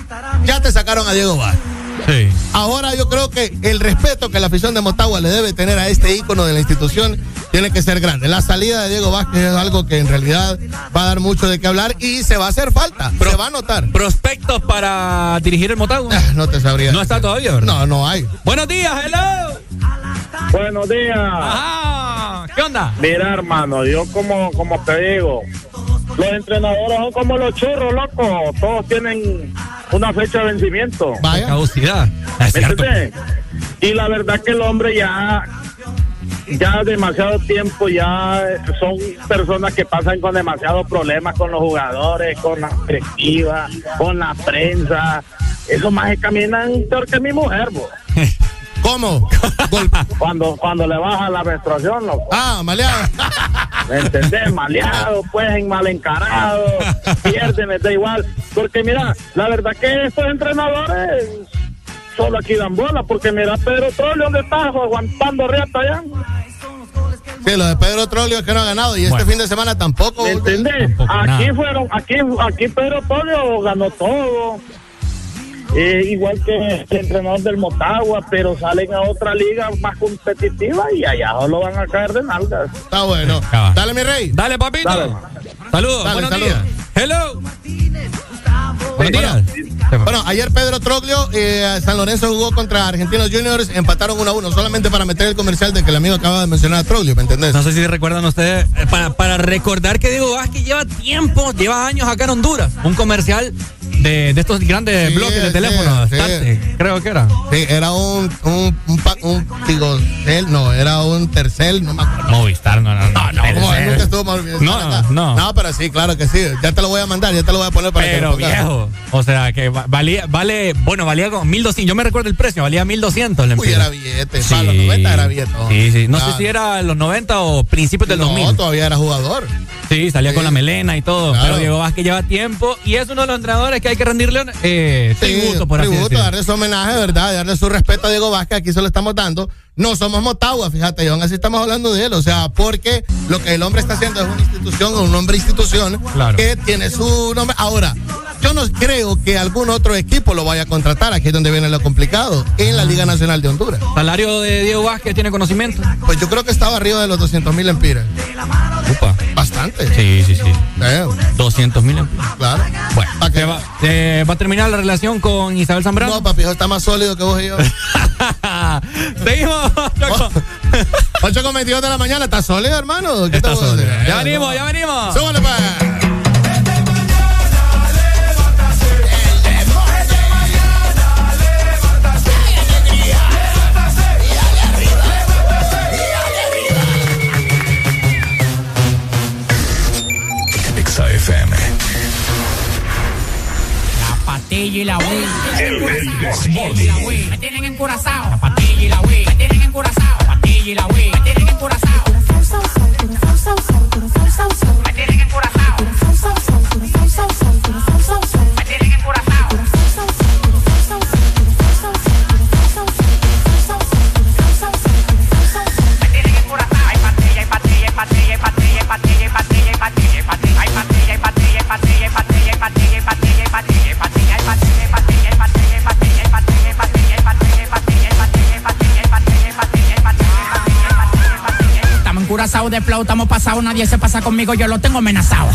ya te sacaron a Diego Vázquez. Sí. Ahora yo creo que el respeto que la afición de Motagua le debe tener a este ícono de la institución tiene que ser grande. La salida de Diego Vázquez es algo que en realidad va a dar mucho de qué hablar y se va a hacer falta, se va a notar. ¿Prospectos para dirigir el Motagua? Ah, no te sabría. ¿No está todavía? ¿verdad? No, no hay. Buenos días, hello. Buenos días. ¿Qué onda? Mira, hermano, yo como, como te digo, los entrenadores son como los churros, loco. Todos tienen una fecha de vencimiento. Vaya. Caducidad. Y la verdad que el hombre ya ya demasiado tiempo, ya son personas que pasan con demasiados problemas con los jugadores, con la directiva, con la prensa. Eso más que caminan peor que mi mujer, bo. ¿Cómo? cuando, cuando le baja la menstruación, loco. Ah, maleada. ¿Me entendés? Maleado, pues, mal encarado, pierde, me da igual. Porque mira, la verdad que estos entrenadores solo aquí dan bola, porque mira, Pedro Trollio, ¿dónde está? Aguantando reata allá. Sí, lo de Pedro Trollio es que no ha ganado y este fin de semana tampoco. ¿Me entendés? Aquí fueron, aquí, aquí Pedro Trollio ganó todo igual que el entrenador del Motagua, pero salen a otra liga más competitiva y allá lo van a caer de nalgas. Está bueno. Dale, mi rey. Dale, papito. Saludos. Dale, buenos saludos. Días. Hello. Buenos días. Bueno, ayer Pedro Troglio, eh, San Lorenzo jugó contra Argentinos Juniors, empataron 1 a 1, solamente para meter el comercial de que el amigo acaba de mencionar a Troglio, ¿me entendés? No sé si recuerdan ustedes, eh, para, para recordar que Diego Vázquez lleva tiempo, lleva años acá en Honduras, un comercial de, estos grandes bloques de teléfono, creo que era. Sí, era un, un, un, un digo, él, no, era un Tercel, no me acuerdo. Movistar, no, no, no. No, no, estuvo Movistar, no, no, no. pero sí, claro que sí. Ya te lo voy a mandar, ya te lo voy a poner para pero que Pero viejo, o sea, que valía, vale, bueno, valía como 1200, yo me recuerdo el precio, valía 1200. Uy, era billete, para los 90 era billete. Sí, sí, no sé si era los 90 o principios del 2000. No, todavía era jugador. Sí, salía con la melena y todo, claro. pero Diego Vázquez lleva tiempo y es uno de los entrenadores que que hay que rendirle eh, tributo, sí, por así tributo, darle su homenaje, ¿verdad? Darle su respeto a Diego Vázquez, aquí se lo estamos dando. No somos Motagua, fíjate, y aún así estamos hablando de él, o sea, porque lo que el hombre está haciendo es una institución, o un hombre institución, que tiene su nombre. Ahora, yo no creo que algún otro equipo lo vaya a contratar, aquí es donde viene lo complicado, en la Liga Nacional de Honduras. ¿Salario de Diego Vázquez tiene conocimiento? Pues yo creo que estaba arriba de los 200 mil empiras. Upa bastante. Sí, sí, sí. ¿Eh? 200 mil empleos. Claro. Bueno, ¿Para va, eh, va, a terminar la relación con Isabel Zambrano? No, papi, está más sólido que vos y yo. Seguimos. 8 con 22 de la mañana. ¿Está sólido, hermano? ¿Qué está sólido. Ya, ya venimos, ya venimos. Súbale, pues. patilla y la wey. El del Me tienen encurazao. La patilla y la wey. Me tienen encurazao. La patilla y la wey. Me tienen encurazao. Curazao, curazao, curazao, curazao, curazao, curazao de flow, estamos pasados, nadie se pasa conmigo, yo lo tengo amenazado.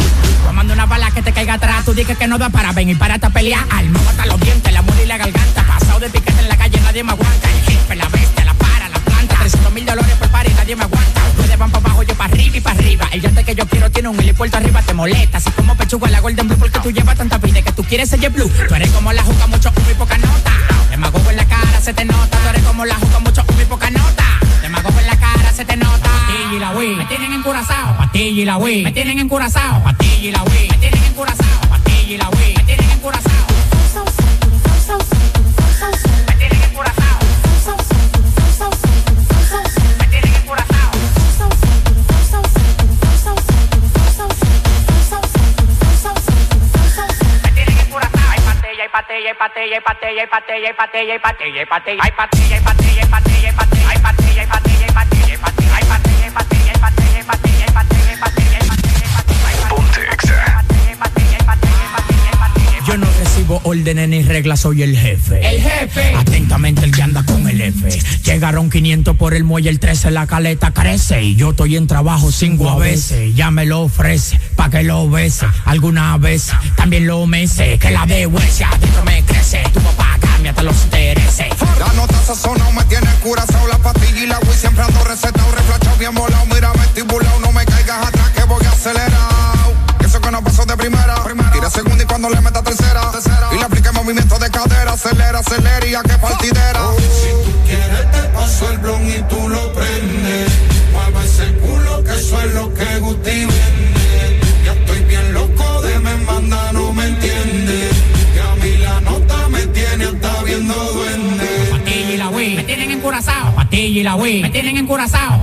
Tomando una bala que te caiga atrás, tú dices que no da para ven y para esta pelea, alma, mata los dientes, la muerte y la garganta. Pasado de piquete en la calle, nadie me aguanta. El jefe, la bestia, la para, la planta. 300 mil dólares por par y nadie me aguanta. Ustedes van para abajo, yo para arriba y para arriba. El yate que yo quiero tiene un helipuerto arriba, te molesta. Así como pechuga la Golden Blue, porque tú llevas tanta vida que tú quieres ser blue. Tú eres como la juca, mucho humo y poca nota. Demagogo en la cara, se te nota. Tú eres como la juca, mucho humo y poca nota. Demagogo en la cara, se te nota. Patilla y la Wii, me tienen encurazao. Patilla y la Wii, me tienen encurazao. Patilla y la Wii, me tienen encurazao. Patilla y la Wii, me tienen encurazao. Me tienen encurazao. Me tienen encurazao. Patella, hay patella, hay patella, hay patella, hay patella, hay patella, hay patella, hay patella, hay patella, patella, recibo órdenes ni reglas, soy el jefe. El jefe. Atentamente el que anda con el F. Llegaron 500 por el muelle, el 13 la caleta crece. Y yo estoy en trabajo cinco a veces. Ya me lo ofrece, pa' que lo bese. Alguna vez también lo mece. Que la de huesia adentro me crece. Tu papá cámbiate los intereses. La nota sazonado me tiene curazao La pastilla y la Wii siempre ando recetado Reflachado bien volado, mira vestibulado No me caigas atrás que voy acelerado Eso que no pasó de primera, Tira segunda y cuando le meta tercera, Y le aplique movimiento de cadera Acelera, acelera y a que partidera Si tú quieres te paso el blon y tú lo prendes. Mueve ese culo que eso es lo que Guti vende. Ya estoy bien loco de me manda, no me entiende. Que a mí la nota me tiene hasta viendo duende. Patilla y la Wii, me tienen encurazao. Patilla y la Wii, me tienen encurazao.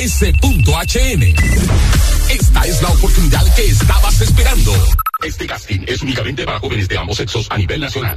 info.as.hn. Esta es la oportunidad que estabas esperando. Este casting es únicamente para jóvenes de ambos sexos a nivel nacional.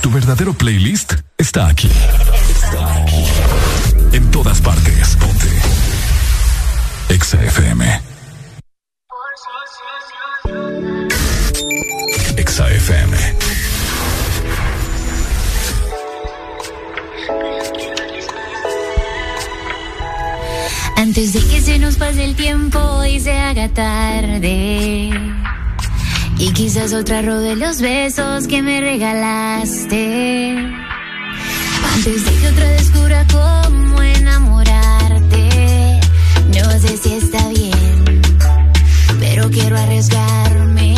Tu verdadero playlist está aquí. Está aquí. En todas partes. Ponte. Exa FM. Exa FM. Antes de que se nos pase el tiempo y se haga tarde. Y quizás otra robe los besos que me regalaste. Antes de que otra descubra cómo enamorarte. No sé si está bien, pero quiero arriesgarme.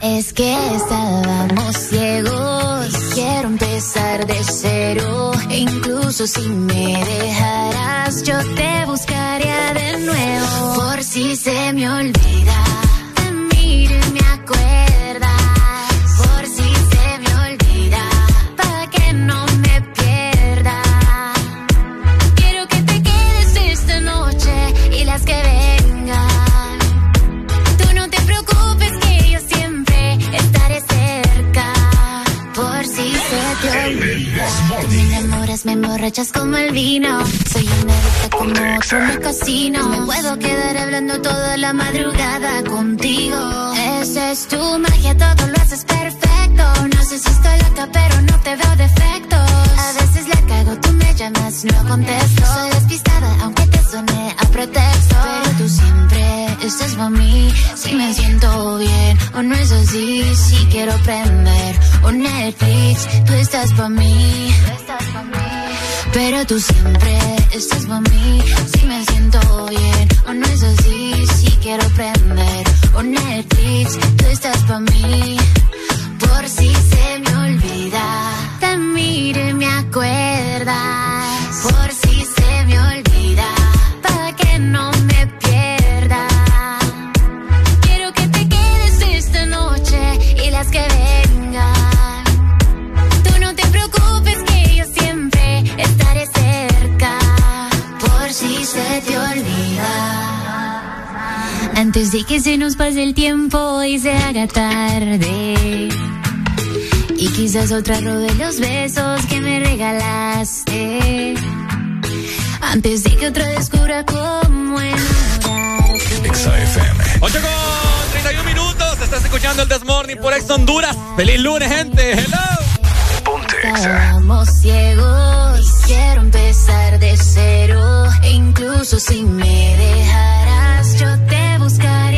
Es que estábamos ciegos. Quiero empezar de cero. E incluso si me dejaras, yo te buscaría de nuevo. Por si se me olvida. Emborrachas como el vino. Soy una adicta como otro en el casino. Me puedo quedar hablando toda la madrugada contigo. Esa es tu magia, todo lo haces perfecto. No sé si estoy loca, pero no te veo defectos. A veces la cago, tú me llamas, no contesto. Soy despistada, aunque te suene a pretexto. Pero tú siempre estás para mí. Si me siento bien, o no es así. Si quiero prender un Netflix, tú estás para mí. Pero tú siempre estás para mí. Si me siento bien, o no es así. Si quiero prender un Netflix, tú estás para mí. Por si se me olvida, te miro y me acuerdas. Antes de que se nos pase el tiempo y se haga tarde. Y quizás otra robe los besos que me regalaste. Antes de que otra descubra cómo enamorarte. Exa FM. 8 con 31 minutos. Estás escuchando el Desmorning por Ex Honduras. Feliz lunes, gente. Hello. Estábamos ciegos. Quiero empezar de cero. E incluso si me dejaras, yo te buscaría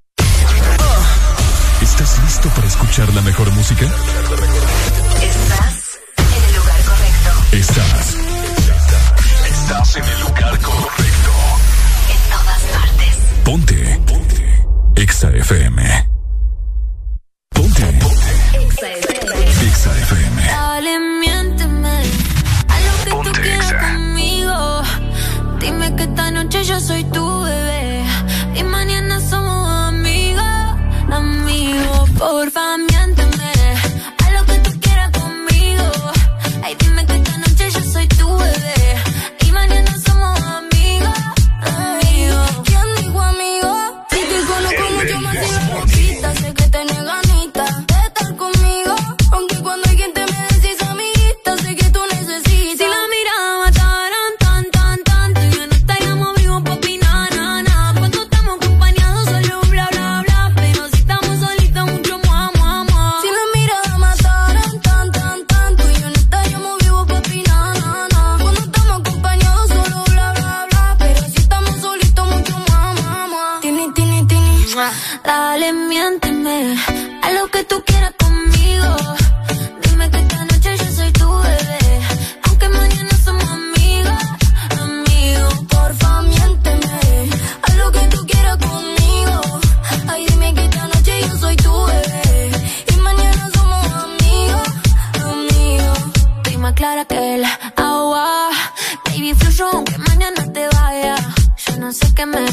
¿Estás listo para escuchar la mejor música? Estás en el lugar correcto. Estás. Estás en el lugar correcto. En todas partes. Ponte. Ponte. Exa FM. Ponte. Exa FM. Dale, miénteme. A lo que tú quieras conmigo. Dime que esta noche yo soy tu bebé. Amigos, porfa, sé qué me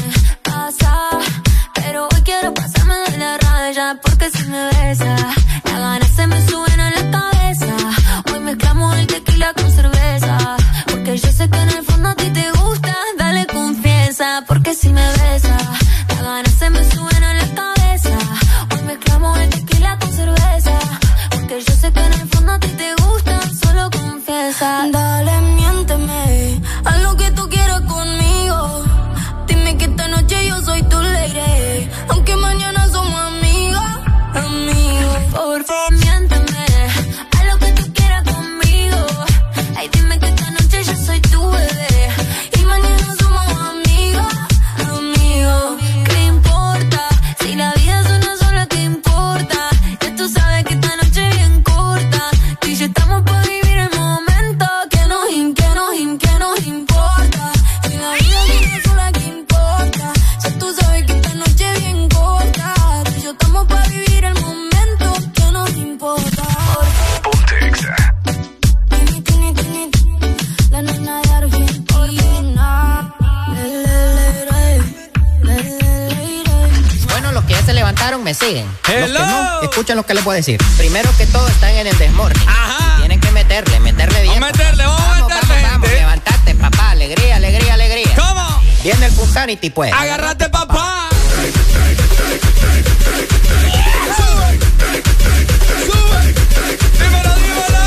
escuchen lo que les voy a decir. Primero que todo están en el desmorning. Y tienen que meterle, meterle bien. Vamos a meterle, vamos a vamos, meterle, vamos, vamos, levantate, papá. Alegría, alegría, alegría. ¿Cómo? Viene el Punsanity, pues. Agárrate, papá. Dímelo, dímelo.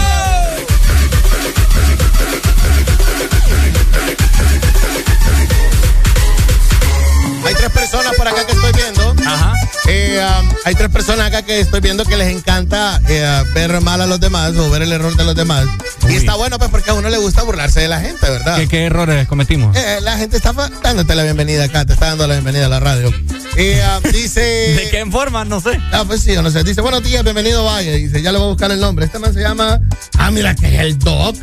Hay tres personas por acá que estoy viendo. Ajá. Eh, um, hay tres personas acá que estoy viendo que les encanta eh, ver mal a los demás o ver el error de los demás. Y está bueno, pues, porque a uno le gusta burlarse de la gente, ¿verdad? ¿Qué, qué errores cometimos? Eh, la gente está dándote la bienvenida acá, te está dando la bienvenida a la radio. Y ah, dice. ¿De qué forma? No sé. Ah, pues sí, no sé. Dice, buenos días, bienvenido, vaya. Dice, ya le voy a buscar el nombre. Este man se llama. Ah, mira, que es el Doc.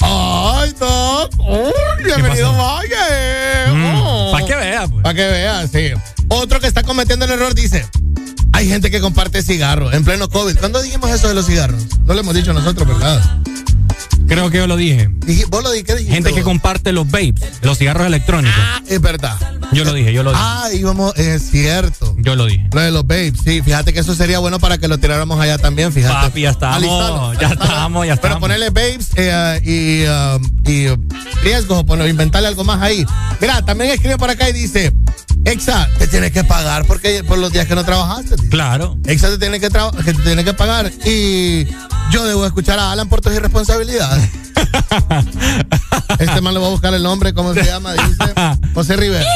Ay, Doc. Uy, bienvenido, vaya. Para que vea, pues. Para que vea, sí. Otro que está cometiendo el error dice. Hay gente que comparte cigarros en pleno COVID. ¿Cuándo dijimos eso de los cigarros? No lo hemos dicho nosotros, ¿verdad? Creo que yo lo dije. ¿Vos lo dijiste? ¿Qué dijiste Gente que comparte los vapes, los cigarros electrónicos. Es verdad. Yo lo dije, yo lo dije. Ah, íbamos, es cierto. Yo lo dije. Lo de los babes, sí, fíjate que eso sería bueno para que lo tiráramos allá también, fíjate. Papi, ya estamos, ya estamos, ya Pero ponerle babes eh, y, um, y uh, riesgos o inventarle algo más ahí. Mira, también escribe por acá y dice, Exa, te tienes que pagar porque por los días que no trabajaste. dice. Claro. Exa te tiene que, que te tiene que pagar y yo debo escuchar a Alan por tus irresponsabilidades. este man le voy a buscar el nombre, ¿cómo se llama? Dice José Rivera.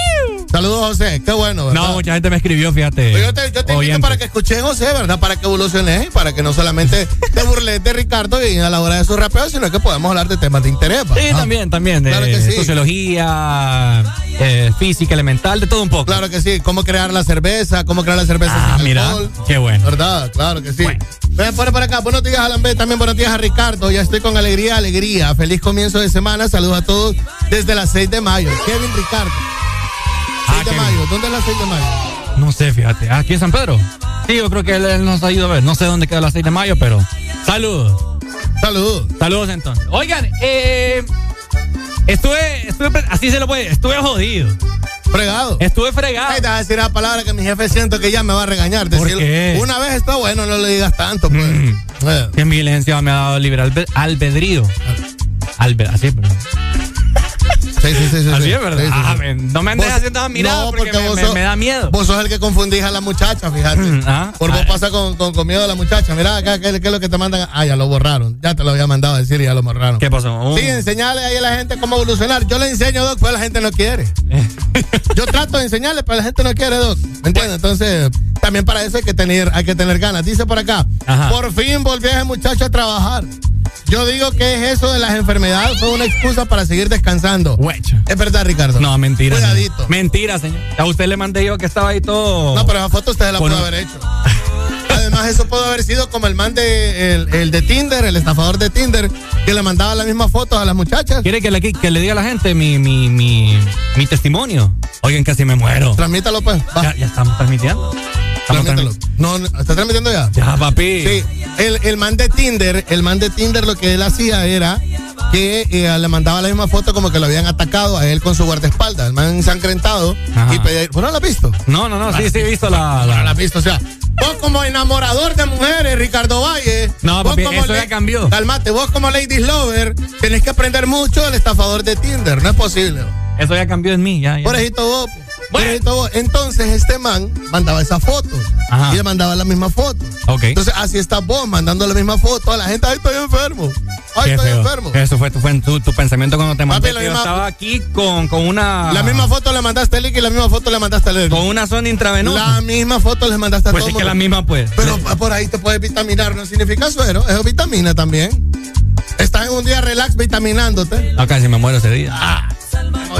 Saludos, José. Qué bueno, ¿verdad? No, mucha gente me escribió, fíjate. Yo te, yo te invito para que escuches José, ¿verdad? Para que evoluciones y para que no solamente te burles de Ricardo y a la hora de su rapeo, sino que podamos hablar de temas de interés. ¿va? Sí, también, también. De Claro que sí. sociología, eh, física elemental, de todo un poco. Claro que sí. Cómo crear la cerveza, cómo crear la cerveza Ah, sin mira, qué bueno. ¿Verdad? Claro que sí. Ven, por, por acá. Buenos días, Alan B. También buenos días a Ricardo. Ya estoy con alegría, alegría. Feliz comienzo de semana. Saludos a todos desde las 6 de mayo. Kevin Ricardo. 6 de Kevin. mayo. ¿Dónde es la 6 de mayo? No sé, fíjate. ¿Aquí en San Pedro? Sí, yo creo que él, él nos ha ido a ver. No sé dónde queda la 6 de mayo, pero. Saludos. Saludos. Saludos entonces. Oigan, eh. Estuve, estuve, así se lo puede, estuve jodido. Fregado. Estuve fregado. Ay, te vas a decir la palabra que mi jefe siento que ya me va a regañar. ¿Por Decir, qué? Una vez está bueno, no le digas tanto, pues. Eh. Que mi licenciado me ha dado libre albe- albedrío. Albe, así, pero. Sí, sí, sí, sí. Así sí. es, ¿verdad? Sí. Ah, no me andes haciendo mirada no, porque, me, vos me- sos- me da miedo. Vos sos el que confundís a la muchacha, fíjate. ah, Por vos pasa con, con, con miedo a la muchacha. Mira acá, ¿qué, qué es lo que te mandan? Ah, ya lo borraron. Ya te lo había mandado a decir y ya lo borraron. ¿Qué pasó? Oh. Sí, enseñarle ahí a la gente cómo evolucionar. Yo le enseño, Doc, pero la gente no quiere. Yo trato de enseñarle, pero la gente no quiere, Doc. ¿Me entiendes? Entonces, también para eso hay que tener, hay que tener ganas. Dice por acá, Ajá. por fin volvió ese muchacho a trabajar. Yo digo que es eso de las enfermedades, fue una excusa para seguir descansando. Es verdad, Ricardo. No, mentira. Cuidadito. señor. Mentira, señor. A usted le mandé yo que estaba ahí todo. No, pero esa foto usted la pudo haber hecho. Además, eso pudo haber sido como el man de el, el de Tinder, el estafador de Tinder, que le mandaba las mismas fotos a las muchachas. ¿Quiere que le, que le diga a la gente mi, mi, mi, mi testimonio? Oigan, casi me muero. Transmítalo, pues. Ya, ya estamos transmitiendo. Estamos transmítelo. No, no, ¿está transmitiendo ya? Ya, papi. Sí, el, el man de Tinder, el man de Tinder lo que él hacía era que eh, le mandaba la misma foto como que lo habían atacado a él con su guardaespaldas, el man ensangrentado Ajá. y pedía, ¿vos no lo has visto? No, no, no, sí, sí, he visto la. No la- lo has visto, o sea, vos como enamorador de mujeres, Ricardo Valle. No, vos papi, como eso la- ya cambió. Calmate, vos como Lady Lover, tenés que aprender mucho del estafador de Tinder, no es posible. Eso ya cambió en mí, ya. ya. Porejito vos. Vos. Entonces este man mandaba esas fotos Ajá. y le mandaba la misma foto. Entonces así estás vos mandando la misma foto a la gente. Ay, estoy enfermo. Ay, estoy feo. enfermo. Eso fue, tu, fue tu, tu pensamiento cuando te mandé. que yo misma- estaba aquí con, con una. La misma foto le mandaste a Lick y la misma foto le mandaste a Lerner. Con una zona intravenosa. La misma foto le mandaste a pues todo es que la misma, pues. Pero por ahí te puedes vitaminar, no significa suero, es vitamina también. Estás en un día relax vitaminándote. Ah, casi me muero ese día. Ah,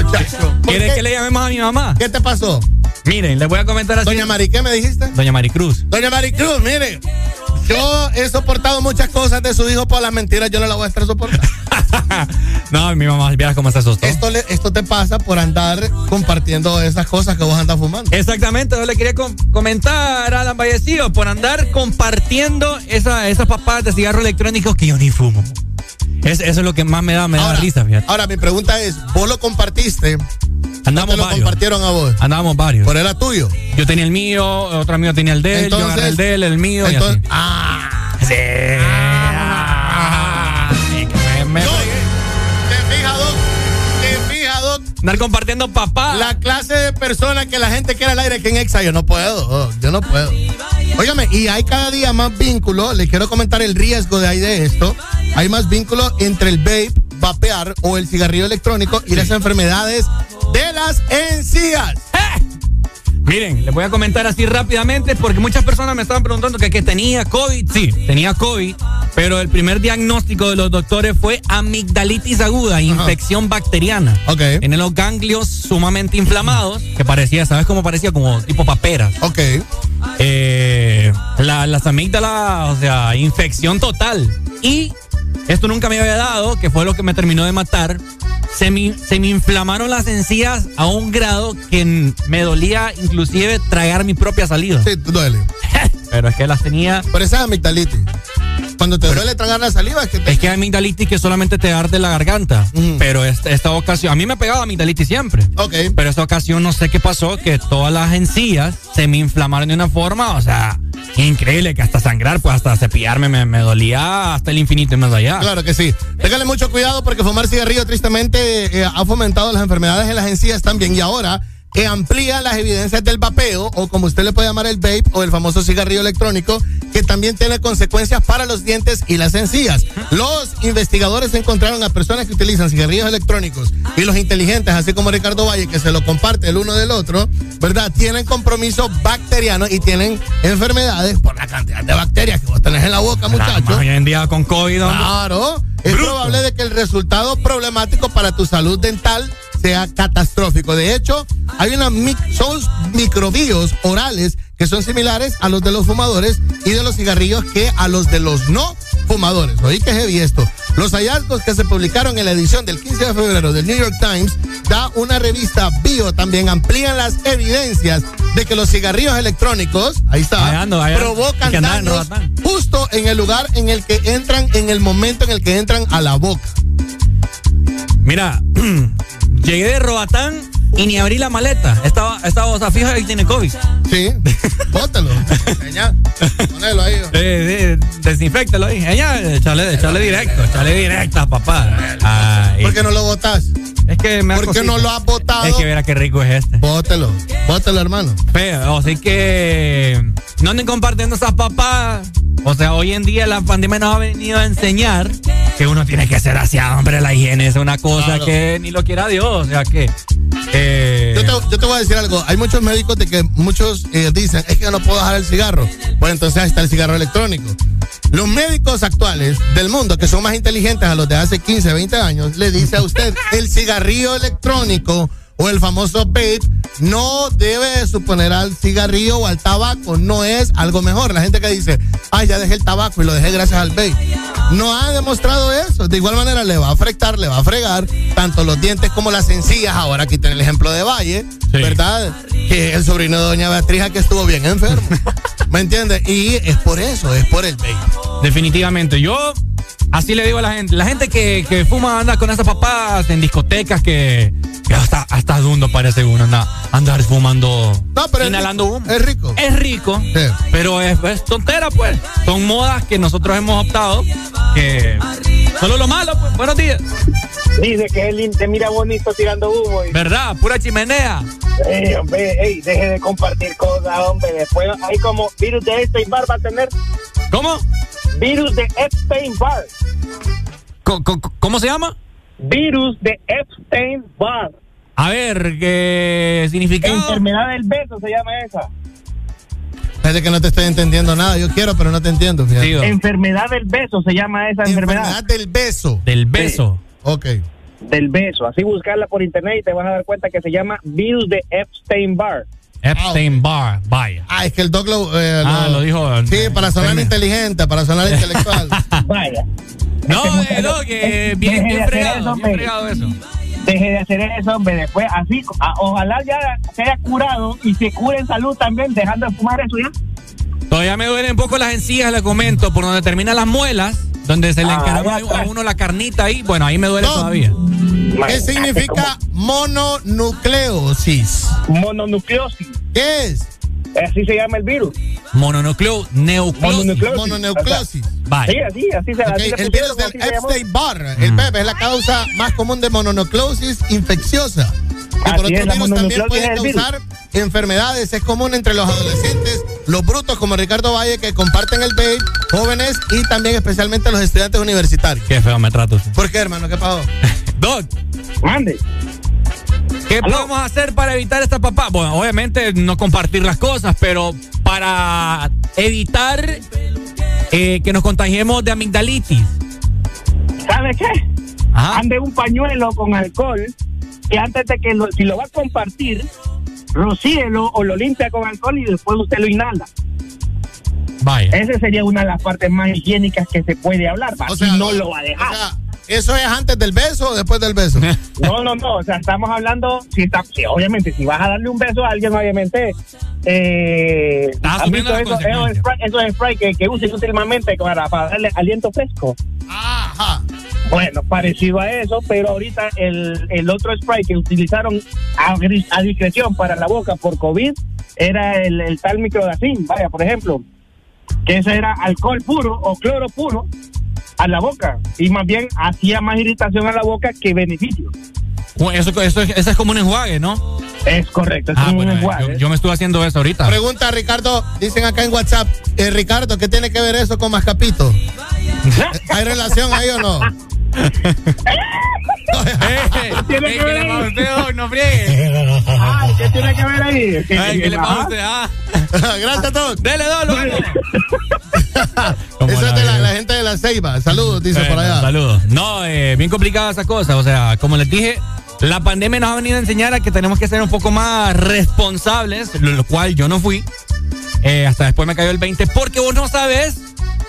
muchacho. ¿Por ¿Quieres que le llamemos a mi mamá? ¿Qué te pasó? Miren, les voy a comentar así. Doña Mari, ¿qué me dijiste? Doña Maricruz. Doña Maricruz, mire, yo he soportado muchas cosas de su hijo por las mentiras, yo no la voy a estar soportando. no, mi mamá, vieras cómo se asustó. Esto, le- esto te pasa por andar compartiendo esas cosas que vos andas fumando. Exactamente, yo le quería com- comentar a Alan Vallecillo por andar compartiendo esa, esas papadas de cigarros electrónicos que yo ni fumo. Es- eso es lo que más me da, me da Ahora, risa, fíjate. ahora, mi pregunta es, ¿vos lo compartiste? Andamos ¿O te lo varios. compartieron a vos? Andábamos varios. ¿Por era tuyo? Yo tenía el mío, otro amigo tenía el de él, yo agarré el de él, el mío entonces- y así. Ah, Sí. Ah, y que me- me Andar compartiendo papá. La clase de persona que la gente quiere al aire que en Exa, yo no puedo, Doc, yo no puedo. Óigame, y hay cada día más vínculos, les quiero comentar el riesgo de ahí de esto. Hay más vínculos entre el vape, vapear o el cigarrillo electrónico y las enfermedades de las encías. Miren, les voy a comentar así rápidamente porque muchas personas me estaban preguntando que, que tenía COVID. Sí, tenía COVID, pero el primer diagnóstico de los doctores fue amigdalitis aguda, infección bacteriana. Ok. En los ganglios sumamente inflamados, que parecía, ¿sabes cómo parecía? Como tipo paperas. Ok. Eh, la- las amígdalas, o sea, infección total. Y esto nunca me había dado, que fue lo que me terminó de matar. Se me, se me inflamaron las encías a un grado que me dolía inclusive tragar mi propia saliva. Sí, duele. Pero es que las tenía... Pero esa es amigdalitis. Cuando te duele tragar la saliva es que te... Es que hay amigdalitis que solamente te arde la garganta. Pero esta, esta ocasión, a mí me ha pegado amigdalitis siempre. Ok. Pero esta ocasión no sé qué pasó, que todas las encías se me inflamaron de una forma, o sea, increíble, que hasta sangrar, pues hasta cepillarme me, me dolía hasta el infinito y más allá. Claro que sí. Téngale mucho cuidado porque fumar cigarrillo tristemente eh, ha fomentado las enfermedades en las encías también. Y ahora eh, amplía las evidencias del vapeo, o como usted le puede llamar el vape, o el famoso cigarrillo electrónico, que también tiene consecuencias para los dientes y las encías. Los investigadores encontraron a personas que utilizan cigarrillos electrónicos y los inteligentes, así como Ricardo Valle, que se lo comparte el uno del otro, ¿verdad? Tienen compromiso bacteriano y tienen enfermedades por la cantidad de bacterias que vos tenés en la boca, muchachos. Hoy en día con COVID. Claro. Es probable de que el resultado problemático para tu salud dental sea catastrófico. De hecho, hay una son microbios orales que son similares a los de los fumadores y de los cigarrillos que a los de los no fumadores. Oí que heavy esto. Los hallazgos que se publicaron en la edición del 15 de febrero del New York Times da una revista bio también amplían las evidencias de que los cigarrillos electrónicos, ahí está, ando, provocan en daños justo en el lugar en el que entran, en el momento en el que entran a la boca. Mira, llegué de Roatán y ni abrí la maleta. Estaba, estaba, o sea, fija y tiene COVID. Sí, bótalo. Señal. Ponelo ahí. Eh, eh, desinfectalo ahí. Ella, échale, échale directo, échale directa, papá. Ay. ¿Por qué no lo botas? Es que me ¿Por qué no lo has botado? Es que verá qué rico es este. Bótelo, bótelo, hermano. Feo, o sea que no anden compartiendo esas papas. O sea, hoy en día la pandemia nos ha venido a enseñar que uno tiene que ser aseado, hombre. La higiene es una cosa Claro. que ni lo quiera Dios. O sea que. eh, Yo te, voy a decir algo. Hay muchos médicos de que muchos eh, dicen, es que yo no puedo dejar el cigarro. Pues entonces ahí está el cigarro electrónico. Los médicos actuales del mundo, que son más inteligentes a los de hace 15, 20 años, le dice a usted, el cigarrillo electrónico o el famoso vape no debe suponer al cigarrillo o al tabaco, no es algo mejor. La gente que dice, ay, ya dejé el tabaco y lo dejé gracias al vape. No ha demostrado eso. De igual manera le va a afectar, le va a fregar tanto los dientes como las encías. Ahora aquí tiene el ejemplo de Valle, ¿verdad? Que el sobrino de doña Beatriz que estuvo bien enfermo. ¿Me entiendes? Y es por eso, es por el vape. Definitivamente. Yo así le digo a la gente. La gente que, que fuma anda con esas papas en discotecas que, que hasta, hasta dundo parece uno anda, andar fumando. No, pero es inhalando rico. humo. Es rico. Es rico. Pero es, es tontera, pues. Son modas que nosotros hemos optado. Que solo lo malo, pues. Buenos días. Dice que él te mira bonito tirando humo. Y, ¿Verdad? Pura chimenea. Ey, hombre, ey, deje de compartir cosas, hombre. Después hay como virus de Epstein Bar va a tener. ¿Cómo? Virus de Epstein Bar. Co- co- ¿Cómo se llama? Virus de Epstein Bar. A ver, ¿qué significa? Enfermedad del beso se llama esa. Parece que no te estoy entendiendo nada. Yo quiero, pero no te entiendo. fíjate. Enfermedad del beso se llama esa enfermedad. Enfermedad del beso. Del beso. Ok. Del beso. Así buscarla por internet y te vas a dar cuenta que se llama virus de Epstein Bar. Epstein Bar, vaya. Ah, es que el doc lo, eh, Ah, lo dijo. Sí, para sonar inteligente, para sonar intelectual. Vaya. No, Este eh, no, que bien, bien fregado, eso, bien fregado eso. Deje de hacer eso, hombre. Después, así, a- ojalá ya se haya curado y se cure en salud también, dejando de fumar eso ya. Todavía me duelen un poco las encías, le comento, por donde terminan las muelas, donde se le Ah, a uno la carnita ahí. Bueno, ahí me duele No. todavía. ¿Qué significa mononucleosis? Mononucleosis. ¿Qué es? Así se llama el virus. Mononucleo, neocleosis. Mononucleosis. Mononucleosis. Vaya. Sí, así, así se, Ok, así le el virus del así se llamó. Epstein Barr, el bebé, es la causa más común de mononucleosis infecciosa. Y por la virus también puede causar enfermedades. Es común entre los adolescentes, los brutos como Ricardo Valle que comparten el vape, jóvenes y también especialmente los estudiantes universitarios. Qué feo me trato. ¿Por qué, hermano? ¿Qué pasó? Doc, Mande. ¿Qué podemos hacer para evitar esta papá? Bueno, obviamente no compartir las cosas, pero para evitar eh, que nos contagiemos de amigdalitis. ¿Sabe qué? Ajá. Ande un pañuelo con alcohol que antes de que lo, si lo va a compartir, rocíelo o lo limpia con alcohol y después usted lo inhala. Vaya. Esa sería una de las partes más higiénicas que se puede hablar. O sea, y no lo va a dejar. O sea, ¿eso es antes del beso o después del beso? No, no, no, o sea, estamos hablando, si está, si, obviamente, si vas a darle un beso a alguien, obviamente, eh, Estás ¿has visto eso, esos spray, esos spray que, que usan últimamente para, para darle aliento fresco? Ajá. Bueno, parecido a eso, pero ahorita el, el otro spray que utilizaron a, a discreción para la boca por COVID era el, el tal microdacin, vaya, por ejemplo, que ese era alcohol puro o cloro puro a la boca y más bien hacía más irritación a la boca que beneficio. Eso, eso, eso es como un enjuague, ¿no? Es correcto, es Ah, un bueno, enjuague. yo, yo me estuve haciendo eso ahorita. Pregunta Ricardo, dicen acá en WhatsApp, eh, Ricardo, ¿qué tiene que ver eso con Mascapito? ¿Hay relación ahí o no? tiene que ver ahí? usted? No friegue. Ay, ¿qué tiene que ver ahí? Ay, ¿qué le pasa a usted? Ah. Gracias, Doc. Dele, Doc. Eso es de la, la gente de la Ceiba. Saludos, dice por allá. Saludos. No, eh, bien complicada esa cosa. O sea, como les dije, la pandemia nos ha venido a enseñar a que tenemos que ser un poco más responsables, lo, lo cual yo no fui. Eh, hasta después me cayó el 20, porque vos no sabes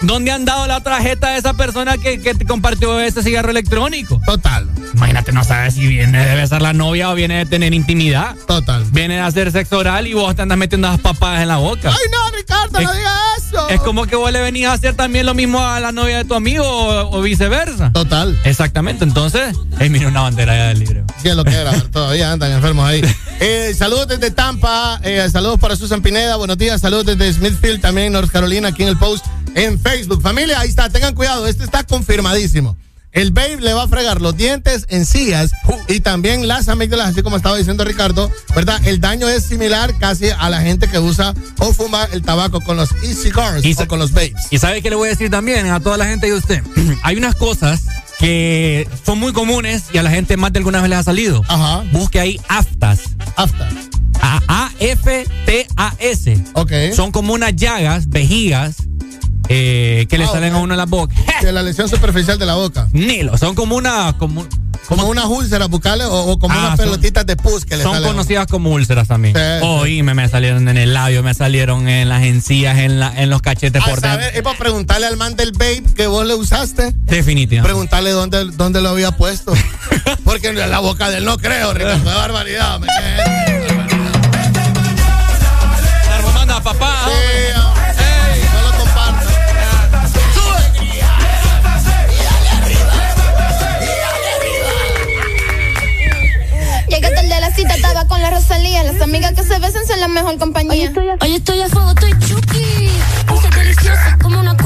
dónde han dado la tarjeta de esa persona que, que te compartió ese cigarro electrónico. Total. Imagínate, no sabes si viene de besar la novia o viene de tener intimidad. Total. Viene de hacer sexo oral y vos te andas metiendo las papadas en la boca. Ay, no, Ricardo, no digas eso. Es como que vos le venís a hacer también lo mismo a la novia de tu amigo o, o viceversa. Total. Exactamente, entonces, es mira una bandera ya del libro. Sí, es lo que era. Todavía andan enfermos ahí. Eh, saludos desde Tampa. eh, saludos para Susan Pineda. Buenos días. Saludos desde Smithfield, también North Carolina, aquí en el post en Facebook. Familia, ahí está. Tengan cuidado. Este está confirmadísimo. El babe le va a fregar los dientes, encías y también las amígdalas, así como estaba diciendo Ricardo, ¿verdad? El daño es similar casi a la gente que usa o fuma el tabaco con los e-cigars Y o con los babes. Y sabe qué le voy a decir también a toda la gente de usted. Hay unas cosas que son muy comunes y a la gente más de alguna vez les ha salido. Ajá. Busque ahí aftas. Afta. A- A-F-T-A-S. Ok. Son como unas llagas, vejigas, eh, que le Ah, salen a uno en la boca. De la lesión superficial de la boca. Nilo, son como una. Como, Como unas úlceras bucales o, o como Ah, unas son- pelotitas de pus que le Son salen. conocidas como úlceras también. Sí, sí. Oíme, me salieron en el labio, me salieron en las encías, en, la, en los cachetes A por dentro. saber, es para preguntarle al man del babe que vos le usaste. Definitivamente. Preguntarle dónde, dónde lo había puesto. Porque en la boca de él no creo, Ricardo. Qué barbaridad. me papá. Sí, A cita, estaba con la Rosalía. Las amigas que se besan son la mejor compañía. Hoy estoy a fuego, estoy chuki. Dulces deliciosas como una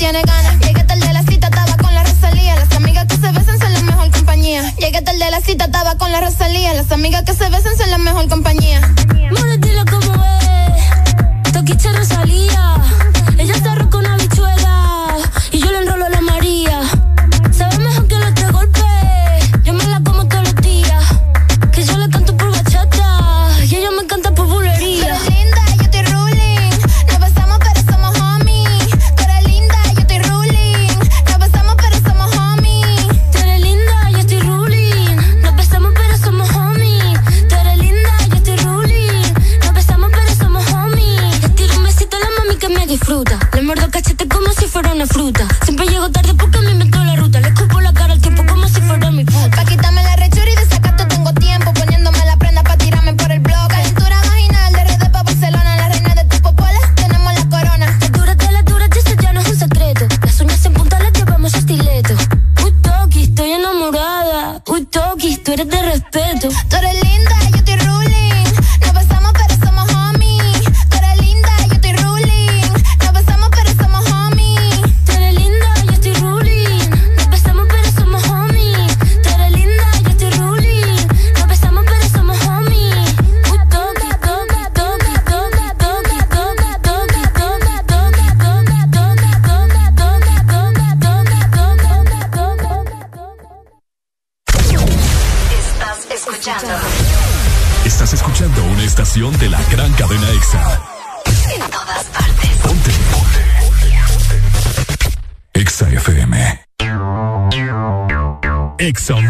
tiene ganas. Llegué tarde a la cita, estaba con la Rosalía. Las amigas que se besan son la mejor compañía. Llegué tarde a la cita, estaba con la Rosalía. Las amigas que se besan son la mejor compañía. Dilo como es. Toquicha Rosalía. Fuera una fruta. Siempre llego tarde porque Excellent.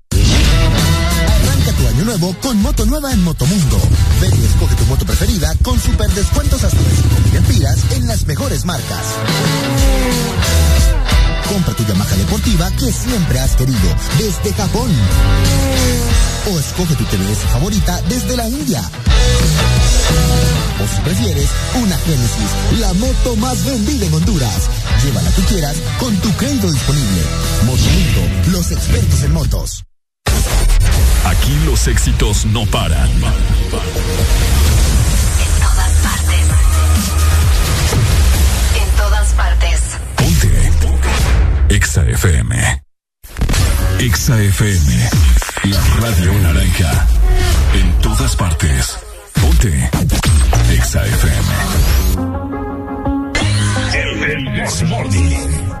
Nuevo con moto nueva en Motomundo. Ven y escoge tu moto preferida con super descuentos hasta de 5.000 empiras en las mejores marcas. Compra tu Yamaha deportiva que siempre has querido desde Japón. O escoge tu TVS favorita desde la India. O si prefieres, una Genesis, la moto más vendida en Honduras. Llévala que quieras con tu crédito disponible. Motomundo, los expertos en motos. Aquí los éxitos no paran. En todas partes. En todas partes. Ponte. Exa FM. Exa FM. La radio naranja. En todas partes. Ponte. Exa FM. El This Morning.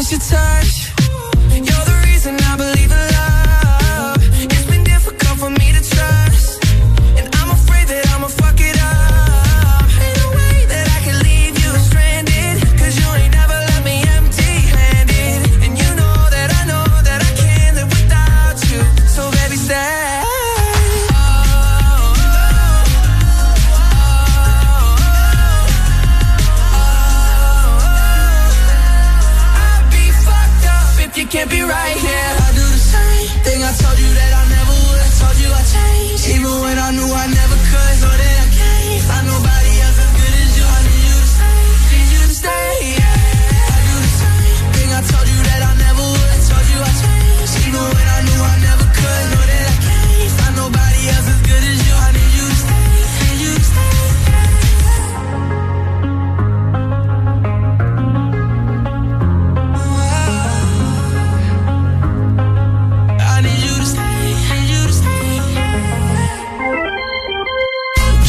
miss your touch.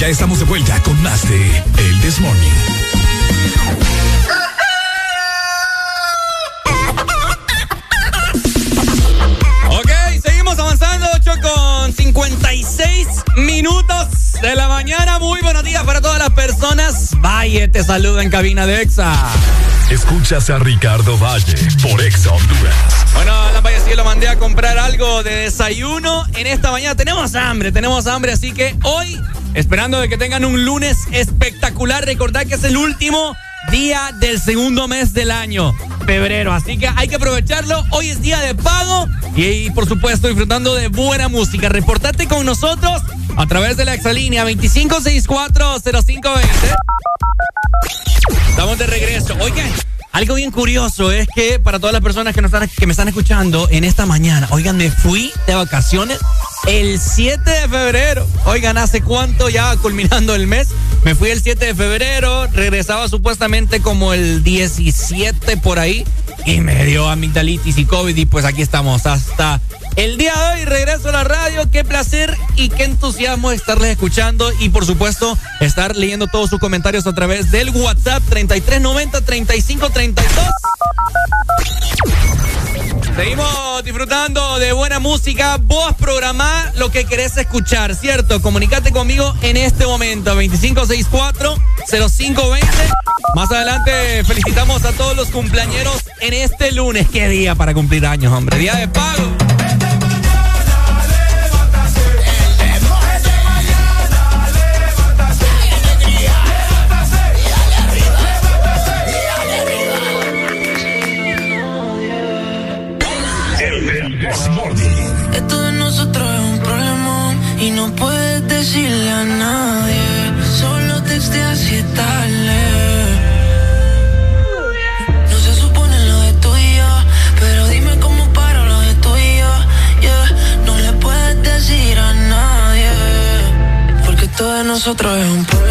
Ya estamos de vuelta con más de El This Morning. Ok, seguimos avanzando, 8 con 56 minutos de la mañana. Muy buenos días para todas las personas. Valle te saluda en cabina de EXA. Escuchas a Ricardo Valle por Exa Honduras. Bueno, Alan Valle sí lo mandé a comprar algo de desayuno en esta mañana. Tenemos hambre, tenemos hambre, así que hoy, esperando de que tengan un lunes espectacular, recordad que es el último día del segundo mes del año, febrero. Así que hay que aprovecharlo. Hoy es día de pago y, por supuesto disfrutando de buena música. Reportate con nosotros a través de la exalínea 25640520. Estamos de regreso. Oigan, algo bien curioso es que para todas las personas que, nos están, que me están escuchando en esta mañana, oigan, me fui de vacaciones el 7 de febrero. Oigan, ¿hace cuánto ya culminando el mes? Me fui el 7 de febrero, regresaba supuestamente como el 17 por ahí y me dio amigdalitis y COVID y pues aquí estamos hasta el día de hoy. Regreso a la radio, qué placer y qué entusiasmo estarles escuchando y por supuesto estar leyendo todos sus comentarios a través del WhatsApp 3390 3532. Seguimos disfrutando de buena música. Vos programá lo que querés escuchar, ¿cierto? Comunicate conmigo en este momento, 2564-0520. Más adelante felicitamos a todos los cumpleañeros en este lunes. ¡Qué día para cumplir años, hombre! ¡Día de pago! decirle a nadie, solo texteas y tarde. No se supone lo de tú y yo, pero dime cómo paro lo de tú y yo. Yeah. No le puedes decir a nadie, porque todo de nosotros es un problema.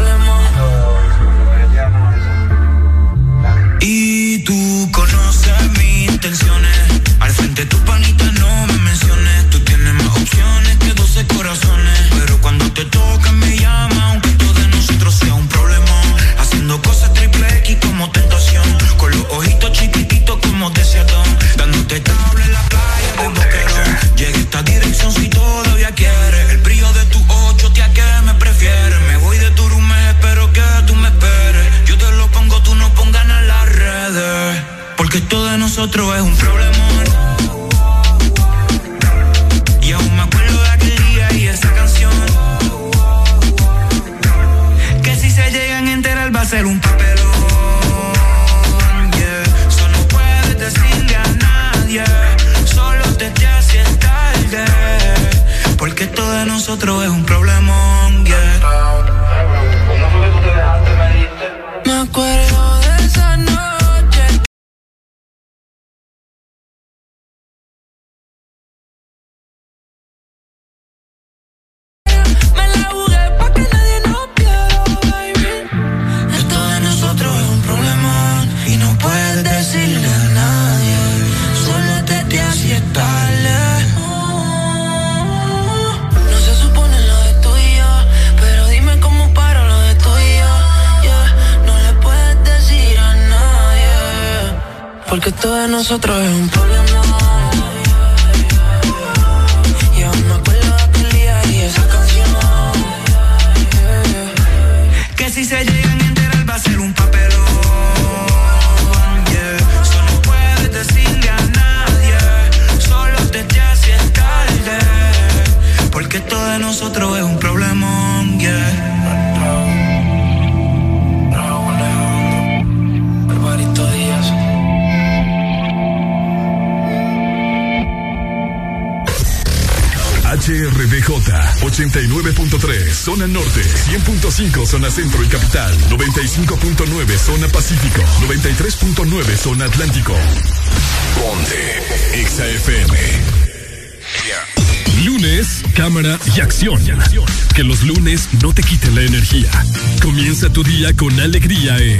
tu día con alegría en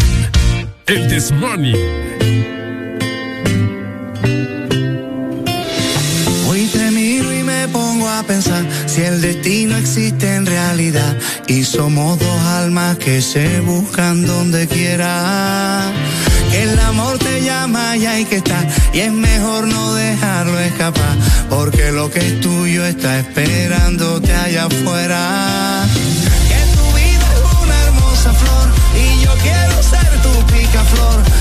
El This Morning. Hoy te miro y me pongo a pensar si el destino existe en realidad y somos dos almas que se buscan donde quiera. El amor te llama y hay que estar y es mejor no dejarlo escapar porque lo que es tuyo está esperándote allá afuera. flor.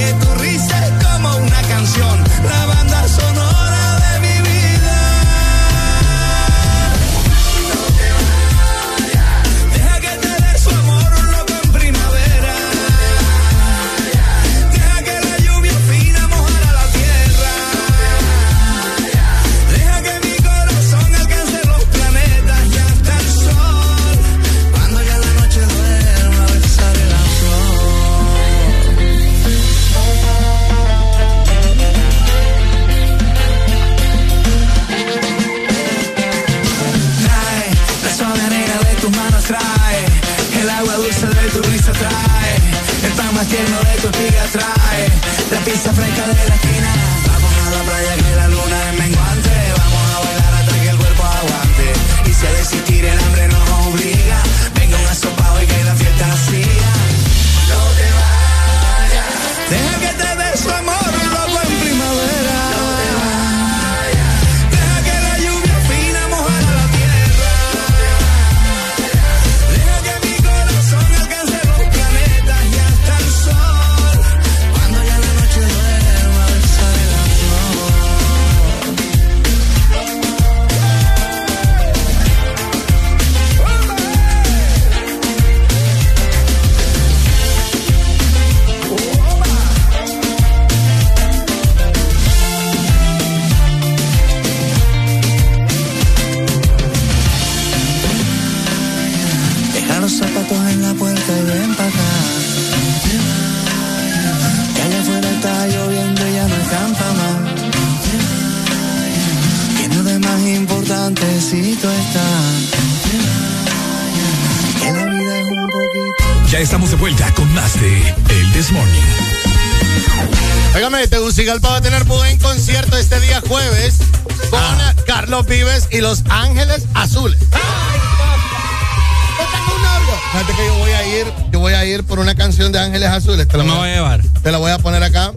Que tu tierno de trae la pizza fresca de la. Carlos Vives y Los Ángeles Azules. Yo tengo un novio. Fíjate que yo voy a ir, yo voy a ir por una canción de Ángeles Azules. Te la Me voy a llevar. Te la voy a poner acá.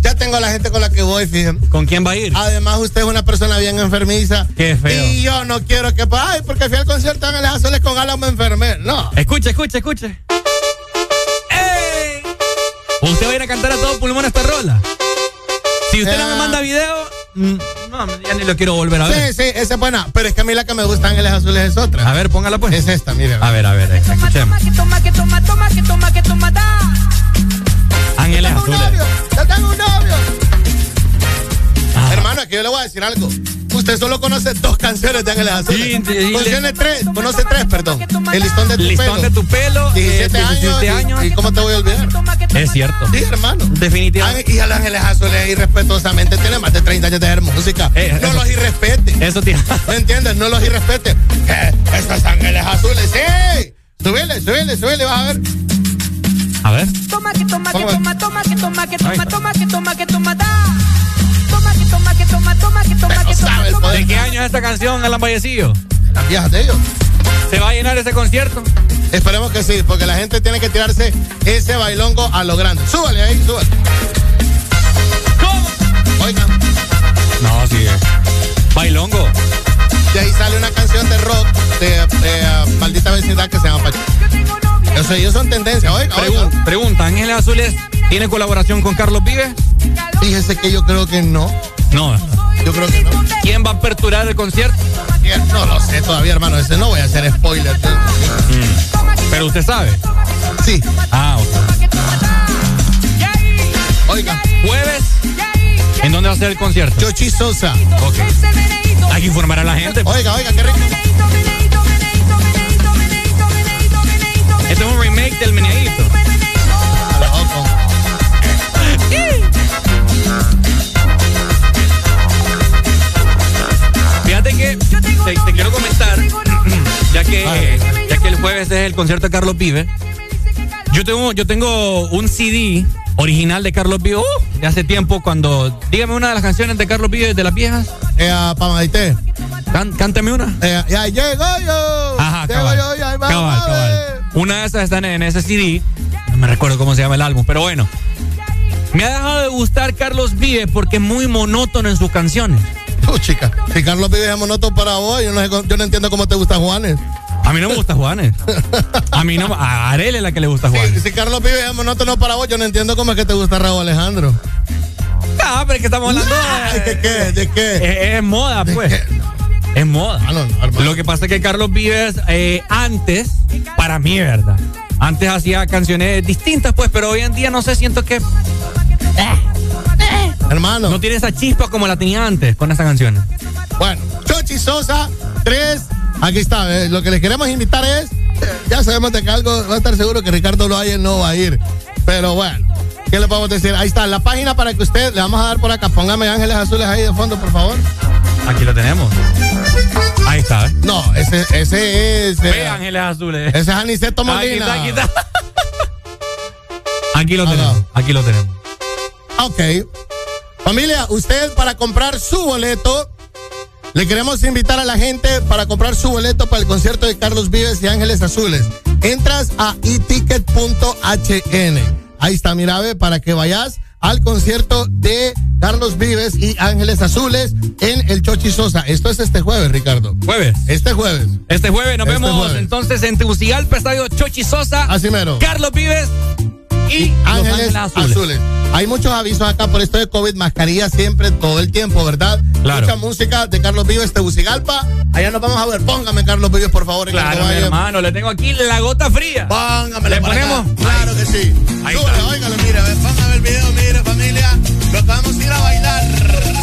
Ya tengo a la gente con la que voy, fíjense. ¿Con quién va a ir? Además, usted es una persona bien enfermiza. Qué feo. Y yo no quiero que, ay, porque fui al concierto de Ángeles Azules con Alan me enfermé. No. Escuche, escuche, escuche. ¡Ey! ¿Usted va a ir a cantar a todo pulmón esta rola? Si usted no me manda video, mm, no, ya ni lo quiero volver a ver. Sí, sí, esa es buena. Pero es que a mí la que me gusta Ángeles Azules es otra. A ver, póngala pues. Es esta, mire. A ver, a ver, escuchemos. que toma, que toma, toma, que toma, que toma, da. Ángeles Tengo un Azules. novio, yo tengo un novio. Hermano, aquí yo le voy a decir algo. Usted solo conoce dos canciones de Ángeles Azules. Conoce tres, conoce tres, perdón. El listón de tu Listón pelo. de tu pelo, 17 eh, años. 17 y- años. Y, cómo te voy a olvidar? Es cierto. Sí, hermano. Definitivamente. Y a los Ángeles Azules irrespetuosamente tiene más de 30 años de hacer música. Eh, no eso- los irrespete. Eso tiene. ¿Me entiendes? No los irrespete. Eh, Estos Ángeles Azules, sí. Súbele, súbele, súbele, vas a ver. A ver. Toma, que toma, que toma, toma, que toma, que toma, toma, que toma, que toma, da. Toma, que toma, que toma. ¿De qué año es esta canción, Alan Vallecillo? Las viejas de ellos. ¿Se va a llenar ese concierto? Esperemos que sí, porque la gente tiene que tirarse ese bailongo a lo grande. Súbale ahí, súbale. ¿Cómo? Oigan, No, sí. Bailongo. de ahí sale una canción de rock de, de, ah, maldita vecindad que se llama Pachuca. Eso, ellos son tendencia. Oiga, Pregun- oiga. pregunta, ¿Ángeles Azules tiene colaboración con Carlos Vives? Fíjese que yo creo que no. No. Yo creo que no. ¿Quién va a aperturar el concierto? No lo sé todavía, hermano. Ese no voy a hacer spoiler. Pero usted sabe. Sí. Ah, ok. Oiga, Jueves. ¿En dónde va a ser el concierto? Chochi Sosa. Ok. Hay que informar a la gente. Oiga, oiga, qué rico. Este es un remake del Meneadito. Te, te quiero comentar, ya que, ya que el jueves es el concierto de Carlos Vives, Yo tengo, yo tengo un CD original de Carlos Vives uh, de hace tiempo cuando... Dígame una de las canciones de Carlos Vives de las viejas. Eh, cánteme una. Eh, ya llego yo. Ajá, llego cabal. yo, ya Cabal, cabal. Una de esas están en ese CD. No me recuerdo cómo se llama el álbum, pero bueno. Me ha dejado de gustar Carlos Vives porque es muy monótono en sus canciones. Tú, chica, si Carlos Vives es monótono para vos, yo no, sé cómo- yo no entiendo cómo te gusta Juanes. A mí no me gusta Juanes. A mí no, a Arel es la que le gusta Juanes. Si Carlos Vives es monótono para vos, yo no entiendo cómo es que te gusta Raúl Alejandro. Ah, pero es que estamos hablando ¿De qué? ¿De qué? Es, es moda, pues. Es moda. Lo que pasa es que Carlos Vives eh, antes, para mí, ¿verdad? Antes hacía canciones distintas, pues, pero hoy en día no sé, siento que Hermano. no tiene esa chispa como la tenía antes con esas canciones. Bueno, Chochi Sosa, tres. Aquí está, eh, lo que les queremos invitar es, eh, ya sabemos de que algo va a estar seguro que Ricardo Loayer no va a ir. Pero bueno, ¿qué le podemos decir? Ahí está, la página para que usted, le vamos a dar por acá, póngame ángeles azules ahí de fondo, por favor. Aquí lo tenemos. Ahí está, ¿eh? No, ese, ese es... eh, Ve Ángeles Azules. ese es Aniceto Aquí Molina. está, aquí está. Aquí lo tenemos. Aquí lo tenemos. Ok. Familia, usted para comprar su boleto, le queremos invitar a la gente para comprar su boleto para el concierto de Carlos Vives y Ángeles Azules. Entras a eticket.hn. Ahí está, mira, ve, para que vayas al concierto de Carlos Vives y Ángeles Azules en el Chochi Sosa. Esto es este jueves, Ricardo. Jueves. Este jueves. Este jueves nos Este vemos jueves. entonces en Tegucigalpa, Estadio Chochi Sosa. Así mero. Carlos Vives y, Ángeles, azules. Hay muchos avisos acá por esto de COVID, mascarilla siempre, todo el tiempo, ¿verdad? Claro. Mucha música de Carlos Vives, Tegucigalpa. Allá nos vamos a ver. Póngame Carlos Vives, por favor. Ricardo Claro, mi hermano, le tengo aquí la gota fría. Póngamelo ¿Le acá. ponemos? Claro que sí. Ahí Súbele, óigalo, mire, a ver, póngame el video, mire, familia. Nos vamos a ir a bailar.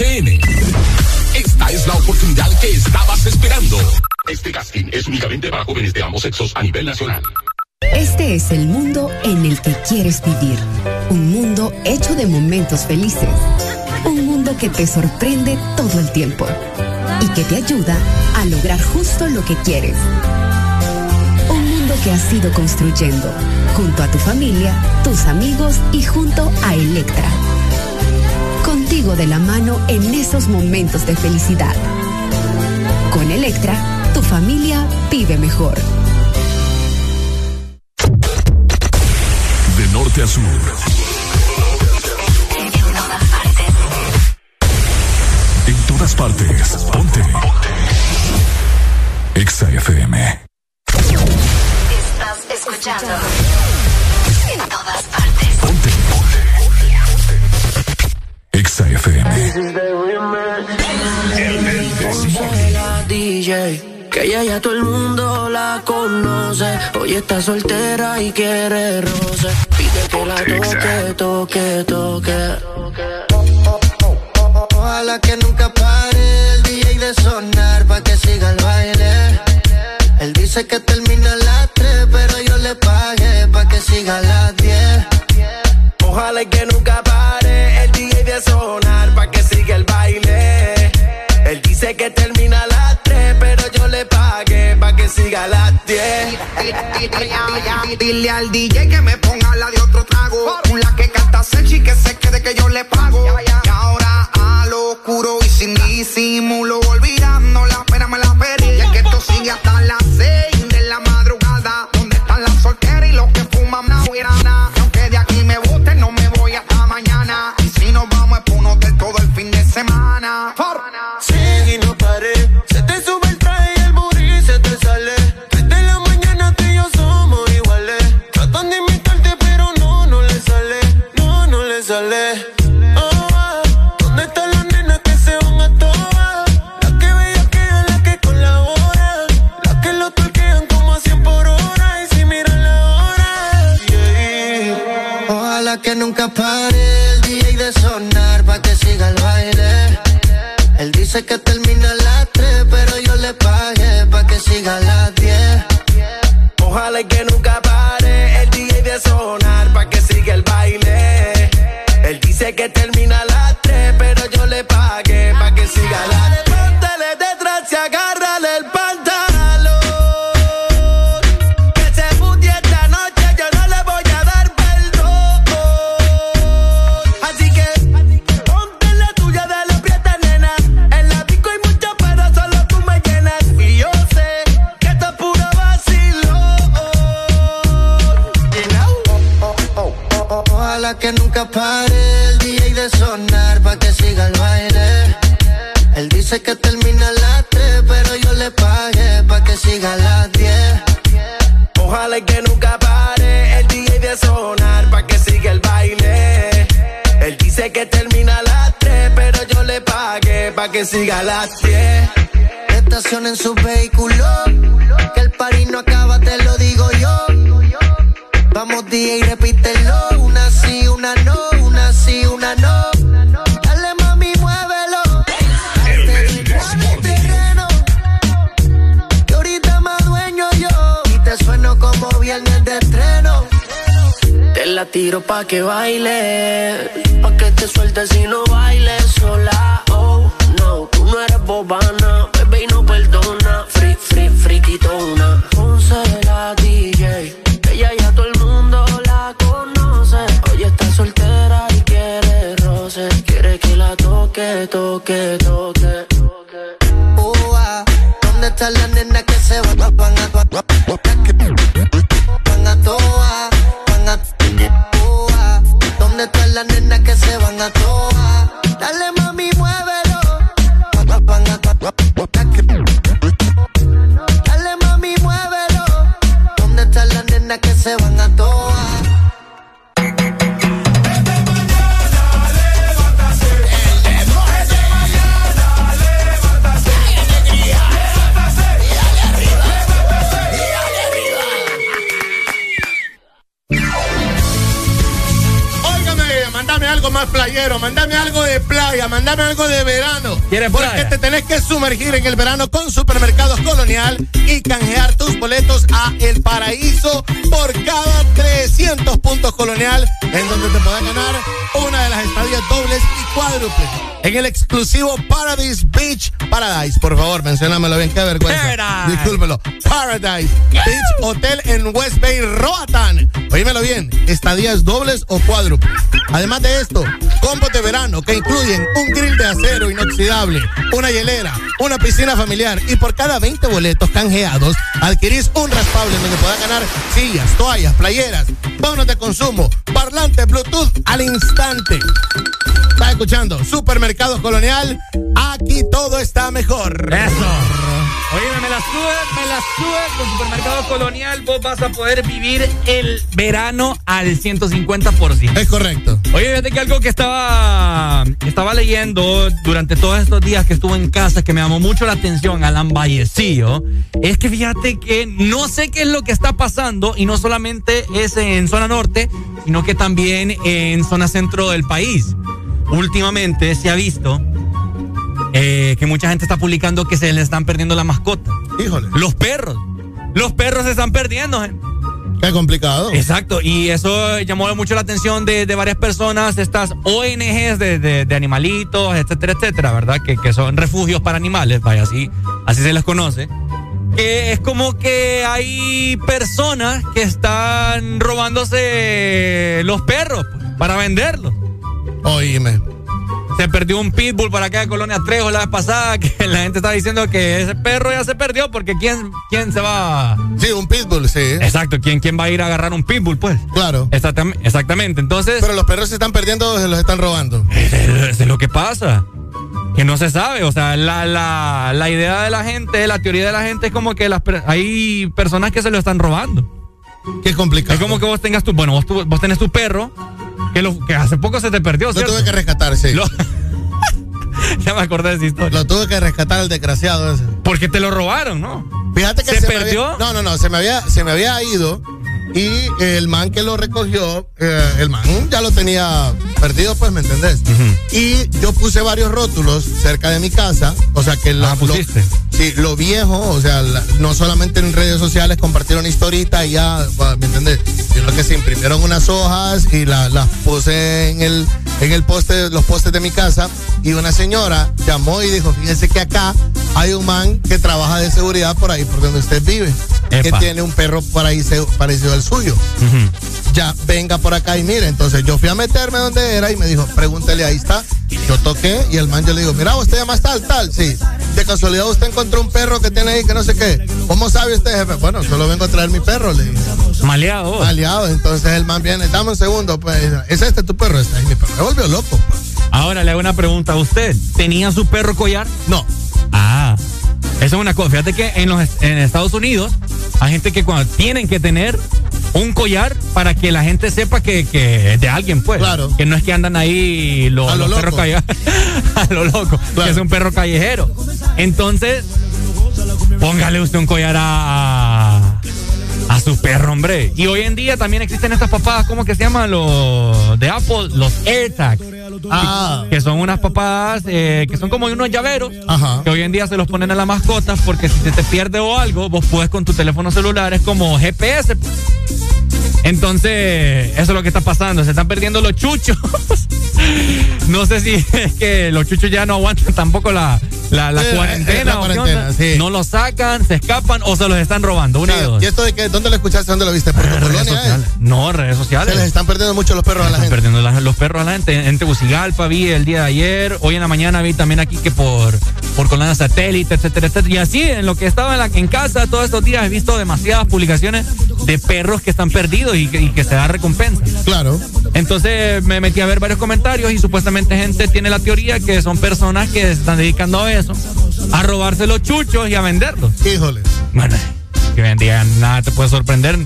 Esta es la oportunidad que estabas esperando. Este casting es únicamente para jóvenes de ambos sexos a nivel nacional. Este es el mundo en el que quieres vivir. Un mundo hecho de momentos felices. Un mundo que te sorprende todo el tiempo y que te ayuda a lograr justo lo que quieres. Un mundo que has ido construyendo junto a tu familia, tus amigos y junto a Electra. Contigo de la mano en esos momentos de felicidad. Con Electra, tu familia vive mejor. De norte a sur. En todas partes. Ponte. Exa FM. Estás escuchando. La DJ. Que ella ya todo el mundo la conoce. Hoy está soltera y quiere roce. Pide que la toque, toque, toque. Ojalá que nunca pare el DJ de sonar pa' que siga el baile. Él dice que termina Dile al DJ que me ponga la de otro trago. Una que canta Sechi que se quede que yo le pago. Y ahora a lo oscuro y sin disimulo, que pare el DJ de sonar pa' que siga el baile. Él dice que termina pa' que siga a las 10. Estacionen su vehículo, que el party no acaba, te lo digo yo. Vamos DJ, repítelo, una sí, una no, una sí, una no. Dale mami, muévelo. terreno, que ahorita más dueño yo. Y te sueno como viernes de estreno. Te la tiro pa' que baile, pa' que te sueltes y no bailes sola. Toque, ¿Quieres Porque playa? te tenés que sumergir en el verano con Supermercados Colonial y canjear tus boletos a El Paraíso por cada 300 puntos Colonial, en donde te podrás ganar una de las estadías dobles y cuádruples. En el exclusivo Paradise Beach Paradise, por favor, menciónamelo bien, qué vergüenza. Paradise. Discúlpelo. Paradise Beach Hotel en West Bay, Roatan. Oímelo bien, estadías dobles o cuádruples. Además de esto, combos de verano que incluyen un grill de acero inoxidable, una hielera, una piscina familiar y por cada 20 boletos canjeados adquirís un raspable donde podrás ganar sillas, toallas, playeras, bonos de consumo, parlantes Bluetooth al instante. ¿Estás escuchando? Supermercados Colonial, aquí todo está mejor. Eso. Oye, me la sube, me la sube con Supermercado Colonial. Vos vas a poder vivir el verano al 150%. Es correcto. Oye, fíjate que algo que estaba, estaba leyendo durante todos estos días que estuve en casa, que me llamó mucho la atención, Alan Vallecillo, es que fíjate que no sé qué es lo que está pasando y no solamente es en zona norte, sino que también en zona centro del país. Últimamente se ha visto eh, que mucha gente está publicando que se le están perdiendo la mascota. Híjole. Los perros. Los perros se están perdiendo, gente. Qué complicado. Exacto, y eso llamó mucho la atención de, de varias personas, estas ONGs de, de- de animalitos, etcétera, etcétera, ¿verdad? Que, que son refugios para animales, vaya, así, así se les conoce. Que es como que hay personas que están robándose los perros pues, para venderlos. Oíme. Se perdió un pitbull para acá de Colonia Trejo la vez pasada, que la gente está diciendo que ese perro ya se perdió porque ¿quién, quién se va? Sí, un pitbull, sí. Exacto, ¿quién, quién va a ir a agarrar un pitbull, pues? Claro. Exactam- exactamente, entonces... Pero los perros se están perdiendo o se los están robando. Es lo que pasa. Que no se sabe. O sea, la, la, la idea de la gente, la teoría de la gente es como que las, hay personas que se lo están robando. Qué complicado. Es como que vos tengas tu, bueno, vos, tu- vos tenés tu perro, que, lo, que hace poco se te perdió, Lo ¿cierto? tuve que rescatar, sí. Lo- ya me acordé de esa historia. Lo tuve que rescatar el desgraciado ese. Porque te lo robaron, ¿no? Fíjate que ¿Se se, me perdió? había- no, no, no, se me había, se me había ido y el man que lo recogió, eh, el man ya lo tenía perdido, pues, ¿me entendés? Y yo puse varios rótulos cerca de mi casa, o sea que la, Ah, pusiste. Lo, sí, lo viejo, o sea, la- no solamente en redes sociales compartieron historita y ya, ¿me entendés? Sino que se imprimieron unas hojas y la- las puse en el, en el poste, los postes de mi casa y una señora llamó y dijo, fíjense que acá hay un man que trabaja de seguridad por ahí, por donde usted vive, que tiene un perro por ahí se- parecido suyo. Ya, venga por acá y mire. Entonces yo fui a meterme donde era y me dijo, pregúntele, ahí está. Yo toqué y el man yo le digo, mira, usted llama tal, tal, sí. De casualidad usted encontró un perro que tiene ahí que no sé qué. ¿Cómo sabe usted, jefe? Bueno, solo vengo a traer mi perro, le digo. Maleado. vos. Aliado, entonces el man viene, dame un segundo, pues, ¿es este tu perro? Este es mi perro. Me volvió loco, pues. Ahora le hago una pregunta a usted. ¿Tenía su perro collar? No. Ah, eso es una cosa. Fíjate que en los en Estados Unidos hay gente que cuando tienen que tener un collar para que la gente sepa que, que es de alguien, pues. Claro. Que no es que andan ahí los, lo los perros callejeros. a lo loco. Que es un perro callejero. Entonces, póngale usted un collar a, a, su perro, hombre. Y hoy en día también existen estas papadas, ¿cómo que se llaman? Los de Apple, los AirTags. Ah. Que son unas papadas eh, que son como unos llaveros Ajá. que hoy en día se los ponen a las mascotas porque si se te pierde o algo, vos puedes con tu teléfono celular, es como GPS. Entonces, eso es lo que está pasando, se están perdiendo los chuchos. no sé si es que los chuchos ya no aguantan tampoco la, la, la cuarentena. la sí. No los sacan, se escapan o se los están robando. Una de dos. ¿Y esto de qué? ¿Dónde lo escuchaste? ¿Dónde lo viste? ¿Por tu Redes eh? sociales. No, redes sociales. Se les están perdiendo mucho los perros a la Están gente. perdiendo la- los perros a la gente. En Tegucigalpa vi el día de ayer. Hoy en la mañana vi también aquí que por, por Colonia Satélite, etcétera, etcétera. Y así, en lo que estaba en, la- en casa todos estos días, he visto demasiadas publicaciones de perros que están perdidos y que, y que se da recompensa. Claro. Entonces me metí a ver varios comentarios y supuestamente gente tiene la teoría que son personas que se están dedicando a eso, a robarse los chuchos y a venderlos. Híjole. Bueno, que vendía nada te puede sorprender.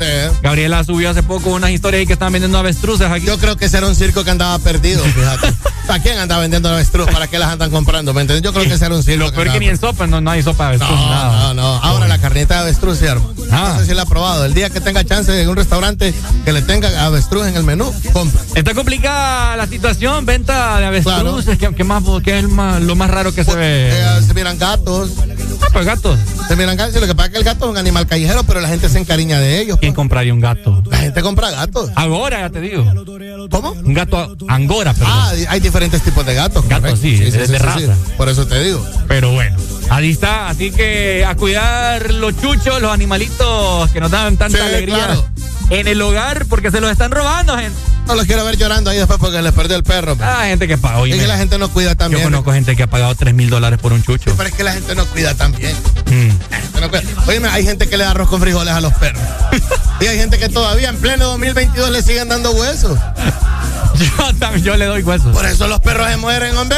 Gabriela subió hace poco unas historias ahí que estaban vendiendo avestruces aquí. Yo creo que ese era un circo que andaba perdido, fíjate. ¿A quién anda vendiendo avestruz? ¿Para qué las andan comprando? ¿Me entiendes? Yo creo que ese era un circo. Lo peor que ni en sopa no, no hay sopa de avestruz. No, nada. no, no. Ahora la carnita de avestruz, sí, hermano. No sé si la ha probado. El día que tenga chance en un restaurante que le tenga avestruz en el menú, compra. Está complicada la situación, venta de avestruz. ¿Qué, más, qué es más, lo más raro que se ve? Eh, se miran gatos. Ah, pues gatos. Se miran gatos. Lo que pasa es que el gato es un animal callejero, pero la gente se encariña de ellos. ¿Quién compraría un gato? La gente compra gatos. Angora, ya te digo. ¿Cómo? Un gato angora, perdón. Ah, hay diferentes tipos de gatos. Gatos, sí, sí, de, raza. Por eso te digo. Pero bueno, ahí está. Así que a cuidar los chuchos, los animalitos que nos dan tanta alegría en el hogar, porque se los están robando, gente. No los quiero ver llorando ahí después porque les perdió el perro. Ah, gente que paga. Es que la gente no cuida también. Yo conozco gente que ha pagado 3 mil dólares por un chucho. Sí, pero es que la gente no cuida también. Mm. Oye, hay gente que le da arroz con frijoles a los perros. y hay gente que todavía en pleno 2022 le siguen dando huesos. Yo yo le doy huesos. Por eso los perros se mueren, hombre.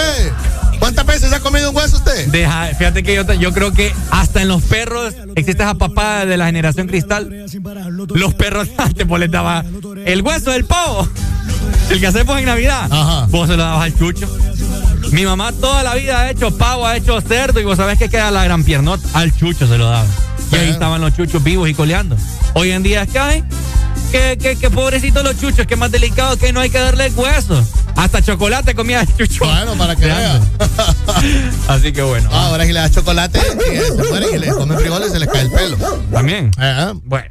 ¿Cuántas veces ha comido un hueso usted? Deja, fíjate que yo, creo que hasta en los perros existe esa papada de la generación cristal. Los perros antes vos les daba el hueso del pavo. El que hacemos en Navidad. Ajá. Vos se lo dabas al chucho. Mi mamá toda la vida ha hecho pavo, ha hecho cerdo y vos sabés que queda la gran piernota. Al chucho se lo daba. Y ahí estaban los chuchos vivos y coleando. Hoy en día es que hay que, que, que pobrecitos los chuchos, que más delicado que no hay que darle hueso. Hasta chocolate comía el chucho. Bueno, para que vea. Así que bueno. Ah, ahora si le das chocolate, se mueren y le comen frijoles se les cae el pelo. También. Eh, bueno,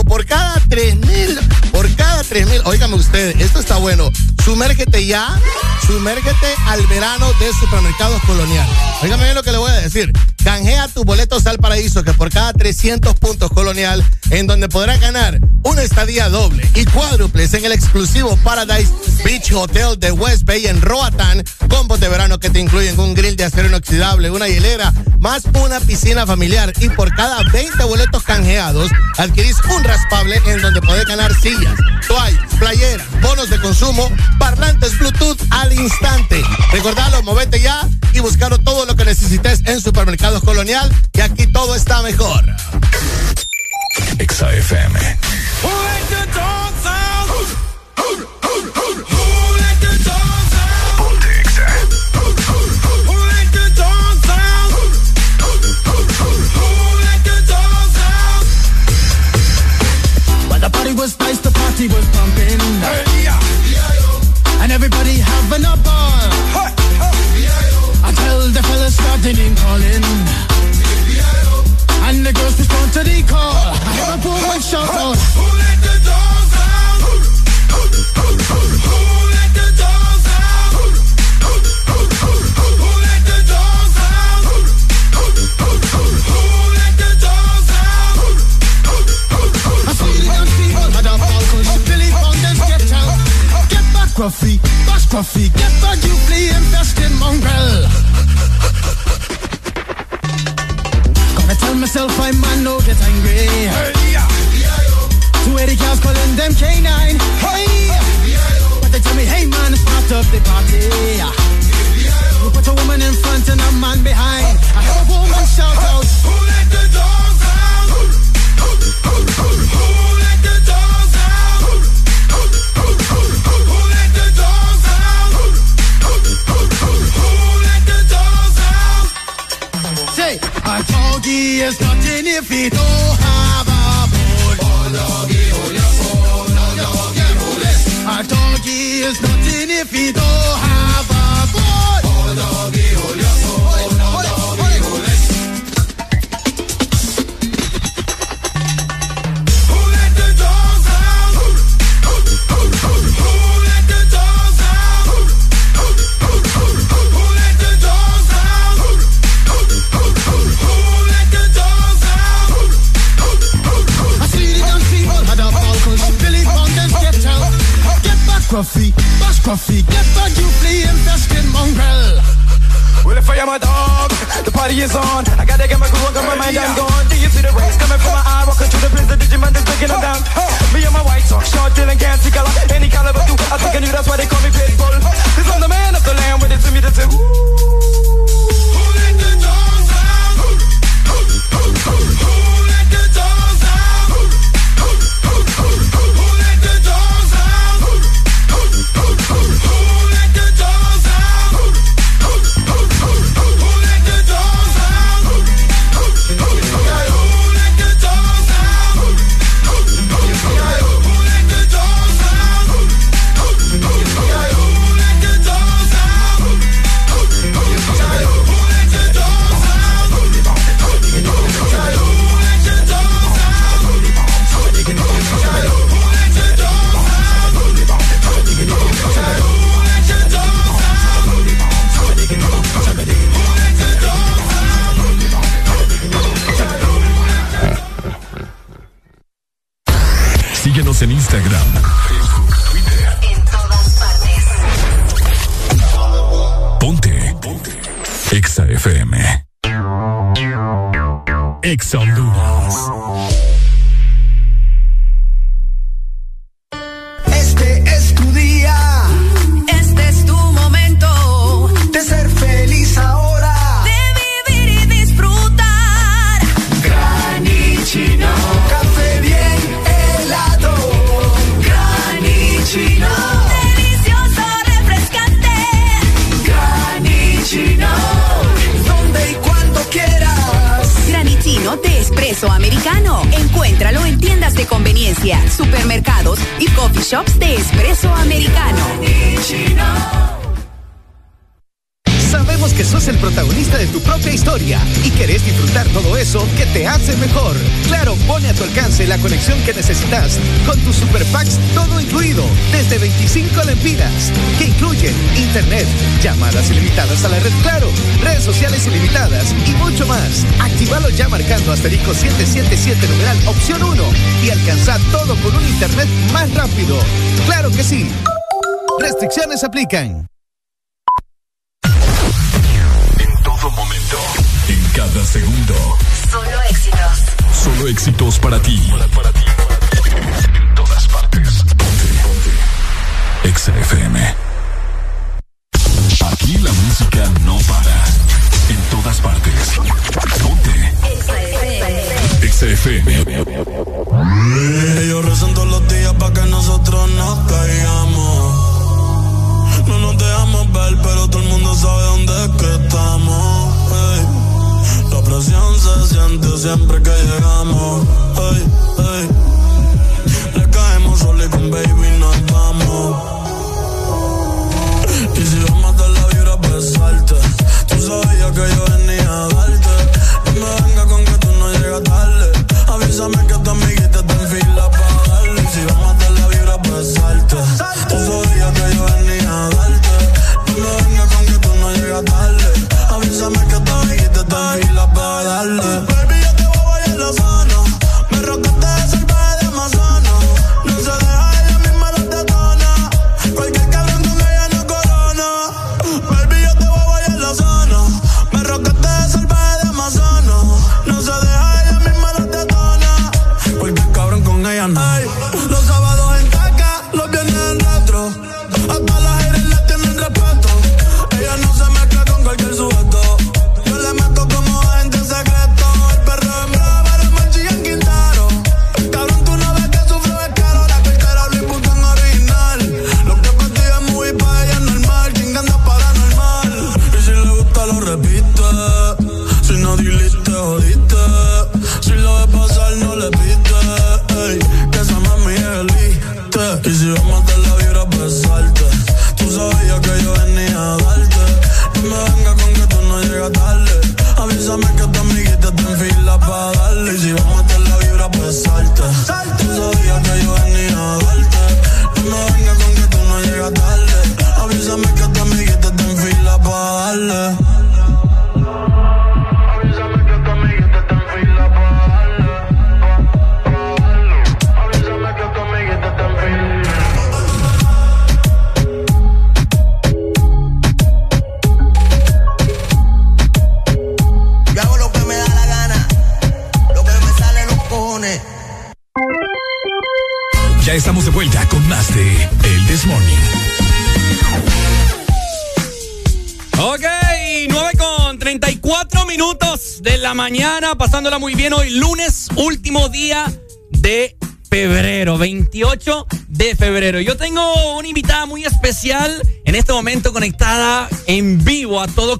por cada tres mil. Por cada tres mil. Óigame usted, esto está bueno. Sumérgete ya. Sumérgete al verano de Supermercados Colonial. Óigame bien lo que le voy a decir. Canjea tus boletos al paraíso que por cada 300 puntos colonial, en donde podrás ganar una estadía doble y cuádruples en el exclusivo Paradise Beach Hotel de West Bay en Roatán. Combos de verano que te incluyen un grill de acero inoxidable, una hielera, más una piscina familiar. Y por cada 20 boletos canjeados, adquirís un raspable en donde podés ganar sillas, playeras, bonos de consumo, parlantes Bluetooth al instante. Recordalo, movete ya y buscalo todo lo que necesites en Supermercados Colonial, y aquí todo está mejor. XFM. Started in calling. And the girls respond to the call. I hear a woman shout out. Who let the dogs out? Who let the dogs out? Who let the dogs out? Who let the dogs out? I see them see other falcons. Billy Fountains get out. Get back, Gruffy. Bash Gruffy. Get back, you flea infested mongrel. Myself I man no get angry. Two eighty cows calling them K9. Hey, but they tell me, hey man, start up the party. You put a woman in front and a man behind. I heard a woman shout out. Who let the dogs doggy is nothing if he don't have a bone. Oh, hold your. Oh, hold. A doggy is nothing if he don't have coffee. Get back, you flea infested mongrel. Well, if I am a dog, the party is on. I gotta get my groove on, my mind, I'm gone. Do you see the rays coming from my eye? Walking through the prison, Digimon is breaking them down. Me and my white socks, short, dealing, gassy color. Any caliber, do I think I knew that's why they call me Pitbull. Cause I'm the man of the land, when they to me, to say, ooh. no Instagram. Condiciones aplican.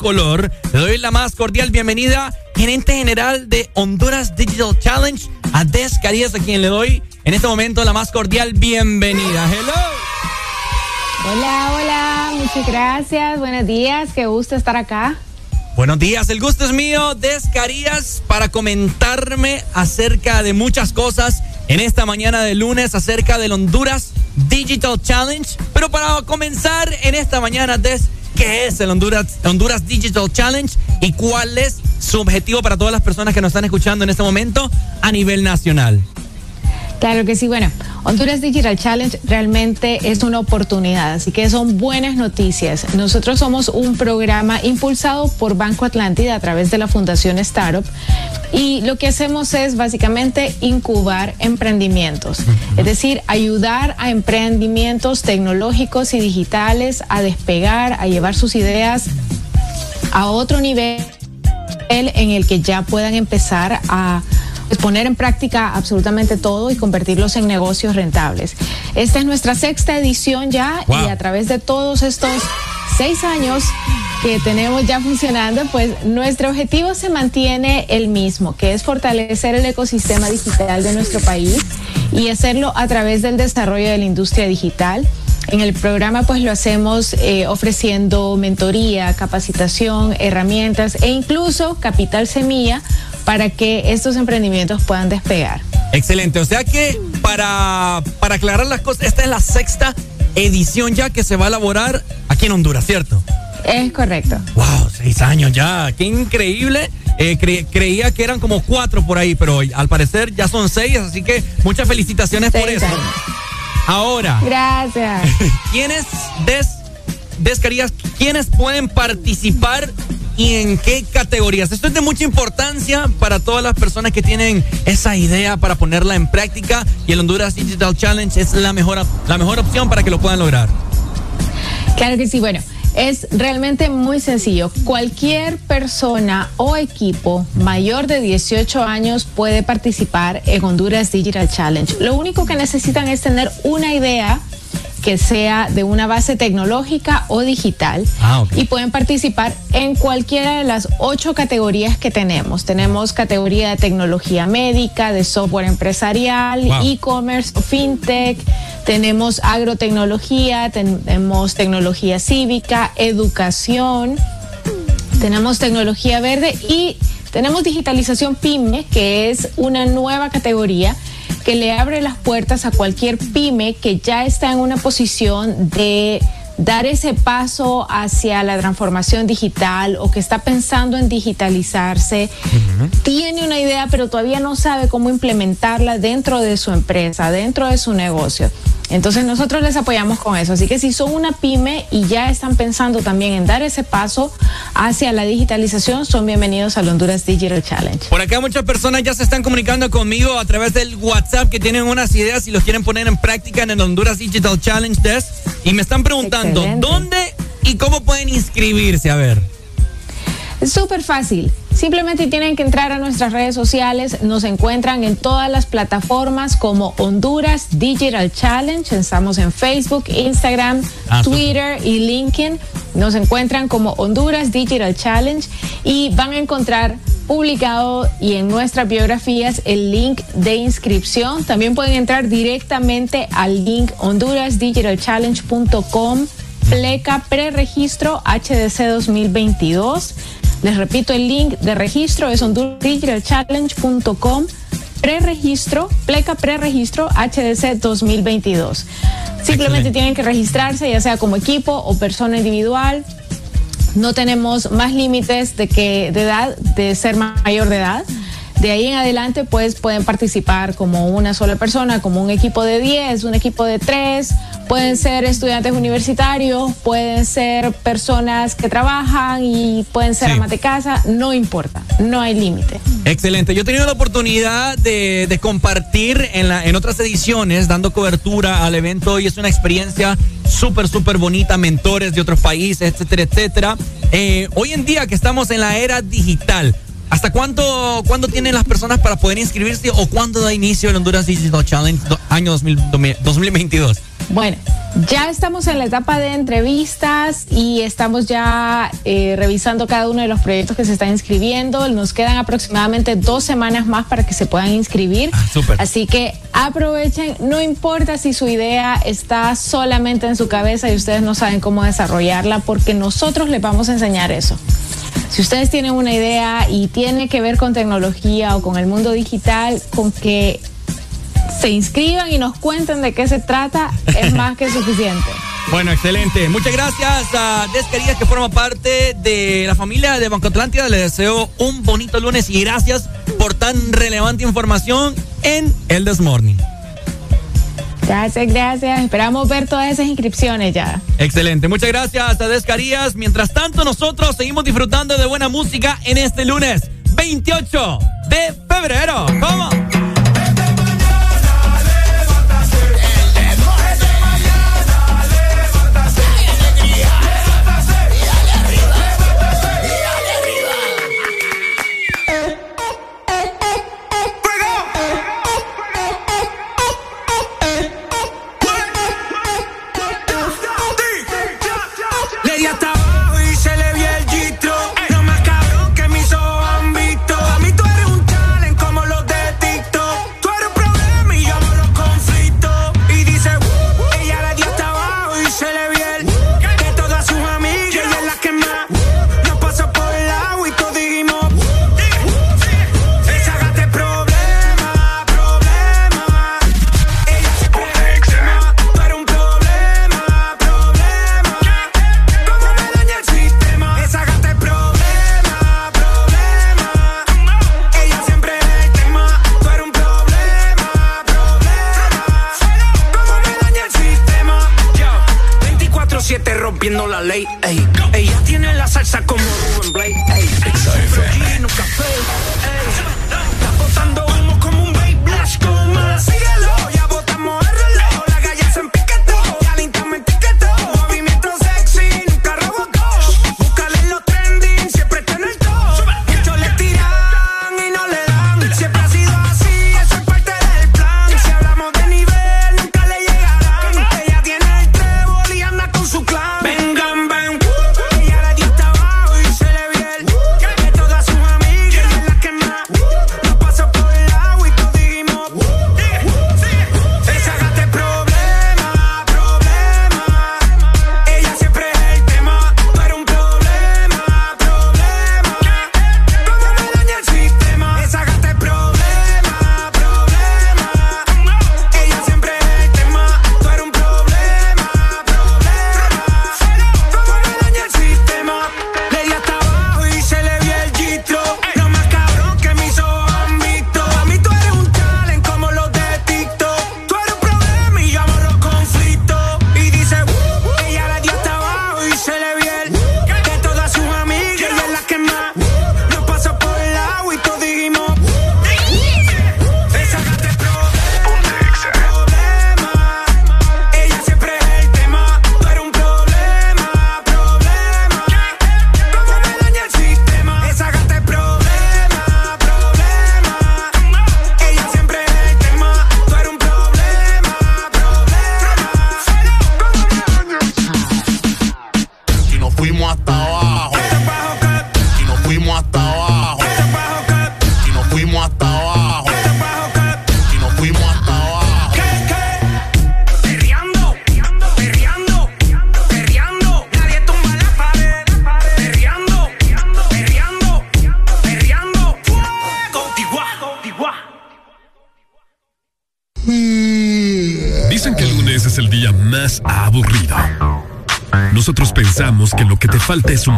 Color. Le doy la más cordial bienvenida, gerente general de Honduras Digital Challenge, a Des Carías, a quien le doy en este momento la más cordial bienvenida. Hello. Hola, hola, muchas gracias, buenos días, qué gusto estar acá. Buenos días, el gusto es mío, Descarías, para comentarme acerca de muchas cosas en esta mañana de lunes, acerca del Honduras Digital Challenge. Pero para comenzar en esta mañana, Des, ¿qué es el Honduras, Honduras Digital Challenge y cuál es su objetivo para todas las personas que nos están escuchando en este momento a nivel nacional? Claro que sí, bueno, Honduras Digital Challenge realmente es una oportunidad, así que son buenas noticias. Nosotros somos un programa impulsado por Banco Atlántida a través de la Fundación Startup y lo que hacemos es básicamente incubar emprendimientos, es decir, ayudar a emprendimientos tecnológicos y digitales a despegar, a llevar sus ideas a otro nivel en el que ya puedan empezar a pues, poner en práctica absolutamente todo y convertirlos en negocios rentables. Esta es nuestra sexta edición ya y a través de todos estos seis años que tenemos ya funcionando, pues nuestro objetivo se mantiene el mismo, que es fortalecer el ecosistema digital de nuestro país y hacerlo a través del desarrollo de la industria digital. En el programa pues lo hacemos eh, ofreciendo mentoría, capacitación, herramientas e incluso capital semilla para que estos emprendimientos puedan despegar. Excelente, o sea que para, para aclarar las cosas, esta es la sexta edición ya que se va a elaborar aquí en Honduras, ¿cierto? Es correcto. Wow, seis años ya, qué increíble. Eh, creía que eran como cuatro por ahí, pero al parecer ya son seis, así que muchas felicitaciones por eso. Ahora. Gracias. ¿Quiénes des, descarías, quiénes pueden participar y en qué categorías. Esto es de mucha importancia para todas las personas que tienen esa idea para ponerla en práctica y el Honduras Digital Challenge es la mejor, la mejor opción para que lo puedan lograr. Claro que sí, bueno. Es realmente muy sencillo. Cualquier persona o equipo mayor de 18 años puede participar en Honduras Digital Challenge. Lo único que necesitan es tener una idea que sea de una base tecnológica o digital. Ah, y pueden participar en cualquiera de las ocho categorías que tenemos. Tenemos categoría de tecnología médica, de software empresarial, e-commerce, fintech, tenemos agrotecnología, tenemos tecnología cívica, educación, tenemos tecnología verde y tenemos digitalización PYME, que es una nueva categoría que le abre las puertas a cualquier pyme que ya está en una posición de dar ese paso hacia la transformación digital o que está pensando en digitalizarse, tiene una idea pero todavía no sabe cómo implementarla dentro de su empresa, dentro de su negocio. Entonces nosotros les apoyamos con eso. Así que si son una pyme y ya están pensando también en dar ese paso hacia la digitalización, son bienvenidos al Honduras Digital Challenge. Por acá muchas personas ya se están comunicando conmigo a través del WhatsApp que tienen unas ideas y los quieren poner en práctica en el Honduras Digital Challenge Test. Y me están preguntando, ¿dónde y cómo pueden inscribirse? A ver. Es súper fácil. Simplemente tienen que entrar a nuestras redes sociales. Nos encuentran en todas las plataformas como Honduras Digital Challenge. Estamos en Facebook, Instagram, ah, Twitter y LinkedIn. Nos encuentran como Honduras Digital Challenge y van a encontrar publicado y en nuestras biografías el link de inscripción. También pueden entrar directamente al link hondurasdigitalchallenge.com pleca preregistro HDC 2022. Les repito, el link de registro es hondurasdigitalchallenge.com preregistro, pleca preregistro HDC 2022. Simplemente tienen que registrarse, ya sea como equipo o persona individual. No tenemos más límites de que de edad, de ser mayor de edad. De ahí en adelante, pues pueden participar como una sola persona, como un equipo de 10, un equipo de 3, pueden ser estudiantes universitarios, pueden ser personas que trabajan y pueden ser amas de casa, no importa, no hay límite. Excelente. Yo he tenido la oportunidad de, de compartir en, la, en otras ediciones, dando cobertura al evento y es una experiencia súper, súper bonita, mentores de otros países, etcétera, etcétera. Eh, hoy en día que estamos en la era digital, ¿hasta cuánto, cuándo tienen las personas para poder inscribirse o cuándo da inicio el Honduras Digital Challenge año 2022? Bueno, ya estamos en la etapa de entrevistas y estamos ya eh, revisando cada uno de los proyectos que se están inscribiendo. Nos quedan aproximadamente dos semanas más para que se puedan inscribir. Ah, Así que aprovechen, no importa si su idea está solamente en su cabeza y ustedes no saben cómo desarrollarla, porque nosotros les vamos a enseñar eso. Si ustedes tienen una idea y tiene que ver con tecnología o con el mundo digital, con que se inscriban y nos cuenten de qué se trata, es más que suficiente. Bueno, excelente. Muchas gracias a Desquerías que forma parte de la familia de Banco Atlántida. Les deseo un bonito lunes y gracias por tan relevante información en el Desmorning. Gracias, gracias. Esperamos ver todas esas inscripciones ya. Excelente. Muchas gracias a Descarías. Mientras tanto, nosotros seguimos disfrutando de buena música en este lunes 28 de febrero. ¿Cómo? Que lo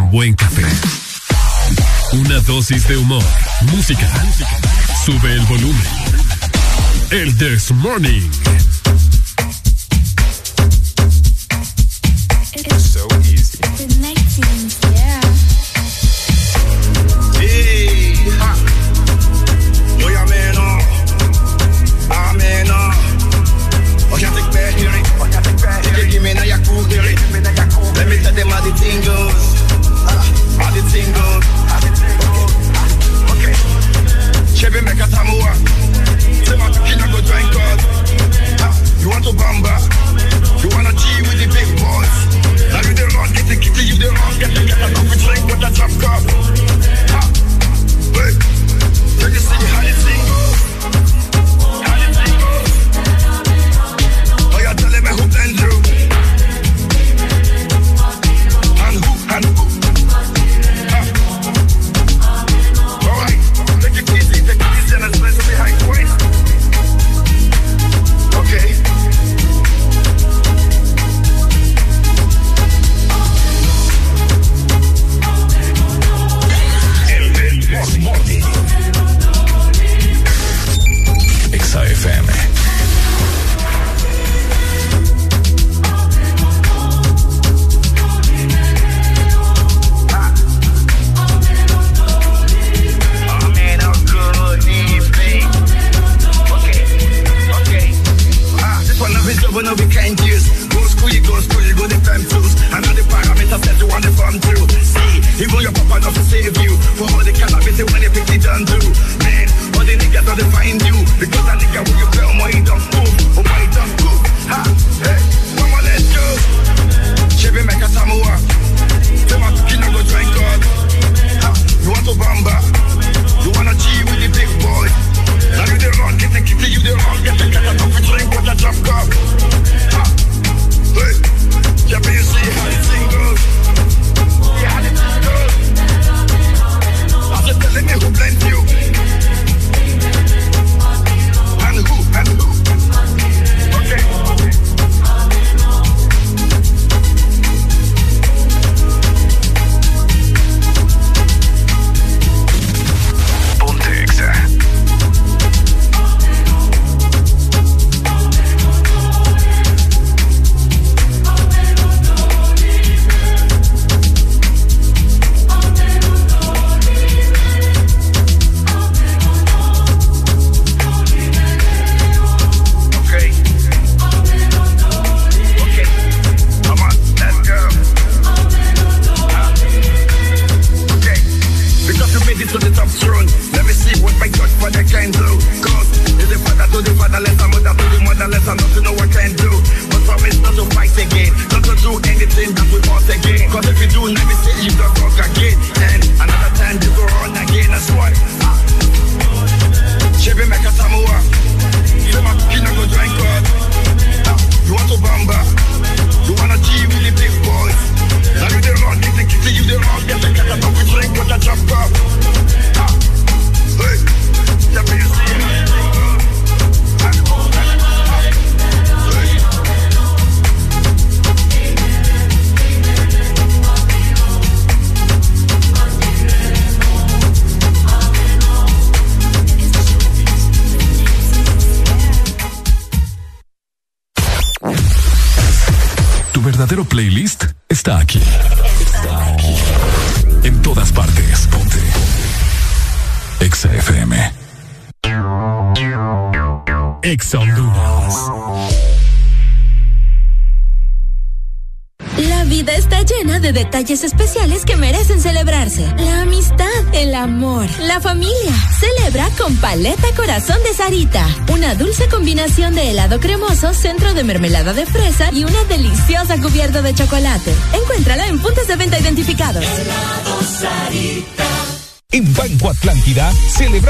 mermelada de fresa y una deliciosa cubierta de chocolate.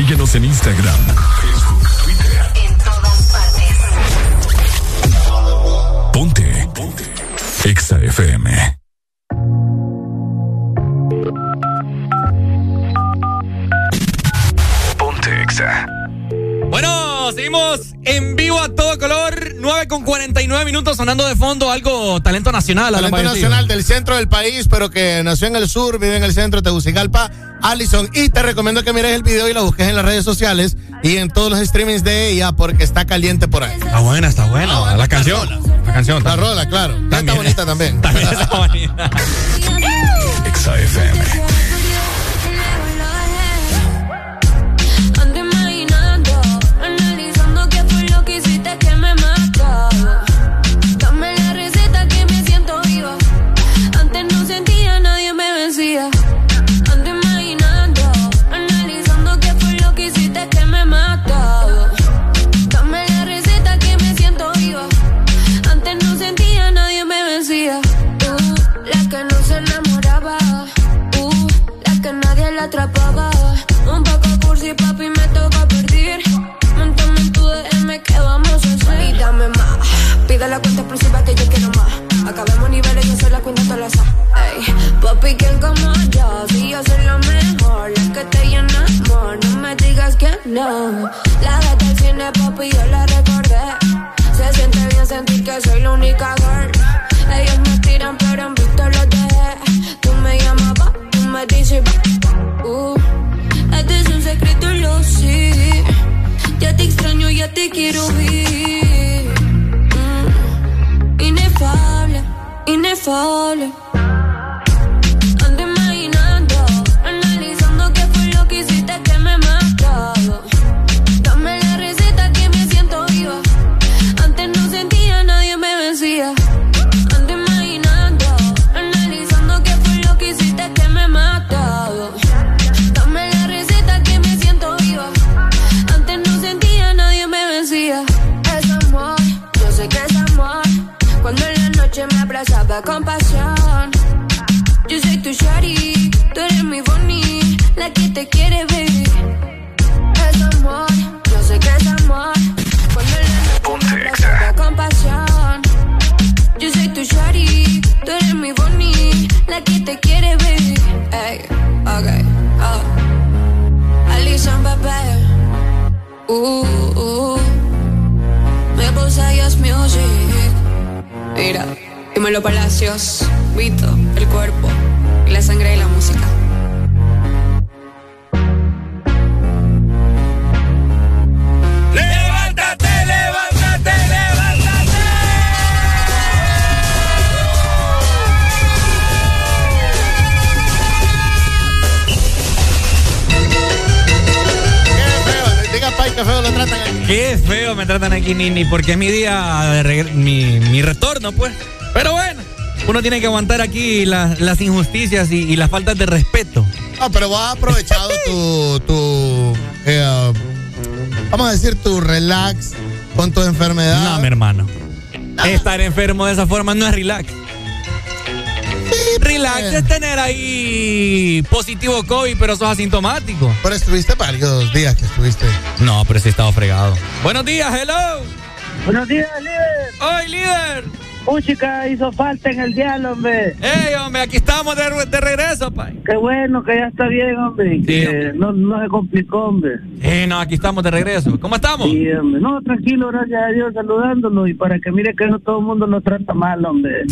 Síguenos en Instagram, Facebook, Twitter. En todas partes. Ponte. Ponte. Exa FM. Ponte Exa. Bueno, seguimos en vivo a todo color. 9 con 49 minutos sonando de fondo algo talento nacional. Talento nacional del centro del país, pero que nació en el sur, vive en el centro de Tegucigalpa Allison. Y te recomiendo que mires el video y la busques en las redes sociales y en todos los streamings de ella porque está caliente por ahí. Está buena, está buena. la, canción. La canción. La rola, claro. Está bonita también. También está bonita. XFM. Porque es mi día de mi, mi retorno, pues. Pero bueno, uno tiene que aguantar aquí las, las injusticias y, y las faltas de respeto. No, pero vos has aprovechado tu, tu eh, vamos a decir, tu relax con tu enfermedad. No, mi hermano. Estar enfermo de esa forma no es relax. Relax es tener ahí positivo COVID, pero sos asintomático. Pero estuviste varios días que estuviste. No, pero sí he estado fregado. Buenos días, hello. Buenos días, líder. ¡Hoy, líder! Música hizo falta en el diálogo, hombre. ¡Ey, hombre! Aquí estamos de, de regreso, pay. Qué bueno que ya está bien, hombre. Que no, no se complicó, hombre. Eh, no, aquí estamos de regreso. ¿Cómo estamos? Sí, hombre. No, tranquilo, gracias a Dios, saludándolo. Y para que mire que no todo el mundo lo trata mal, hombre.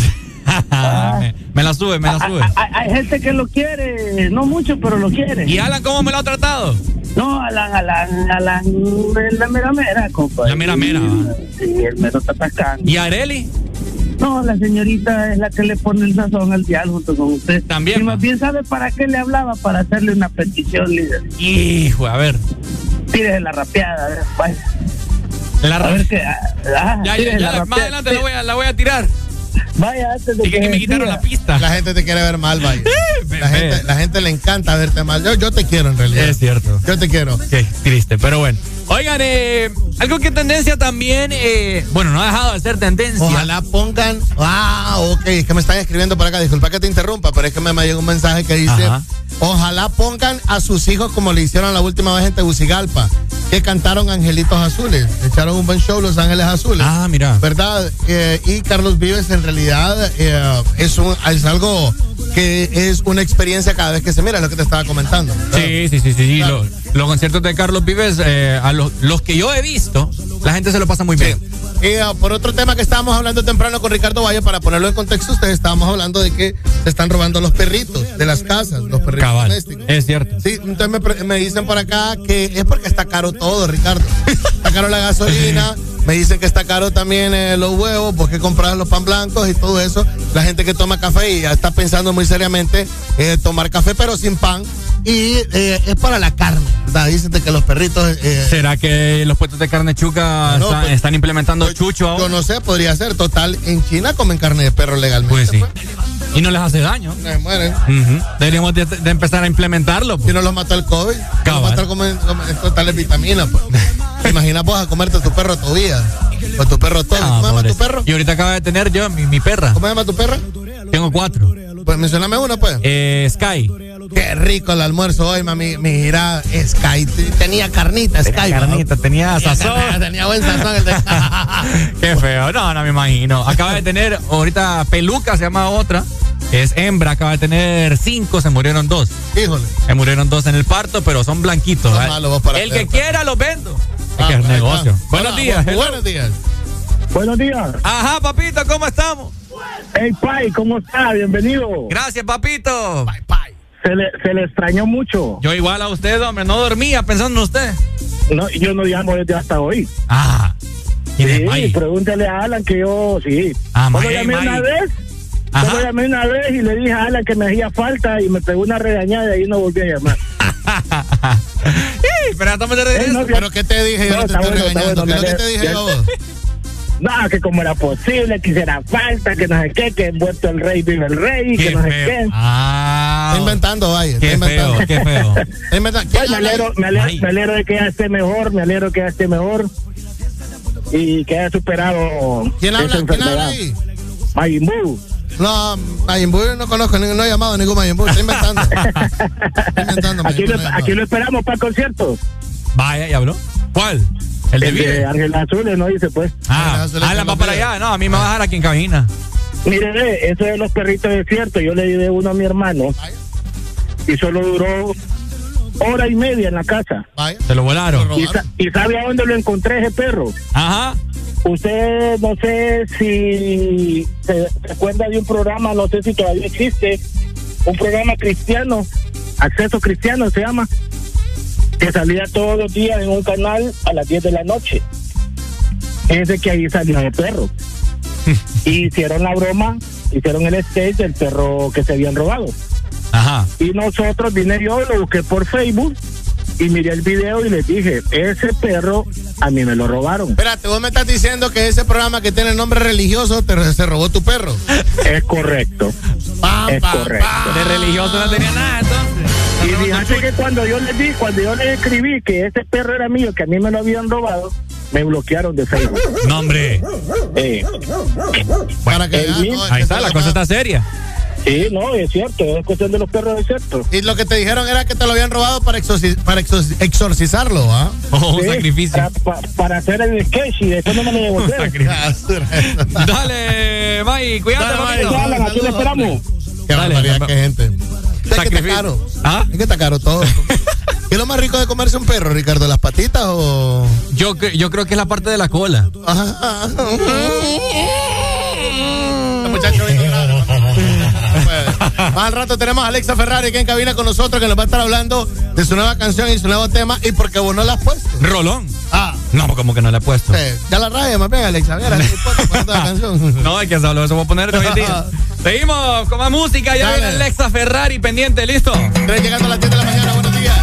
me, me la sube, me la sube. Hay, hay gente que lo quiere, no mucho, pero lo quiere. ¿Y Alan cómo me lo ha tratado? No, Alan, Alan, Alan, la mera mera, compa. La mera mera, va. Sí, el mero está atacando. ¿Y Areli? No, la señorita es la que le pone el sazón al dial junto con usted. También. Y más bien sabe para qué le hablaba, para hacerle una petición, líder. Hijo, a ver. Tírese la rapeada, a ver, vaya. La A ver qué. ah, Ya, ya, ya, la más adelante la voy, a, la voy a tirar. Vaya, antes de Y que, que me quitaron la pista. La gente te quiere ver mal, vaya. bebé. La gente, la gente le encanta verte mal. Yo, yo te quiero, en realidad. Es cierto. Yo te quiero. Qué triste, pero bueno. Oigan, eh, algo que tendencia también, eh, bueno, no ha dejado de ser tendencia. Ojalá pongan. Ah, ok. Es que me están escribiendo por acá. Disculpa que te interrumpa, pero es que me, me llegó un mensaje que dice: Ajá. Ojalá pongan a sus hijos como le hicieron la última vez en Tegucigalpa, que cantaron Angelitos Azules. Echaron un buen show, Los Ángeles Azules. Ah, mira. ¿Verdad? Eh, y Carlos Vives, en realidad, eh, es, un, es algo que es una experiencia cada vez que se mira, lo que te estaba comentando. Sí, sí, sí, sí. sí. Lo- los conciertos de Carlos Vives, eh, a los, los que yo he visto, la gente se lo pasa muy bien. Y ah, por otro tema que estábamos hablando temprano con Ricardo Valle, para ponerlo en contexto, ustedes estábamos hablando de que se están robando los perritos de las casas, los perritos Cabal, domésticos. es cierto. Sí, entonces me, me dicen por acá que es porque está caro todo, Ricardo. Está caro la gasolina, me dicen que está caro también eh, los huevos, porque comprar los pan blancos y todo eso. La gente que toma café y ya está pensando muy seriamente eh, tomar café, pero sin pan. Y eh, es para la carne, ¿verdad? Dicen de que los perritos... ¿Será que los puestos de carne chuca No, están, pues, están implementando chucho ahora? Yo no sé, podría ser. Total, en China comen carne de perro legalmente. Pues sí. Y no les hace daño. Se mueren. Deberíamos de, de empezar a implementarlo. pues. Si no los mató el COVID, los mató el comer, comer totales vitaminas. Pues. ¿Te imaginas vos a comerte tu perro todavía? O tu perro todo. No, ¿Cómo se llama tu perro? Y ahorita acaba de tener yo mi, mi perra. ¿Cómo se llama tu perra? Tengo cuatro. Pues mencioname una, pues. Eh, Sky. Qué rico el almuerzo hoy, mami. Mira, Sky. Tenía carnita, Sky. Carnita, tenía sazón. Tenía, tenía buen sazón. el de- Qué feo. No, no me imagino. Acaba de tener, ahorita Peluca se llama otra. Es hembra, acaba de tener cinco, se murieron dos. Híjole. Se murieron dos en el parto, pero son blanquitos. El que quiera los vendo. Ah, es que es ahí negocio. está. Buenos Hola, días. bu- hello. Buenos días. Buenos días. Ajá, papito, ¿cómo estamos? Hey, Pai, ¿cómo está? Bienvenido. Gracias, papito. Se le, se le extrañó mucho. Yo igual a usted, hombre, no dormía pensando en usted. No, yo no llamo desde hasta hoy. Ah. ¿Quién es Sí, Mike? pregúntele a Alan que yo, sí. Ah, Solo llamé una vez. Ajá. Solo llamé una vez y le dije a Alan que me hacía falta y me pegó una regañada y ahí no volví a llamar. Pero estamos de regreso. Eh, no, ¿Pero qué te dije? Yo no, No, te está estoy bueno, está regañando. bueno, ¿Qué es lo que te dije yo a vos? No, que como era posible, que hiciera falta, que no sé qué, que envuelto el rey vive el rey, Qué que no sé feo. qué. Ah. Está inventando, vaya. Está Qué inventando. feo, qué feo. Está inventando. ¿Quién Pues me alegro, me, alegro, Ay. me alegro de que ya esté mejor, me alegro que ya esté mejor y que haya superado ¿Quién habla, ¿quién habla ahí? Majin Buu. No, Mayimbu no conozco, no he llamado a ningún Mayimbu. Está inventando. Está inventando. Aquí Mayimbu, lo, no aquí lo esperamos para el concierto. Vaya, ¿y habló? ¿Cuál? El de El de Vive. Ángel Azules, ¿no? Dice pues. Ah, Azules Alan va para allá. No, a mí me va a dejar aquí en cabina. Mire, ve, eso de los perritos es cierto. Yo le di uno a mi hermano y solo duró hora y media en la casa. Vaya. Se lo volaron. ¿Y, sa- y sabe a dónde lo encontré ese perro? Ajá. Usted no sé si se, se acuerda de un programa, no sé si todavía existe, un programa cristiano, Acceso Cristiano se llama, que salía todos los días en un canal a las 10 de la noche. Fíjense que ahí salió el perro. y hicieron la broma, hicieron el stage del perro que se habían robado. Ajá. Y nosotros vine yo, lo busqué por Facebook y miré el video y les dije, ese perro a mí me lo robaron. Espérate, vos me estás diciendo que ese programa que tiene nombre religioso te, se robó tu perro. Es correcto. Es correcto. De religioso no tenía nada, entonces. Y fíjate que cuando yo les di, cuando yo les escribí que ese perro era mío, que a mí me lo habían robado, me bloquearon de Facebook. No, hombre. Eh, Para que el no, Ahí está, la cosa está seria. Sí, no, es cierto, es cuestión de los perros, es cierto. Y lo que te dijeron era que te lo habían robado para, exorci- para exorci- exorcizarlo, ¿ah? Oh, un Sí, sacrificio. Para, pa- para hacer el sketch y después no me lo devolvieron. Dale, May, cuídate, Dale, papito. Alan, aquí lo esperamos. Qué Dale, barbaridad, qué gente. Es que está caro. ¿Ah? Es que está caro todo. ¿Qué es lo más rico de comerse un perro, Ricardo? ¿Las patitas o...? Yo, yo creo que es la parte de la cola. Ajá. Este muchacho Más al rato tenemos a Alexa Ferrari que en cabina con nosotros que nos va a estar hablando de su nueva canción y su nuevo tema y porque vos no la has puesto. Rolón. Ah, No, como que no le he puesto. ya la raya más bien, Alexa. Mira, la canción. No, hay que saberlo, eso voy a poner hoy en día. Seguimos con más música. Ya Dale. viene Alexa Ferrari pendiente, listo. Tres llegando a las 10 de la mañana, buenos días.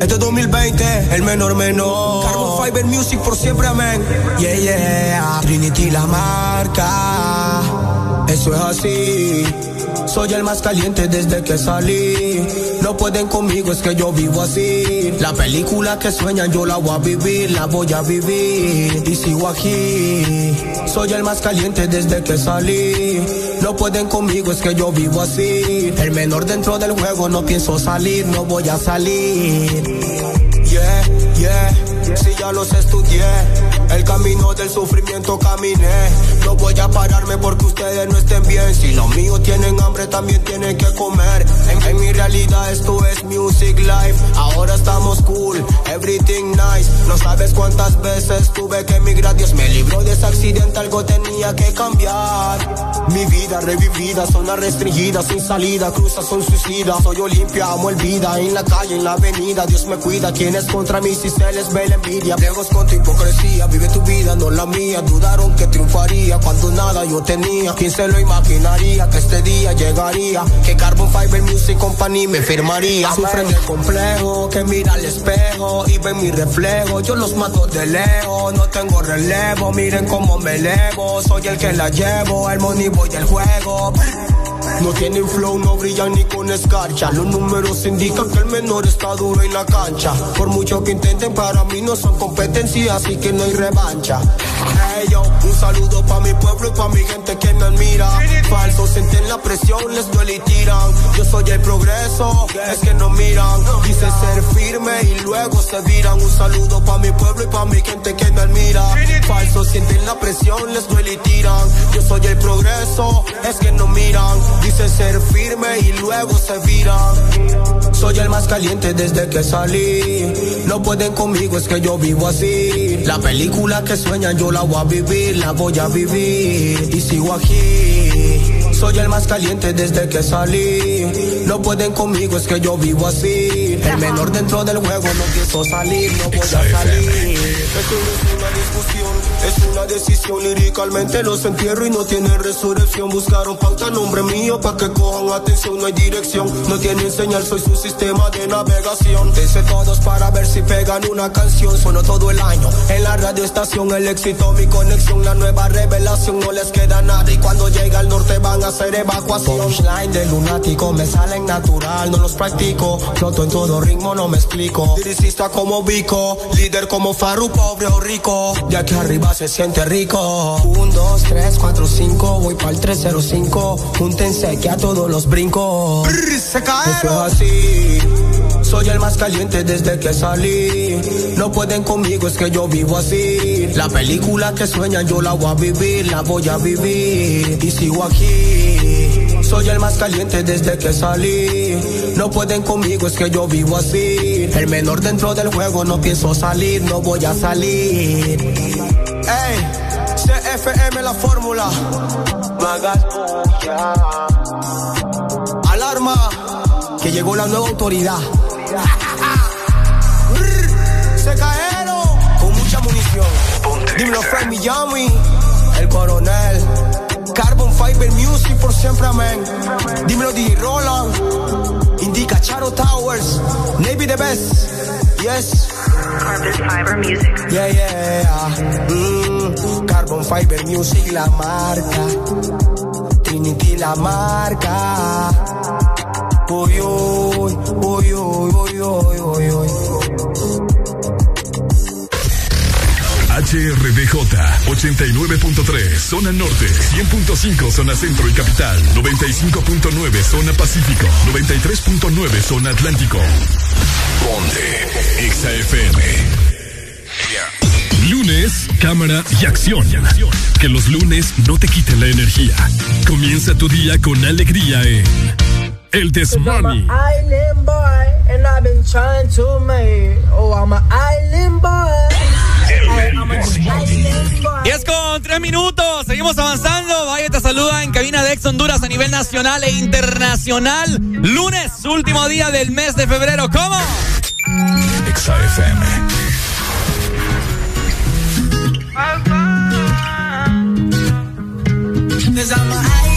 Este es 2020, el menor menor. Carlos Fiber Music por siempre, amén. Yeah, yeah. Trinity la marca. Eso es así. Soy el más caliente desde que salí. No pueden conmigo, es que yo vivo así. La película que sueñan yo la voy a vivir, la voy a vivir. Y sigo aquí. Soy el más caliente desde que salí. No pueden conmigo, es que yo vivo así. El menor dentro del juego, no pienso salir, no voy a salir. Yeah, si ya los estudié. El camino del sufrimiento caminé. No voy a pararme porque ustedes no estén bien. Si los míos tienen hambre, también tienen que comer. En, en mi realidad esto es music life. Ahora estamos cool, everything nice. No sabes cuántas veces tuve que emigrar. Dios me libró de ese accidente, algo tenía que cambiar. Mi vida revivida, zona restringida, sin salida, cruzas son suicidas. Soy Olimpia, amo el vida, en la calle, en la avenida. Dios me cuida, quienes contra mí si se les ve la envidia. Con tu hipocresía, vive tu vida, no la mía. Dudaron que triunfaría cuando nada yo tenía. ¿Quién se lo imaginaría que este día llegaría? Que Carbon Fiber Music Company me firmaría. Sufren de complejo, que mira al espejo y ven mi reflejo. Yo los mato de lejos, no tengo relevo. Miren cómo me elevo, soy el que la llevo. El money voy el juego. No tienen flow, no brillan ni con escarcha. Los números indican que el menor está duro en la cancha. Por mucho que intenten, para mí no son competencia, así que no hay revancha. Saludo pa' mi pueblo y pa' mi gente que me admira. Falsos sienten la presión, les duele y tiran. Yo soy el progreso, es que no miran. Dice ser firme y luego se viran. Un saludo pa' mi pueblo y pa' mi gente que me admira. Falsos sienten la presión, les duele y tiran. Yo soy el progreso, es que no miran. Dice ser firme y luego se viran. Soy el más caliente desde que salí. No pueden conmigo, es que yo vivo así. La película que sueñan yo la voy a vivir, voy a vivir. Y sigo aquí. Soy el más caliente desde que salí. No pueden conmigo, es que yo vivo así. El menor dentro del juego, no pienso salir, no voy a salir. Esto no es una discusión, es una decisión. Liricalmente los entierro y no tienen resurrección. Buscaron pauta, nombre mío, pa' que cojan atención. No hay dirección, no tienen señal, soy su sistema de navegación. Dice todos para ver si pegan una canción. Sueno todo el año en la radioestación. El éxito, mi conexión, la nueva revelación. No les queda nada y cuando llega al norte van a hacer evacuación. Punchline de lunático me salen natural, no los practico. Floto en todo ritmo, no me explico. Diricista como Vico, líder como Farru, pobre o rico. De aquí arriba se siente rico. Un, dos, tres, cuatro, cinco, voy para el 305. Júntense que a todos los brinco. Eso es así. Soy el más caliente desde que salí. No pueden conmigo, es que yo vivo así. La película que sueñan yo la voy a vivir, la voy a vivir. Y sigo aquí. Soy el más caliente desde que salí. No pueden conmigo, es que yo vivo así. El menor dentro del juego, no pienso salir, no voy a salir. Ey, CFM la fórmula. Alarma, que llegó la nueva autoridad. Se cayeron con mucha munición. Dímelo, Frank Miami, el coronel. Carbon Fiber Music por siempre, amén. Dímelo, DJ Roland. Indica Charo Towers. Navy the best. Yes. Carbon Fiber Music. Yeah, yeah. Mm, Carbon Fiber Music, la marca. Trinity, la marca. Uy, uy, uy, uy, uy, uy, uy, HRDJ 89.3 Zona Norte 100.5 Zona Centro y Capital 95.9 Zona Pacífico 93.9 Zona Atlántico Ponte XAFM Lunes, cámara y acción. Que los lunes no te quiten la energía. Comienza tu día con alegría en El Desmani. island boy, and I've been trying to make. Oh, I'm an island boy. I'm an island boy. 10 con 3 minutos, seguimos avanzando. Vaya, te saluda en cabina de Ex Honduras a nivel nacional e internacional. Lunes, último día del mes de febrero. ¿Cómo? XAFM. Cause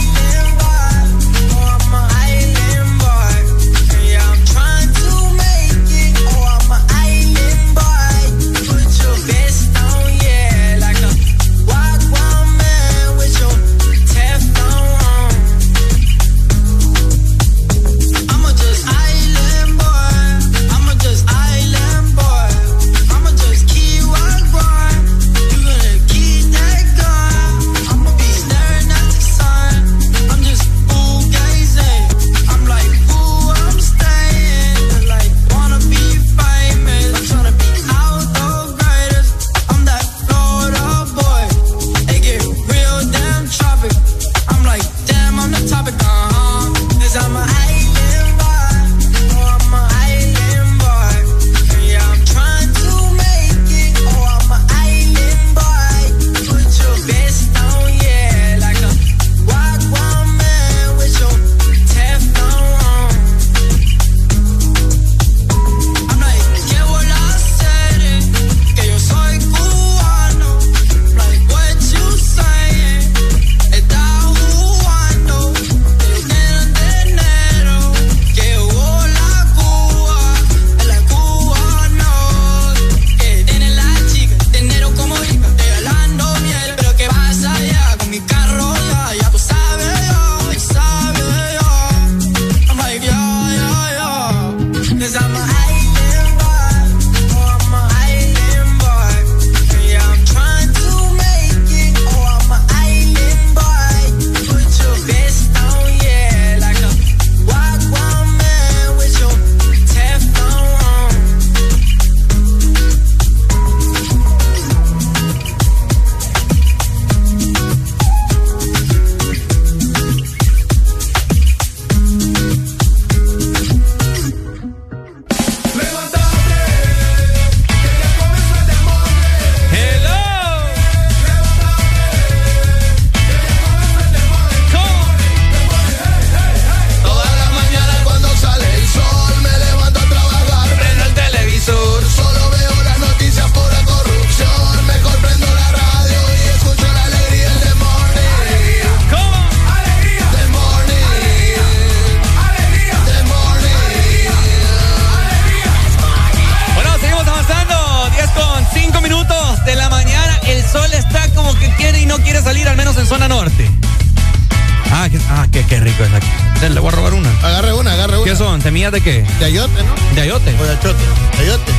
de? De ayote, ¿no? ¿De ayote? O de achote. De ayote.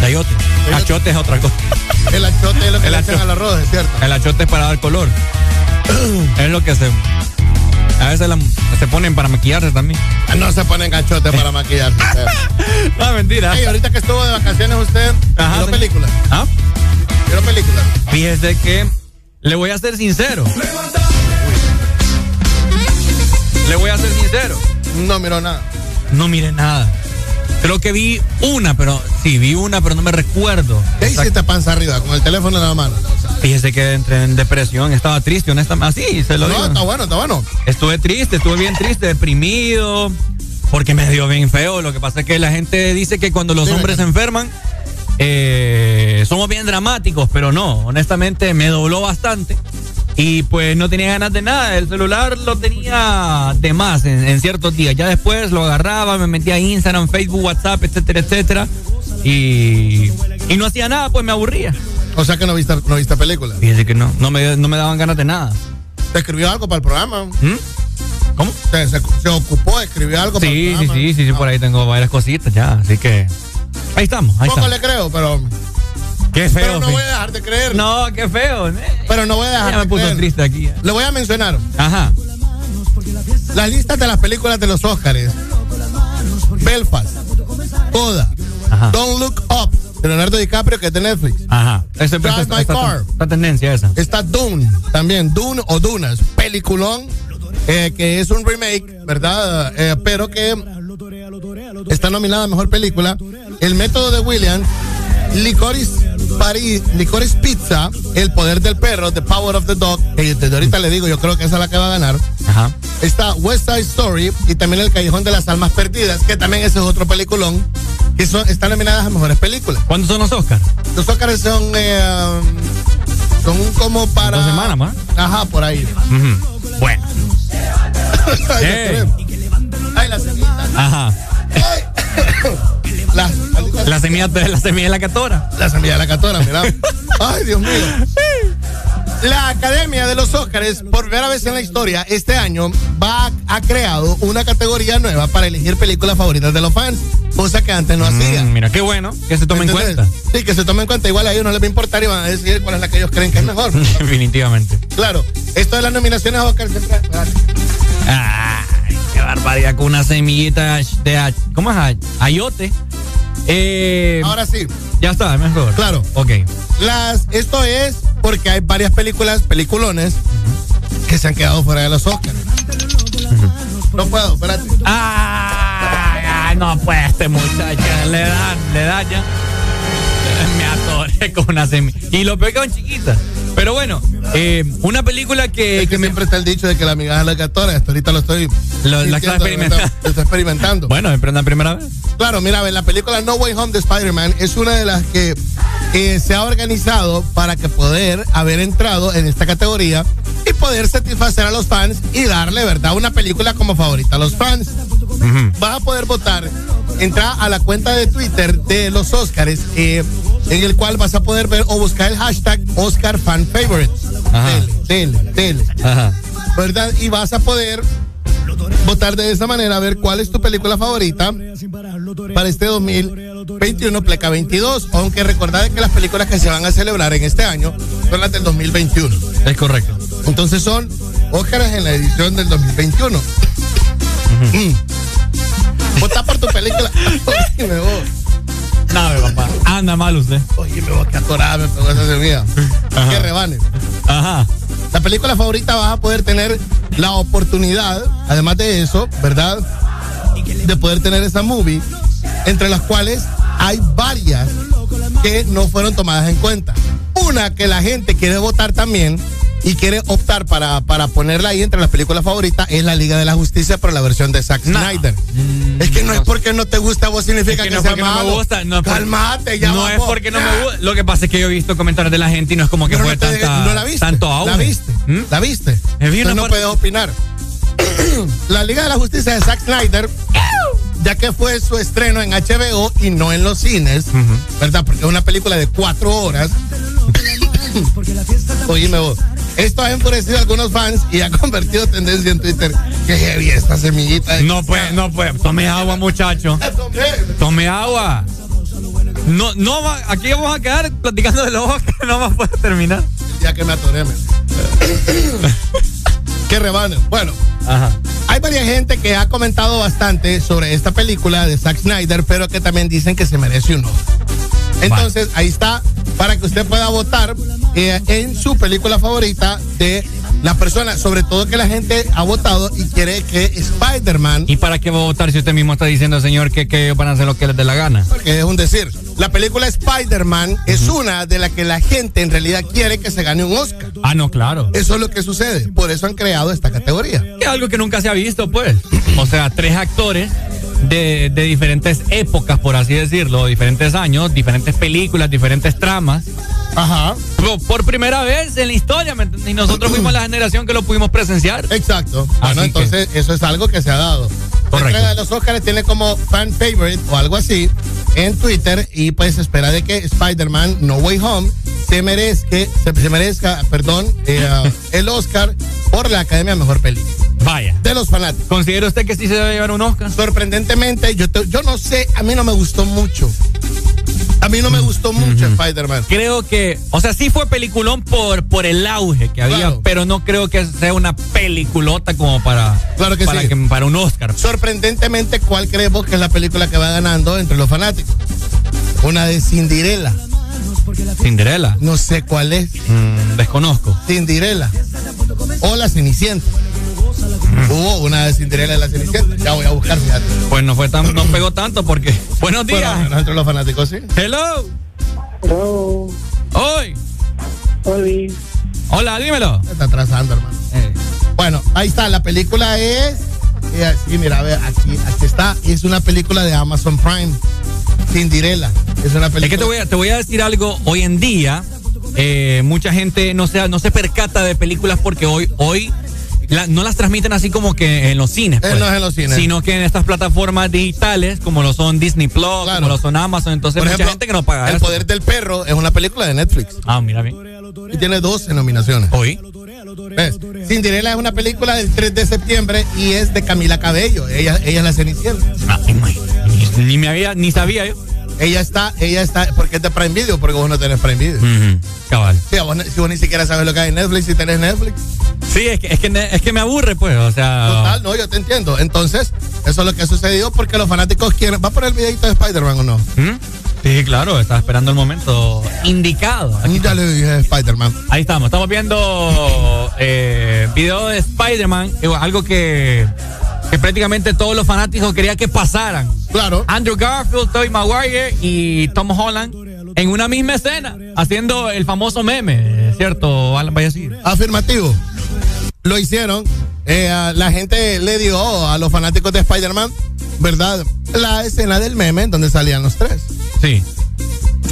De ayote. Achote es otra cosa. El achote es lo que El le echan al arroz, es cierto. El achote es para dar color. es lo que se. A veces la- se ponen para maquillarse también. No se ponen achote para maquillarse. no, mentira. Ey, ahorita que estuvo de vacaciones usted, Ajá, ¿vio sí. película? ¿Ah? ¿Vio película? Fíjese que le voy a ser sincero. Le voy a ser sincero. No miró nada. No mire nada. Creo que vi una, pero sí, vi una, pero no me recuerdo. ¿Qué hiciste panza arriba con el teléfono en la mano? Fíjese que entré en depresión, estaba triste, honestamente. Así, se lo No, digo. está bueno, está bueno. Estuve triste, estuve bien triste, deprimido, porque me dio bien feo. Lo que pasa es que la gente dice que cuando los hombres se enferman, eh, somos bien dramáticos, pero no, honestamente me dobló bastante. Y pues no tenía ganas de nada. El celular lo tenía de más en, en ciertos días. Ya después lo agarraba, me metía a Instagram, Facebook, WhatsApp, etcétera, etcétera. Y, y no hacía nada, pues me aburría. O sea que no viste, no viste película. Fíjese que no, no me, no me daban ganas de nada. ¿Te escribió algo para el programa? ¿Mm? ¿Cómo? Se, se- se ocupó, escribió algo para el Sí, sí, programa. sí, sí, sí, por ahí tengo varias cositas ya, así que ahí estamos, ahí Poco estamos. le creo, pero, Qué pero feo. no sí. voy a dejar de creer. No, qué feo. ¿eh? Pero no voy a dejar Ya me puso creer. triste aquí. Le voy a mencionar Ajá. las listas de las películas de los Oscars. Belfast, Coda, Ajá. Don't Look Up, de Leonardo DiCaprio, que es de Netflix. Ajá. Ese, Drive esa- My Car. esa tendencia esa. Está Dune, también Dune o Dunas, peliculón, eh, que es un remake, ¿verdad? Eh, pero que está nominada a mejor película. El método de Williams, Licorice, Paris, Licorice Pizza, El poder del perro, The Power of the Dog. que desde ahorita le digo, yo creo que esa es la que va a ganar. Ajá. Está West Side Story y también El Callejón de las Almas Perdidas, que también ese es otro peliculón, que son, están nominadas a mejores películas. ¿Cuándo son los Oscars? Los Oscars son, eh, um, son como para. Dos semanas más. Ajá, por ahí. Ujú. Bueno. Ay. Ay, la. Ajá. La, La semilla, de- la semilla de la catora. la semilla de la catora, mira. Ay, Dios mío. La Academia de los Óscares, por primera vez en la historia, este año va ha creado una categoría nueva para elegir películas favoritas de los fans, cosa que antes no hacía. Mm, mira, qué bueno que se tome en cuenta. Sí, que se tome en cuenta. Igual a ellos no les va a importar y van a decidir cuál es la que ellos creen que es mejor. Definitivamente. Claro, esto de las nominaciones a Oscar siempre. Ay, qué barbaridad con una semillita de ¿cómo es? Ay- ayote. Eh, Ahora sí, ya está, mejor. Claro. Ok. las, esto es porque hay varias películas, peliculones, que se han quedado fuera de los Oscars. No puedo, espérate. Ay, no pues este muchacho le dan, le dan ya. Me atoré con una semilla. Y lo peor que son chiquitas. Pero bueno, eh, una película que, Es que siempre está el dicho de que la migaja es la catora. Hasta ahorita lo estoy. Lo- la está experimentando. Lo estoy experimentando. Bueno, la primera vez. Claro, mira, ve, la película No Way Home de Spider-Man es una de las que eh, se ha organizado para que poder haber entrado en esta categoría y poder satisfacer a los fans y darle, ¿verdad?, una película como favorita a los fans. Vas a poder votar. Entra a la cuenta de Twitter de los Oscars, eh, en el cual vas a poder ver o buscar el hashtag Oscar Fan Favorite. Ajá. Dele, dele, dele. Ajá. ¿verdad? Y vas a poder votar de esa manera, a ver cuál es tu película favorita para este 2021, Pleca 22. Aunque recordad que las películas que se van a celebrar en este año son las del 2021. Es correcto. Entonces son Óscares en la edición del 2021. Mm. Vota por tu película. Oye, vos. No, mi papá. Anda mal usted. Oye, me voy a atorada, me pegó esa semilla. Ajá. Que rebane. Ajá. La película favorita vas a poder tener la oportunidad, además de eso, ¿verdad? De poder tener esa movie, entre las cuales hay varias que no fueron tomadas en cuenta. Una que la gente quiere votar también y quiere optar para, para ponerla ahí entre las películas favoritas es la Liga de la Justicia, pero la versión de Zack No. Snyder. es que no es porque no te gusta vos significa Es que que, no es sea porque no me malo. gusta. No es Calmate, ya No es vamos. porque no me gusta. Lo que pasa es que yo he visto comentarios de la gente y no es como que Pero fue te- tanta, no la viste. tanto auge. La viste. ¿Mm? La viste. Es bien Entonces no puedes opinar. la Liga de la Justicia de Zack Snyder, ya que fue su estreno en HBO y no en los cines, ¿verdad? Porque es una película de cuatro horas. Oíme vos. Esto ha enfurecido a algunos fans y ha convertido tendencia en Twitter. Que heavy esta semillita. de- No puede, no puede. Tome agua, muchacho. Tome agua. No, no va, aquí vamos a quedar platicando de los Oscars, no más puede terminar. Ya que me atoré, men. que rebanen. Bueno, Ajá. hay varias gente que ha comentado bastante sobre esta película de Zack Snyder, pero que también dicen que se merece un Oscar. Entonces, ahí está, para que usted pueda votar eh, en su película favorita de la persona, sobre todo que la gente ha votado y quiere que Spider-Man, ¿Y para qué va a votar si usted mismo está diciendo, señor, que, que ellos van a hacer lo que les dé la gana? porque es un decir, la película Spider-Man es una de las que la gente en realidad quiere que se gane un Oscar. Ah, no, claro. Eso es lo que sucede, por eso han creado esta categoría. Es algo que nunca se ha visto, pues. O sea, tres actores de, de diferentes épocas, por así decirlo, diferentes años, diferentes películas, diferentes tramas. Ajá. Por, por primera vez en la historia, ¿me? Y nosotros fuimos la generación que lo pudimos presenciar. Exacto. Bueno, Así que- entonces eso es algo que se ha dado. Correcto. entrega de los Oscars tiene como fan favorite o algo así en Twitter y pues espera de que Spider-Man No Way Home se merezca, se, se merezca, perdón, eh, el Oscar por la Academia Mejor Película. Vaya. De los fanáticos. ¿Considera usted que sí se debe llevar un Oscar? Sorprendentemente, yo, te- yo no sé, a mí no me gustó mucho. A mí no me gustó mucho Spider-Man. Creo que, o sea, sí fue peliculón por, por el auge que había, Claro. pero no creo que sea una peliculota como para, Claro que para, sí. que- para un Oscar. Sorprendentemente, ¿cuál creemos que es la película que va ganando entre los fanáticos? Una de Cinderella. Cinderella. No sé cuál es. Mm, desconozco. Cinderella. O la Cenicienta. Hubo una de Cinderella y la Cenicienta. Ya voy a buscar, fíjate. Pues no fue tan, no pegó tanto porque. Buenos días. Bueno, entre los fanáticos, sí. Hello. Hello. Hoy. Oli. Hola, dímelo. Está atrasando, hermano. Bueno, ahí está. La película es. eh, sí, mira, a ver, aquí, aquí está. Es una película de Amazon Prime. Cinderella. Es una película. Es que te voy a, te voy a decir algo. Hoy en día, eh, mucha gente no se, no se percata de películas porque hoy, hoy la- no las transmiten así como que en los cines. Pues, no es en los cines. Sino que en estas plataformas digitales, como lo son Disney Plus, como lo son Amazon. Entonces, Por mucha gente que no paga El eso. poder del perro es una película de Netflix. Ah, mira bien. Y tiene 12 nominaciones. Hoy. ¿Ves? Cinderella es una película del 3 de septiembre y es de Camila Cabello. Ella, ella es la Cenicienta. Ah, Ni, ni me había, ni sabía yo. Ella está, ella está, porque es de Prime Video, porque vos no tenés Prime Video. Cabal. Sí, vos, si vos ni siquiera sabes lo que hay en Netflix, si tenés Netflix. Sí, es que, es que, es que me aburre, pues. O sea. Total, no, yo te entiendo. Entonces, eso es lo que ha sucedido porque los fanáticos quieren. ¿Va a poner el videito de Spider-Man o no? ¿Mm? Sí, claro, estaba esperando el momento indicado. Aquí Ya le dije Spider-Man. Ahí estamos, estamos viendo eh, video de Spider-Man, algo que, que prácticamente todos los fanáticos querían que pasaran. Claro. Andrew Garfield, Tobey Maguire y Tom Holland en una misma escena, haciendo el famoso meme, ¿cierto, Alan Vallecir? Afirmativo. Lo hicieron. Eh, a la gente le dio a los fanáticos de Spider-Man, ¿verdad? La escena del meme en donde salían los tres. Sí.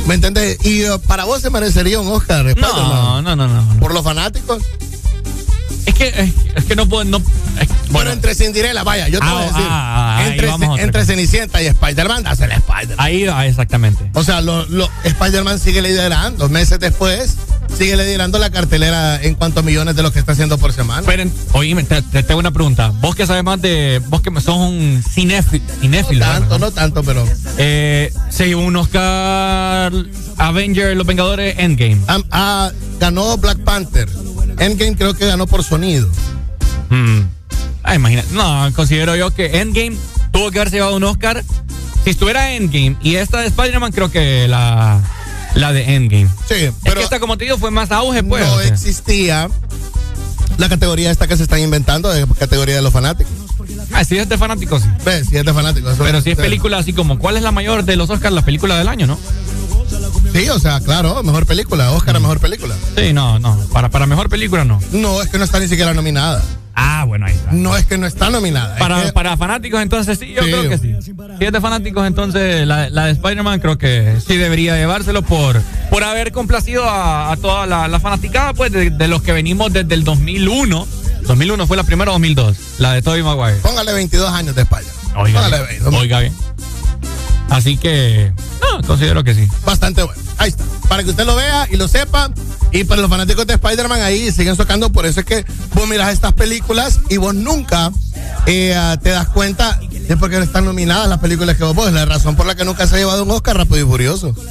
¿Me entiendes? Y eh, para vos se merecería un Oscar. No, no, no, no. no. Por los fanáticos. Es que, es, es que no puedo, no, es- Bueno, entre Cinderella, vaya, yo te Ah, voy a decir. ah, ah, entre entre. Cenicienta y Spider-Man, dásela a Spider-Man. Ahí, ah, exactamente. O sea, lo, lo- Spider-Man sigue liderando. Meses después, sigue liderando la cartelera en cuanto a millones de lo que está haciendo por semana. Pero, oíme, te, te tengo una pregunta. Vos que sabes más de. Vos que sos un cinéfilo. cinéfilo no tanto, no tanto, pero. Eh, se llevó un Oscar Avenger, Los Vengadores, Endgame. Ah, ah, ganó Black Panther. Endgame creo que ganó por sonido. Mm. Ah, imagina. No, considero yo que Endgame tuvo que haberse llevado un Oscar. Si estuviera Endgame y esta de Spider-Man, creo que la, la de Endgame. Sí, es pero que esta, como te digo, fue más auge, pues. no o sea. existía la categoría esta que se están inventando, de categoría de los fanáticos. Ah, si es de fanáticos, sí. ¿Ves? Si es de fanáticos. Pero es- si es película así como, ¿cuál es la mayor de los Oscars? La película del año, ¿no? Sí, o sea, claro, mejor película. Oscar a mejor película. Sí, no, no. Para, para mejor película, no. No, es que no está ni siquiera nominada. Ah, bueno, ahí está. No es que no está nominada. es Para, que- para fanáticos, entonces sí, yo Sí. creo que sí. Si es de fanáticos, entonces la, la de Spider-Man creo que sí debería llevárselo por, por haber complacido a, a toda la, la fanaticada, pues, de, de los que venimos desde el 2001. 2001 fue la primera o 2002, la de Tobey Maguire. Póngale 22 años de España. Oiga Póngale bien. 22. Oiga bien. Así que, no, considero que sí. Bastante bueno. Ahí está. Para que usted lo vea y lo sepa. Y para los fanáticos de Spider-Man ahí siguen socando. Por eso es que vos miras estas películas y vos nunca eh, ah, te das cuenta de por qué no están nominadas las películas que vos ves. La razón por la que nunca se ha llevado un Oscar Rápido y Furioso.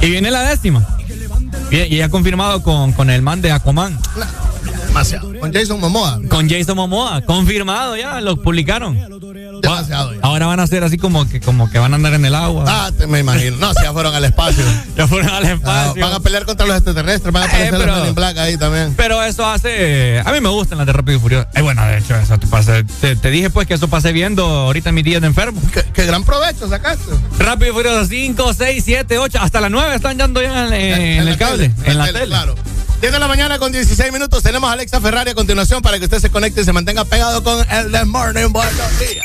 Y viene la décima. Y, y ya confirmado con, con el man de Aquaman. Demasiado. Con Jason Momoa. Con Jason Momoa. Confirmado ya, lo publicaron. Demasiado ya. Ahora van a ser así como que, como que van a andar en el agua. Ah, te me imagino. No, si ya fueron al espacio. ya fueron al Ah, espacio. van a pelear contra los extraterrestres. Van a aparecer pero- los Men in Black ahí también. Pero eso hace. A mí me gustan las de Rápido y Furioso. Eh, bueno, de hecho, eso te, pasé- te, te dije pues que eso pasé viendo ahorita en mis días de enfermo. Qué, qué gran provecho sacaste. Rápido y Furioso 5, 6, 7, 8, hasta las 9 están dando ya en, en el cable, tele, en la tele, tele. Claro. 10 de la mañana con 16 minutos. Tenemos a Alexa Ferrari a continuación para que usted se conecte y se mantenga pegado con el The Morning Buenos días.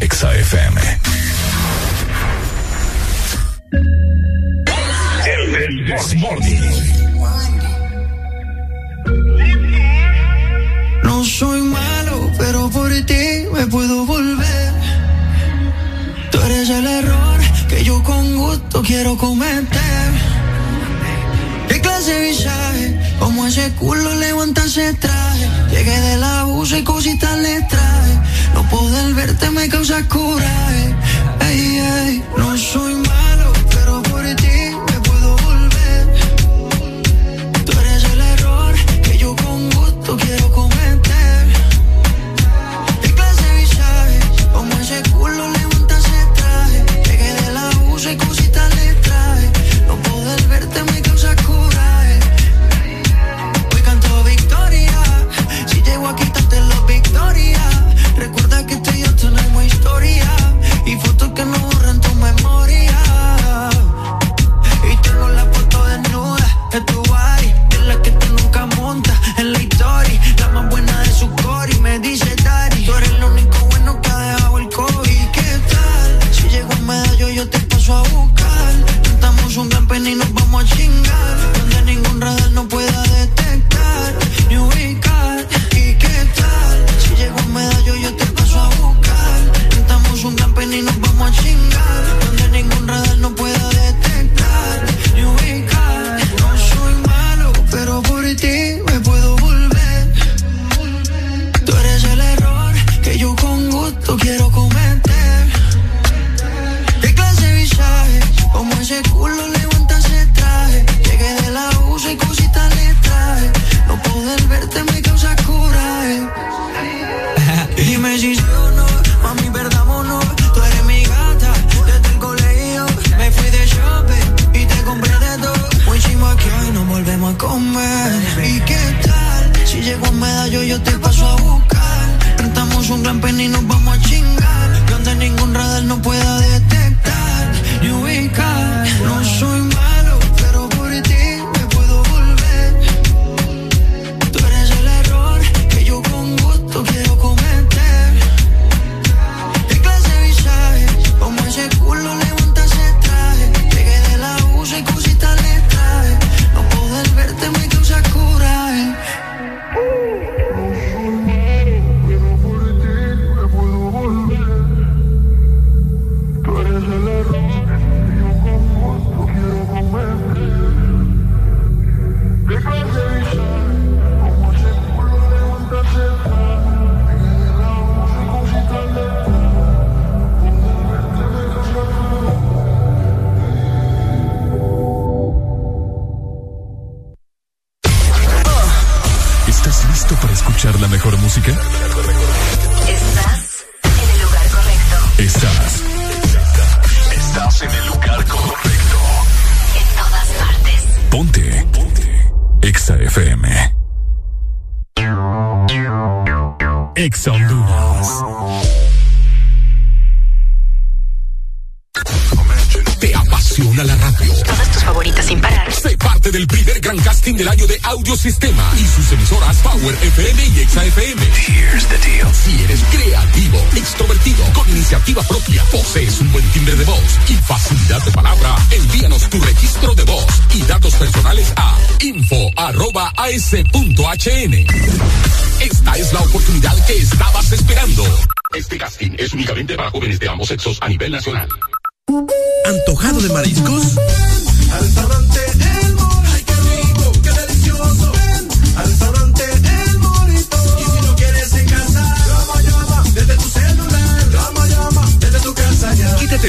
Exa FM. El This Morning. No soy malo, pero por ti me puedo volver. Tú eres el error que yo con gusto quiero cometer. ¿Qué clase de visaje? Como ese culo levanta ese traje. Llegué del abuso y cositas le traje. No poder verte me causa coraje. Ey, ey, no soy que no borran tu memoria. Y tengo la foto desnuda de tu body. De la que tú nunca montas en la historia. La más buena de su core. Y me dice Dari. Tú eres lo único bueno que ha dejado el COVID. ¿Qué tal? Si llego a medallo, yo te paso a buscar. Cantamos un pen y nos vamos a chingar. Donde ningún radar no pueda detectar ni ubicar. ¿Y qué tal? Si llego a medallo, yo te paso a buscar. Cantamos un pen y nos vamos a chingar. Donde ningún radar no pueda detectar ni ubicar. No soy malo, pero por ti me puedo volver. Tú eres el error que yo con gusto quiero cometer. ¿Qué clase de visaje? Como ese culo levanta ese traje. Llegué del abuso y cositas le traje. No poder verte me comer. ¿Y qué tal? Si llego a medallo, yo te paso a buscar. Rentamos un gran pen y nos vamos a FM. Exa Honduras. ¿Te apasiona la radio? Todas tus favoritas sin parar del primer gran casting del año de Audiosistema y sus emisoras Power FM y Exa FM. Here's the deal. Si eres creativo, extrovertido, con iniciativa propia, posees un buen timbre de voz y facilidad de palabra, envíanos tu registro de voz y datos personales a info.as.hn. Esta es la oportunidad que estabas esperando. Este casting es únicamente para jóvenes de ambos sexos a nivel nacional. ¿Antojado de mariscos?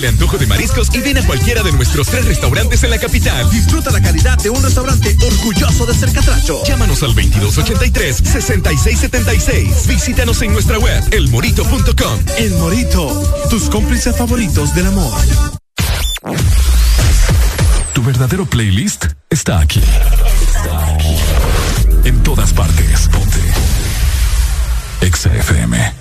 el antojo de mariscos y ven a cualquiera de nuestros tres restaurantes en la capital. Disfruta la calidad de un restaurante orgulloso de ser catracho. Llámanos al 2283-6676. Visítanos en nuestra web, elmorito.com. El Morito, tus cómplices favoritos del amor. Tu verdadero playlist está aquí. Está aquí. En todas partes. Ponte. XFM.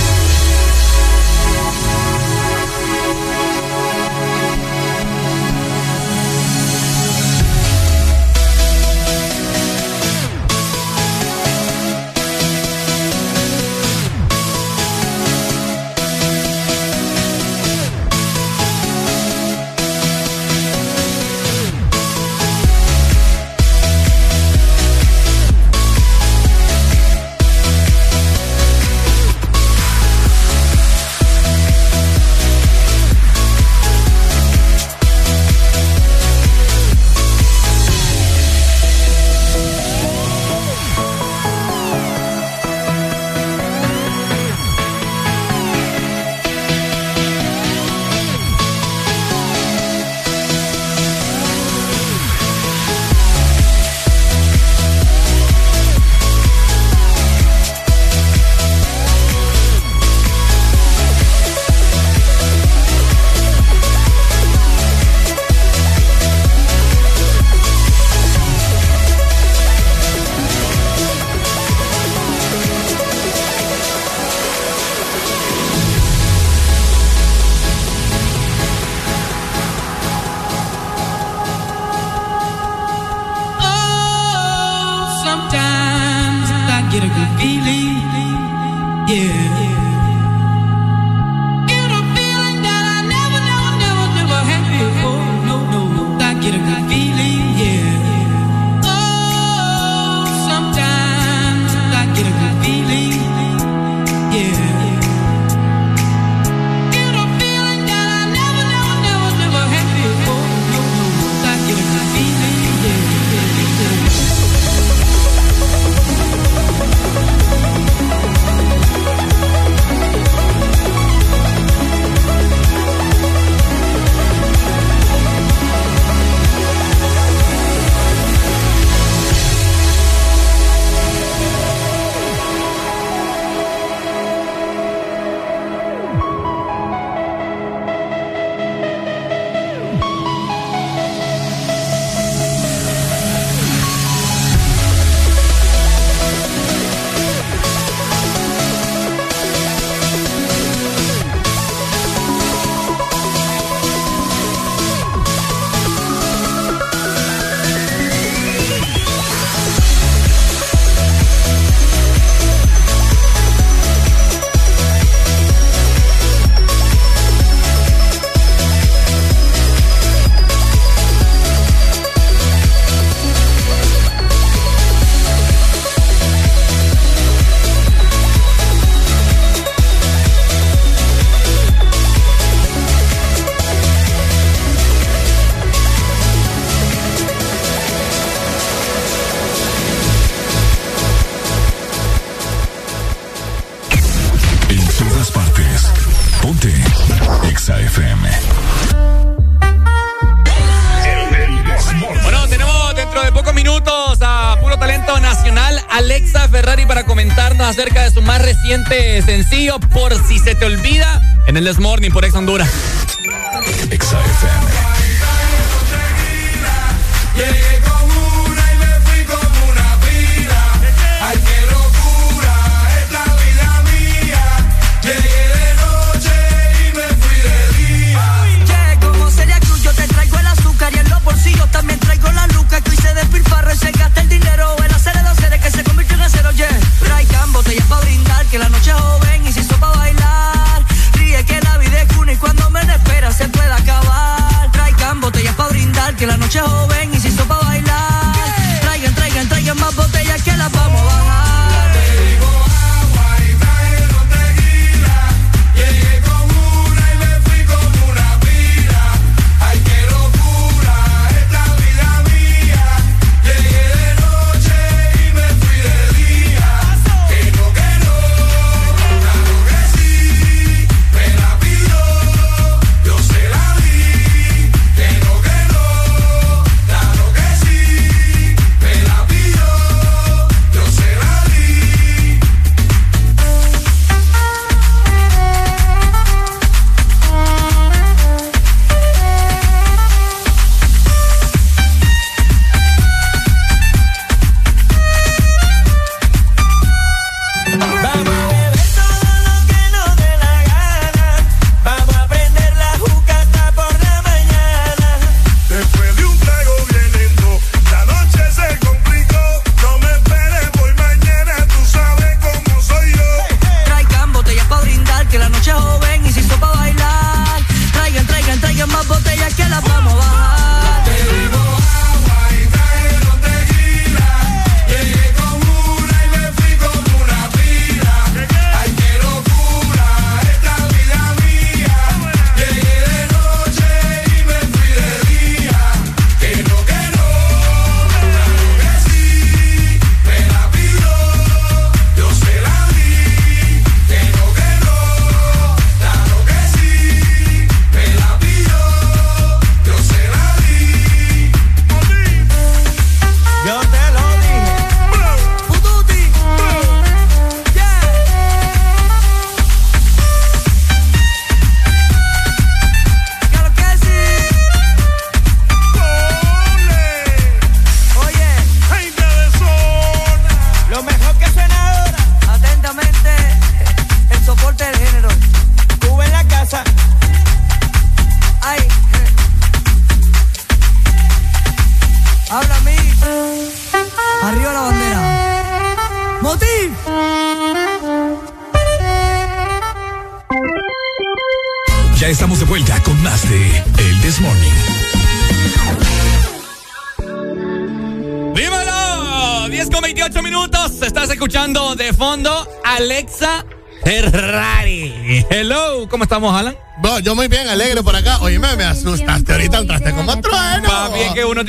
se te olvida en el Desmorning por Ex Honduras.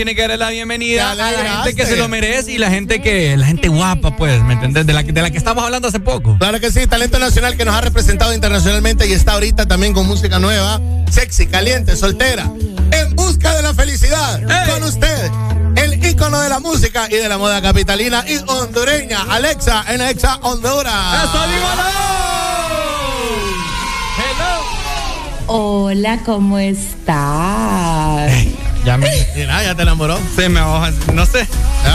Tiene que darle la bienvenida a la gente que se lo merece y la gente que, la gente guapa, pues, ¿me entendés? De la, que- de la que estamos hablando hace poco. Claro que sí, talento nacional que nos ha representado internacionalmente y está ahorita también con música nueva, sexy, caliente, soltera, en busca de la felicidad. Con usted, el ícono de la música y de la moda capitalina y hondureña, Alexa, en Alexa Honduras. ¡Eso, Hola, ¿cómo estás? Ya me. Mira, ya te enamoró. Se me no sé.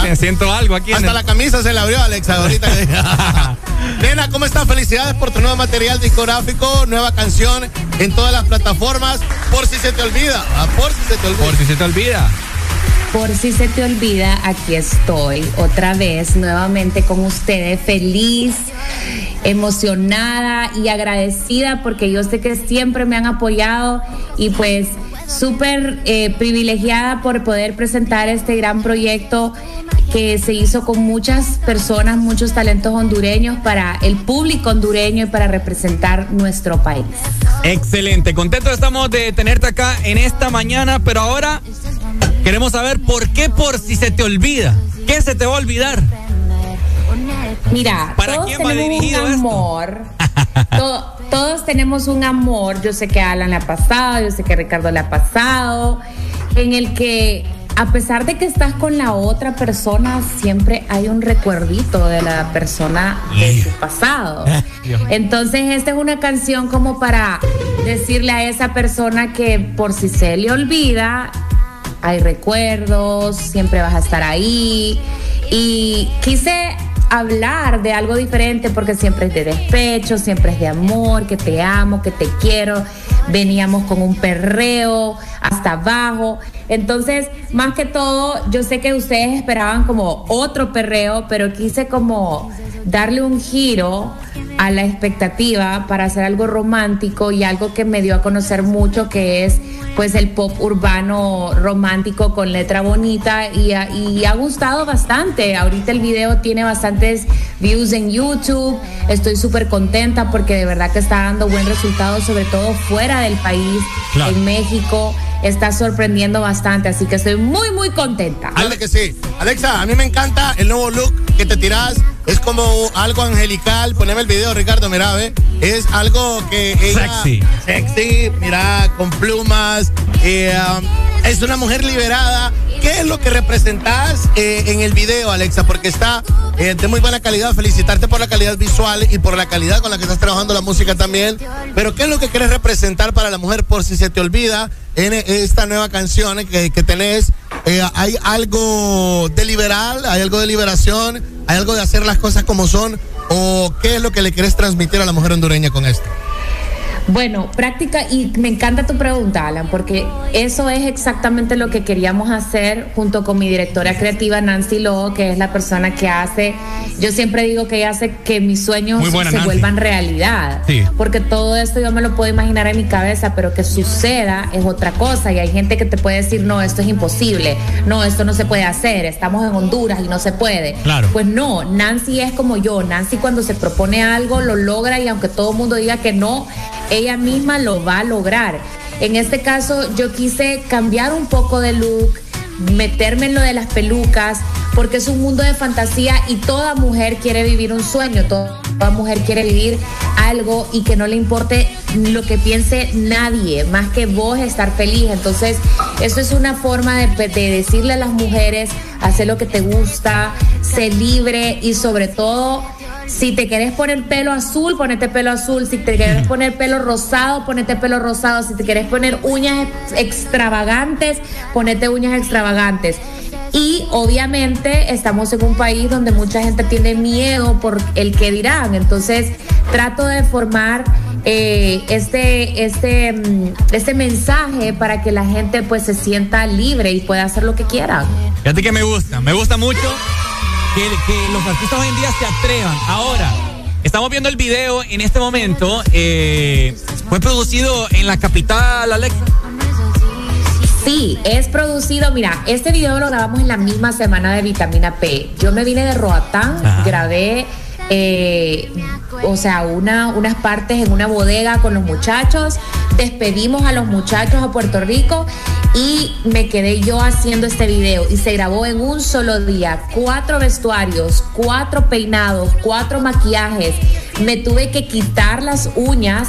Me siento algo aquí. Hasta el- la camisa se la abrió, Alexa, ahorita. Nena, ¿cómo estás? Felicidades por tu nuevo material discográfico, nueva canción en todas las plataformas. Por si se te olvida, ah, por si se te olvida. Por si se te olvida. Por si se te olvida, aquí estoy otra vez nuevamente con ustedes, feliz, emocionada y agradecida porque yo sé que siempre me han apoyado y pues súper eh, privilegiada por poder presentar este gran proyecto que se hizo con muchas personas, muchos talentos hondureños para el público hondureño y para representar nuestro país. Excelente, contento estamos de tenerte acá en esta mañana, pero ahora queremos saber por qué por si se te olvida. ¿Qué se te va a olvidar? Mira, ¿Para todos quién va tenemos dirigido esto? amor. Tenemos un amor. Yo sé que Alan le ha pasado, yo sé que Ricardo le ha pasado, en el que a pesar de que estás con la otra persona, siempre hay un recuerdito de la persona de su pasado. Entonces, esta es una canción como para decirle a esa persona que por si se le olvida, hay recuerdos, siempre vas a estar ahí. Y quise hablar de algo diferente porque siempre es de despecho, siempre es de amor, que te amo, que te quiero. Veníamos con un perreo hasta abajo. Entonces, más que todo, yo sé que ustedes esperaban como otro perreo, pero quise como darle un giro a la expectativa para hacer algo romántico y algo que me dio a conocer mucho que es pues el pop urbano romántico con letra bonita y, ha- y ha gustado bastante. Ahorita el video tiene bastantes views en YouTube. Estoy súper contenta porque de verdad que está dando buen resultado, sobre todo fuera del país, Claro. en México. Está sorprendiendo bastante, así que estoy muy, muy contenta. Claro que sí. Alexa, a mí me encanta el nuevo look que te tiras. Es como algo angelical. Poneme el video, Ricardo, mira, ve. Es algo que ella... Sexy. Sexy, mira, con plumas. eh, um, es una mujer liberada. ¿Qué es lo que representas eh, en el video, Alexa? Porque está eh, de muy buena calidad. Felicitarte por la calidad visual y por la calidad con la que estás trabajando la música también. Pero ¿qué es lo que quieres representar para la mujer por si se te olvida en esta nueva canción que, que tenés? Eh, ¿Hay algo de liberal? ¿Hay algo de liberación? ¿Hay algo de hacer las cosas como son? ¿O qué es lo que le querés transmitir a la mujer hondureña con esto? Bueno, práctica, y me encanta tu pregunta, Alan, porque eso es exactamente lo que queríamos hacer junto con mi directora creativa, Nancy Lowe, que es la persona que hace, yo siempre digo que ella hace que mis sueños buena, se Nancy. vuelvan realidad. Sí. Porque todo esto yo me lo puedo imaginar en mi cabeza, pero que suceda es otra cosa. Y hay gente que te puede decir, no, esto es imposible, no, esto no se puede hacer, estamos en Honduras y no se puede. Claro. Pues no, Nancy es como yo. Nancy cuando se propone algo lo logra y aunque todo el mundo diga que no, ella misma lo va a lograr. En este caso yo quise cambiar un poco de look, meterme en lo de las pelucas, porque es un mundo de fantasía y toda mujer quiere vivir un sueño, toda mujer quiere vivir algo y que no le importe lo que piense nadie, más que vos estar feliz. Entonces, eso es una forma de, de decirle a las mujeres, hacer lo que te gusta, ser libre y sobre todo si te querés poner pelo azul, ponete pelo azul. Si te querés poner pelo rosado, ponete pelo rosado. Si te querés poner uñas ex- extravagantes, ponete uñas extravagantes. Y obviamente estamos en un país donde mucha gente tiene miedo por el que dirán. Entonces trato de formar eh, este, este, mm, este mensaje para que la gente pues se sienta libre y pueda hacer lo que quiera. Fíjate que me gusta, me gusta mucho que, que los artistas hoy en día se atrevan. Ahora, estamos viendo el video en este momento. eh, ¿Fue producido en la capital, Alexa? Sí, es producido, mira, este video lo grabamos en la misma semana de Vitamina P. Yo me vine de Roatán, grabé, eh, o sea, una, unas partes en una bodega con los muchachos, despedimos a los muchachos a Puerto Rico y me quedé yo haciendo este video y se grabó en un solo día, cuatro vestuarios, cuatro peinados, cuatro maquillajes. Me tuve que quitar las uñas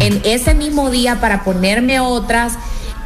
en ese mismo día para ponerme otras.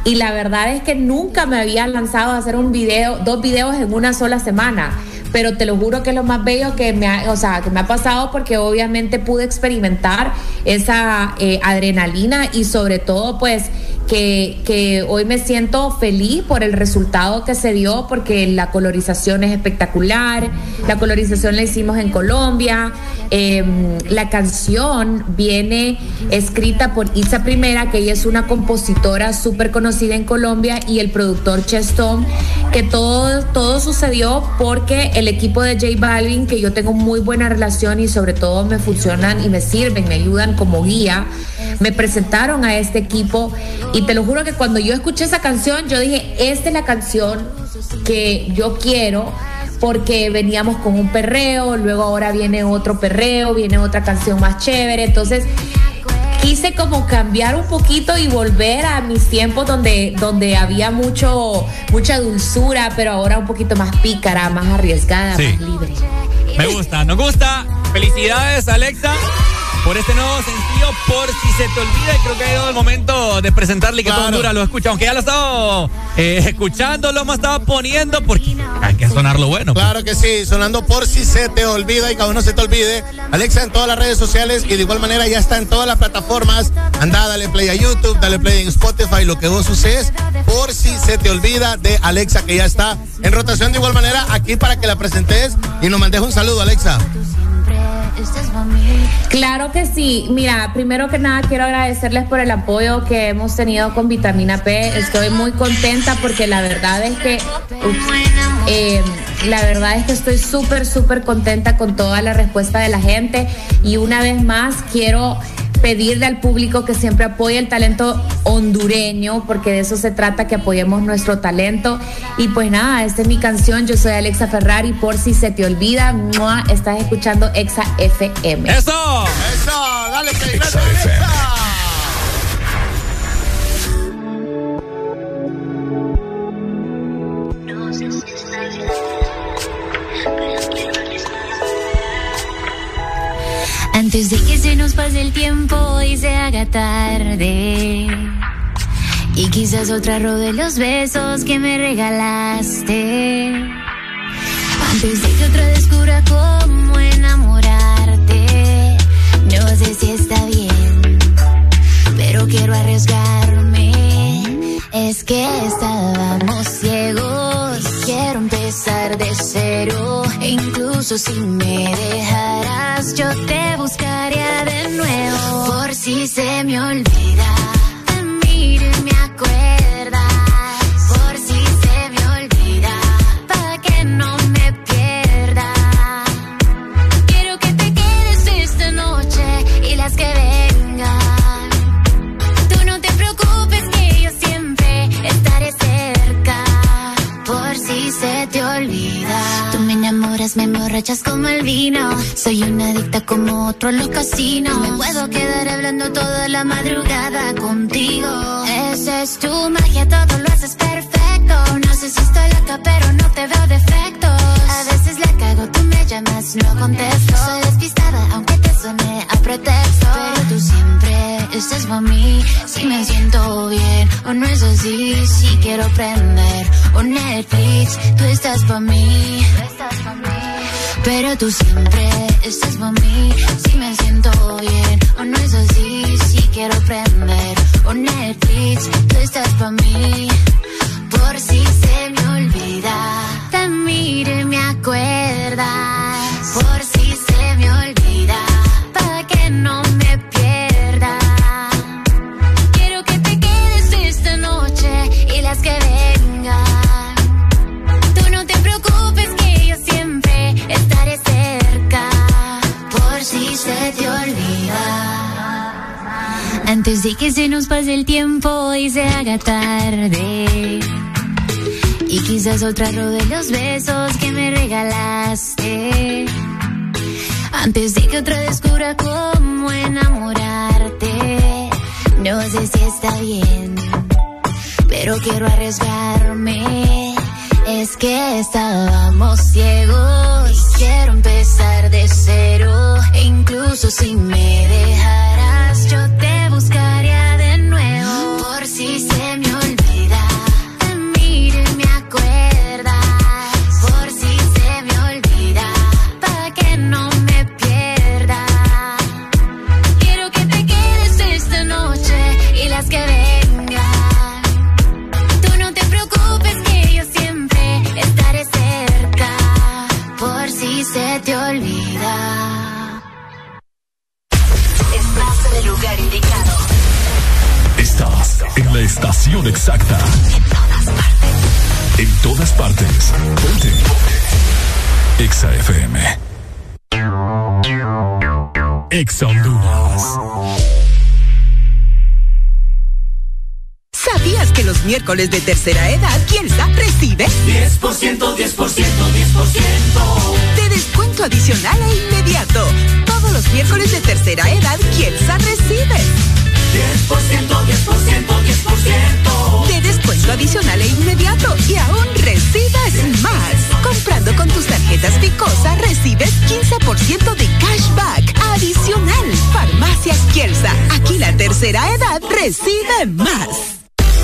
Y la verdad es que nunca me había lanzado a hacer un video, dos videos en una sola semana. Pero te lo juro que es lo más bello que me ha, o sea, que me ha pasado porque obviamente pude experimentar esa eh, adrenalina y sobre todo pues que, que hoy me siento feliz por el resultado que se dio porque la colorización es espectacular, la colorización la hicimos en Colombia, eh, la canción viene escrita por Isa Primera, que ella es una compositora súper conocida en Colombia, y el productor Chestón, que todo, todo sucedió porque el equipo de J Balvin, que yo tengo muy buena relación y sobre todo me funcionan y me sirven, me ayudan como guía, me presentaron a este equipo. Y te lo juro que cuando yo escuché esa canción, yo dije, esta es la canción que yo quiero porque veníamos con un perreo, luego ahora viene otro perreo, viene otra canción más chévere, entonces quise como cambiar un poquito y volver a mis tiempos donde, donde había mucho, mucha dulzura, pero ahora un poquito más pícara, más arriesgada, Sí. más libre. Me gusta, nos gusta. Felicidades, Alexa, por este nuevo sencillo, por si se te olvida. Y creo que ha llegado el momento de presentarle y que todo Honduras lo escucha. Aunque ya lo he estado eh, escuchando, lo hemos estado poniendo porque hay que sonar lo bueno. pues. Claro que sí, sonando por si se te olvida y cada uno se te olvide. Alexa en todas las redes sociales y de igual manera ya está en todas las plataformas. Anda, dale play a YouTube, dale play en Spotify, lo que vos uses. Por si se te olvida de Alexa, que ya está en rotación de igual manera aquí para que la presentes y nos mandes un saludo, Alexa. Claro que sí. Mira, primero que nada quiero agradecerles por el apoyo que hemos tenido con Vitamina P. Estoy muy contenta porque la verdad es que eh, la verdad es que estoy súper súper contenta con toda la respuesta de la gente y una vez más quiero pedirle al público que siempre apoye el talento hondureño, porque de eso se trata, que apoyemos nuestro talento. Y pues nada, esta es mi canción, yo soy Alexa Ferrari, por si se te olvida, ¡mua! estás escuchando Exa FM. ¡Eso! ¡Eso! ¡Dale, Exa FM. Antes de que se nos pase el tiempo y se haga tarde. Y quizás otra robe los besos que me regalaste. Antes de que otra descubra cómo está bien, pero quiero arriesgarme. Es que estábamos ciegos. Quiero empezar de cero. E incluso si me dejaras, yo te buscaría de nuevo. Por si se me olvida. Me emborrachas como el vino. Soy una adicta como otro en los casinos. Me puedo quedar hablando toda la madrugada contigo. Esa es tu magia, todo lo haces perfecto. Si estoy loca, pero no te veo defectos. A veces la cago, tú me llamas, no contesto. Soy despistada, aunque te suene a pretexto. Pero tú siempre estás para mí. Si me siento bien, o no es así. Si quiero prender un Netflix, tú estás para mí. Pero tú siempre estás para mí. Si me siento bien, o no es así. Si quiero prender un Netflix, tú estás para mí. Por si se me olvida, te miro y me acuerdas. Por si se me olvida, para que no me pierda. Quiero que te quedes esta noche y las que vengan. Tú no te preocupes que yo siempre estaré cerca. Por si se te olvida. Antes de que se nos pase el tiempo y se haga tarde. Y quizás otra de los besos que me regalaste. Antes de que otra descubra cómo enamorarte. No sé si está bien, pero quiero arriesgarme. Es que estábamos ciegos. y Quiero empezar de cero. Incluso si me dejaras, yo te buscaría de nuevo. Por si en la estación exacta. En todas partes. Ponte. Exa FM. Exa Honduras. ¿Sabías que los miércoles de tercera edad Kielsa recibe 10%, 10%, 10%. de descuento adicional e inmediato? Todos los miércoles de tercera edad Kielsa recibe 10%, 10%, 10%. De descuento adicional e inmediato y aún recibes más. Comprando con tus tarjetas Picosa recibes 15% de cashback adicional. Farmacias Kielsa, aquí la tercera edad recibe más.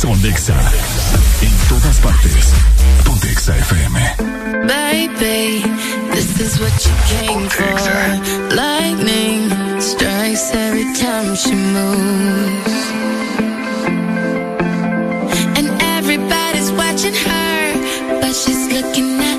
Son Exa. En todas partes. Ponte Exa FM. Baby, this is what you came for. Lightning strikes every time she moves. And everybody's watching her, but she's looking at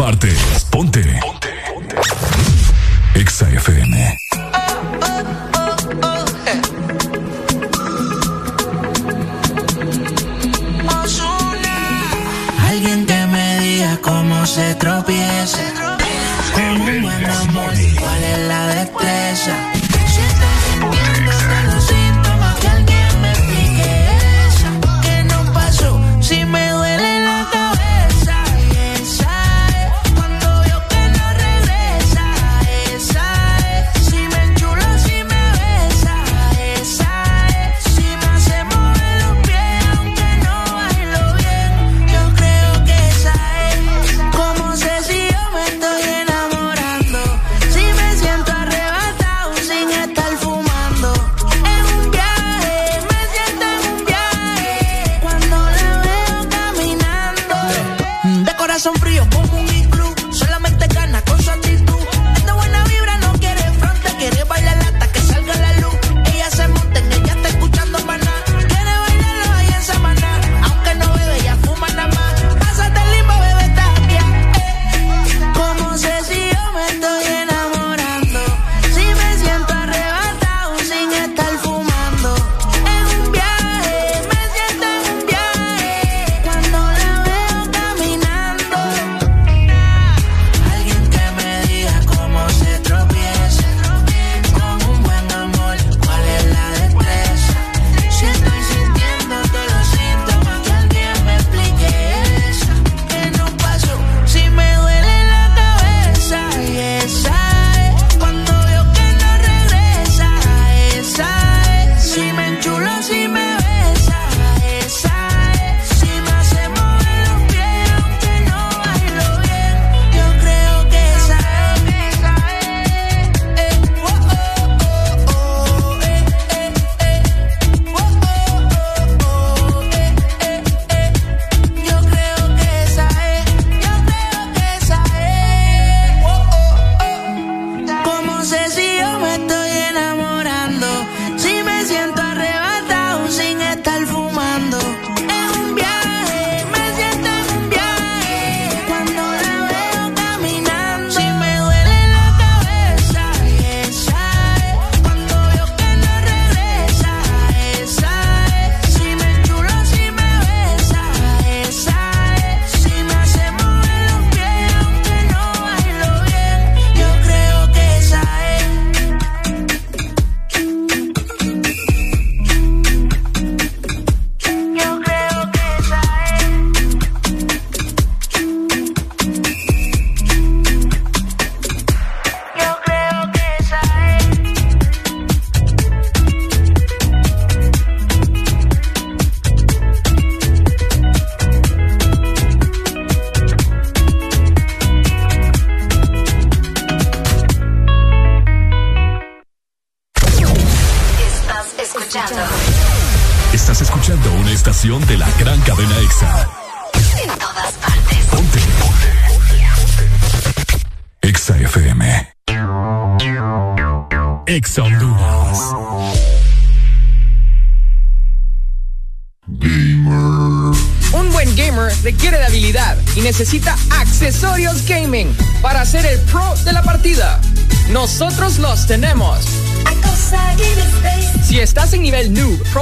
partes.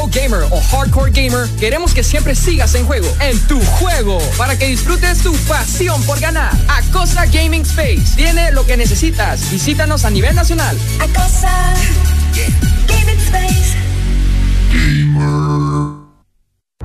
Pro gamer o hardcore gamer, queremos que siempre sigas en juego, en tu juego, para que disfrutes tu pasión por ganar. Acosta Gaming Space tiene lo que necesitas. Visítanos a nivel nacional. Acosa Game Space.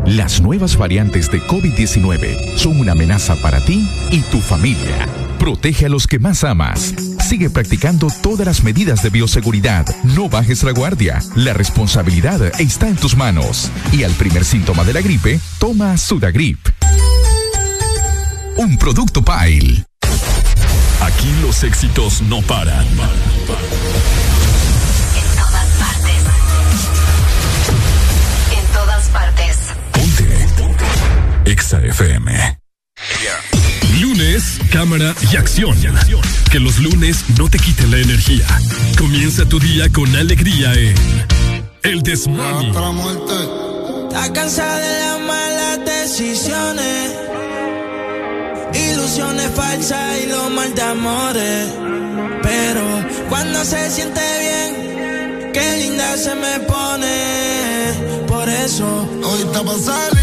Las nuevas variantes de COVID-19 son una amenaza para ti y tu familia. Protege a los que más amas. Sigue practicando todas las medidas de bioseguridad. No bajes la guardia. La responsabilidad está en tus manos. Y al primer síntoma de la gripe, toma Sudagrip. Un producto Pile. Aquí los éxitos no paran. En todas partes. En todas partes. Exa FM. Lunes, cámara y acción. Que los lunes no te quiten la energía. Comienza tu día con alegría en El Desmorning. Está cansada de las malas decisiones, ilusiones falsas y lo mal de amores. Pero cuando se siente bien, qué linda se me pone. Por eso, Hoy está pa'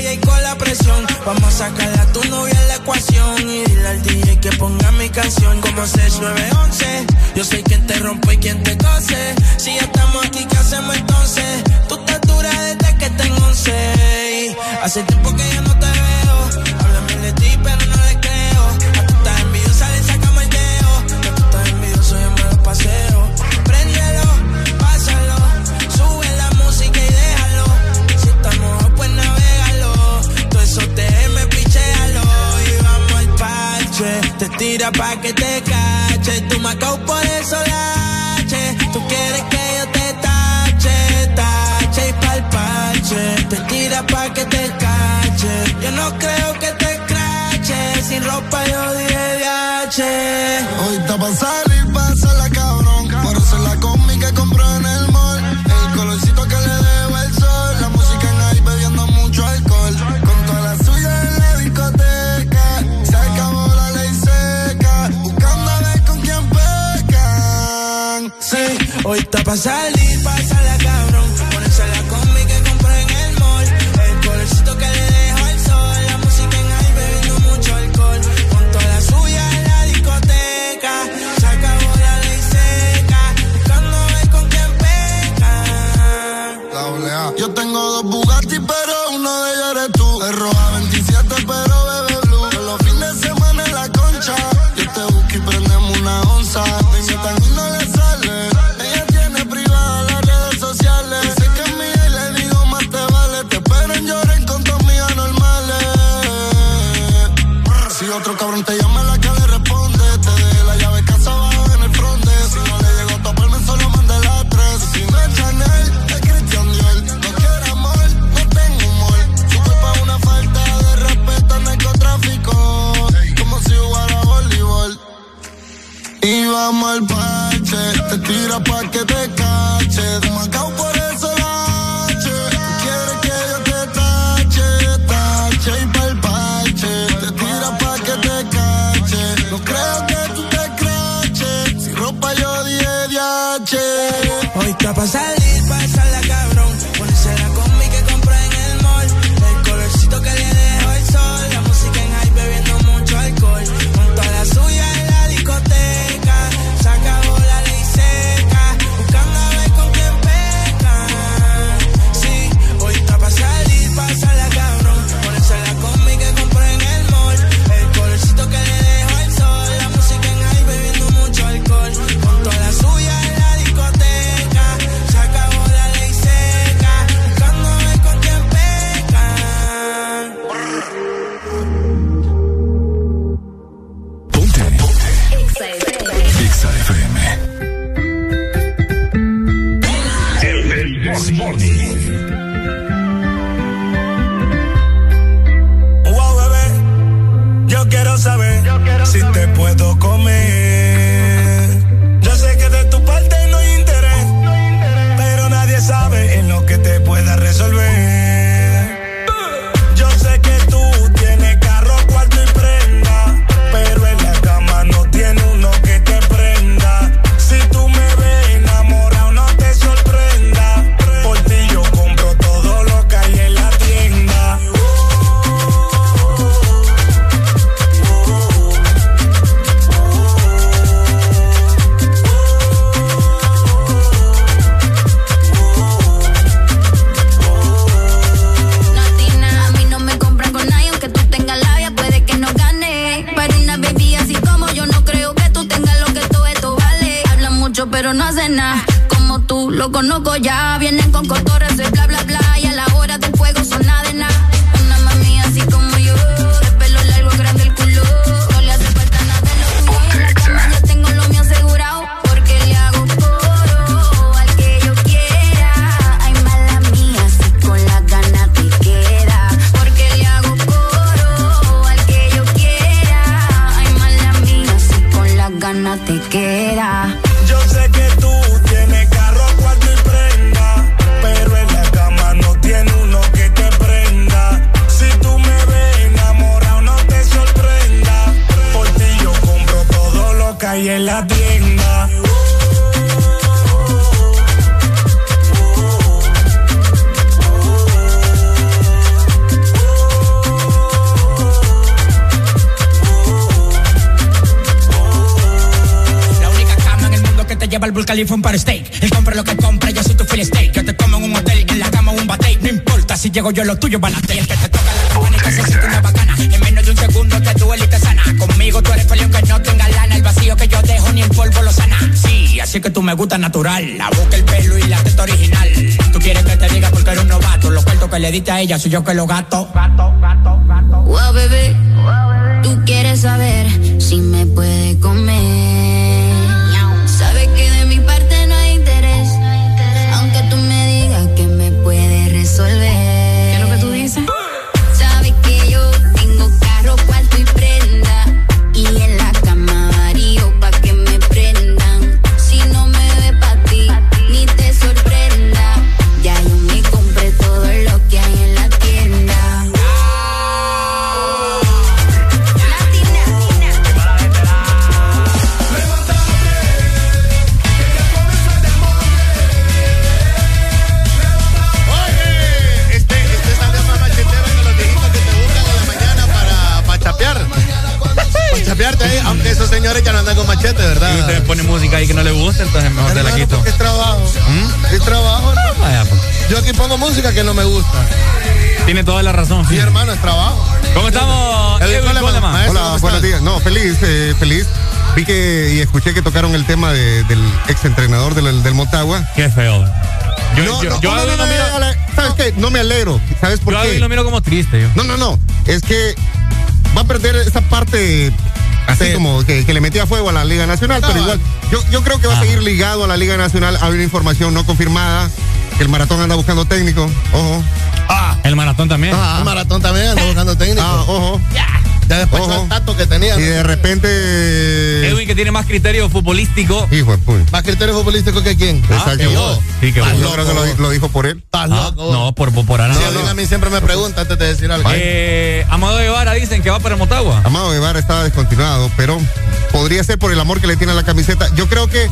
ahí con la presión. Vamos a sacarle a tu novia la ecuación. Y dile al DJ que ponga mi canción como 6911. Yo soy quien te rompe y quien te cose. Si ya estamos aquí, ¿qué hacemos entonces? Tú estás dura desde que tengo 11. Hace tiempo que yo tira pa' que te cache. Tú me por eso lache. Tú quieres que yo te tache, tache y pa'l parche. Te tira pa' que te cache. Yo no creo que te crache. Sin ropa yo dije viaje. Hoy está pa' llego yo, lo tuyo balate. El que te toca la campana y te se siente una bacana. En menos de un segundo te duele y te sana. Conmigo tú eres feliz aunque no tenga lana. El vacío que yo dejo ni el polvo lo sana. Sí, así que tú me gusta natural. La boca, el pelo y la teta original. Tú quieres que te diga porque eres un novato. Los cuartos que le diste a ella soy yo que lo gato. Sí, hermano, es trabajo. ¿Cómo estamos? Edwin Edwin Coleman, Coleman? maestro, Hola, ¿cómo buenos días. No, feliz, eh, feliz. Vi que y escuché que tocaron el tema de- del ex entrenador del, del Motagua. Qué feo. Yo, no, yo, no, yo no, a Edwin no, lo miro- no, no, ¿Sabes qué? No me alegro. ¿Sabes por yo qué? Edwin lo miro como triste. Yo. No, no, no. Es que va a perder esa parte así como que, que le metía fuego a la Liga Nacional, pero igual yo, yo creo que va a seguir ligado a la Liga Nacional. Hay una información no confirmada que el maratón anda buscando técnico. Ojo. Ah, El maratón también. el maratón también anda buscando técnico. Ah, ojo. Ya después Ojo. tato que tenía. Y de repente. Edwin que tiene más criterio futbolístico. Hijo de puy. Más criterio futbolístico que quién. Exacto. que yo. Sí, que. Yo creo que lo, lo dijo por él. Estás Ah, loco. no, por, por Arana. Sí, a mí siempre me pregunta antes de decir algo. Eh, Amado Guevara dicen que va para Motagua. Amado Guevara estaba descontinuado, pero podría ser por el amor que le tiene a la camiseta. Yo creo que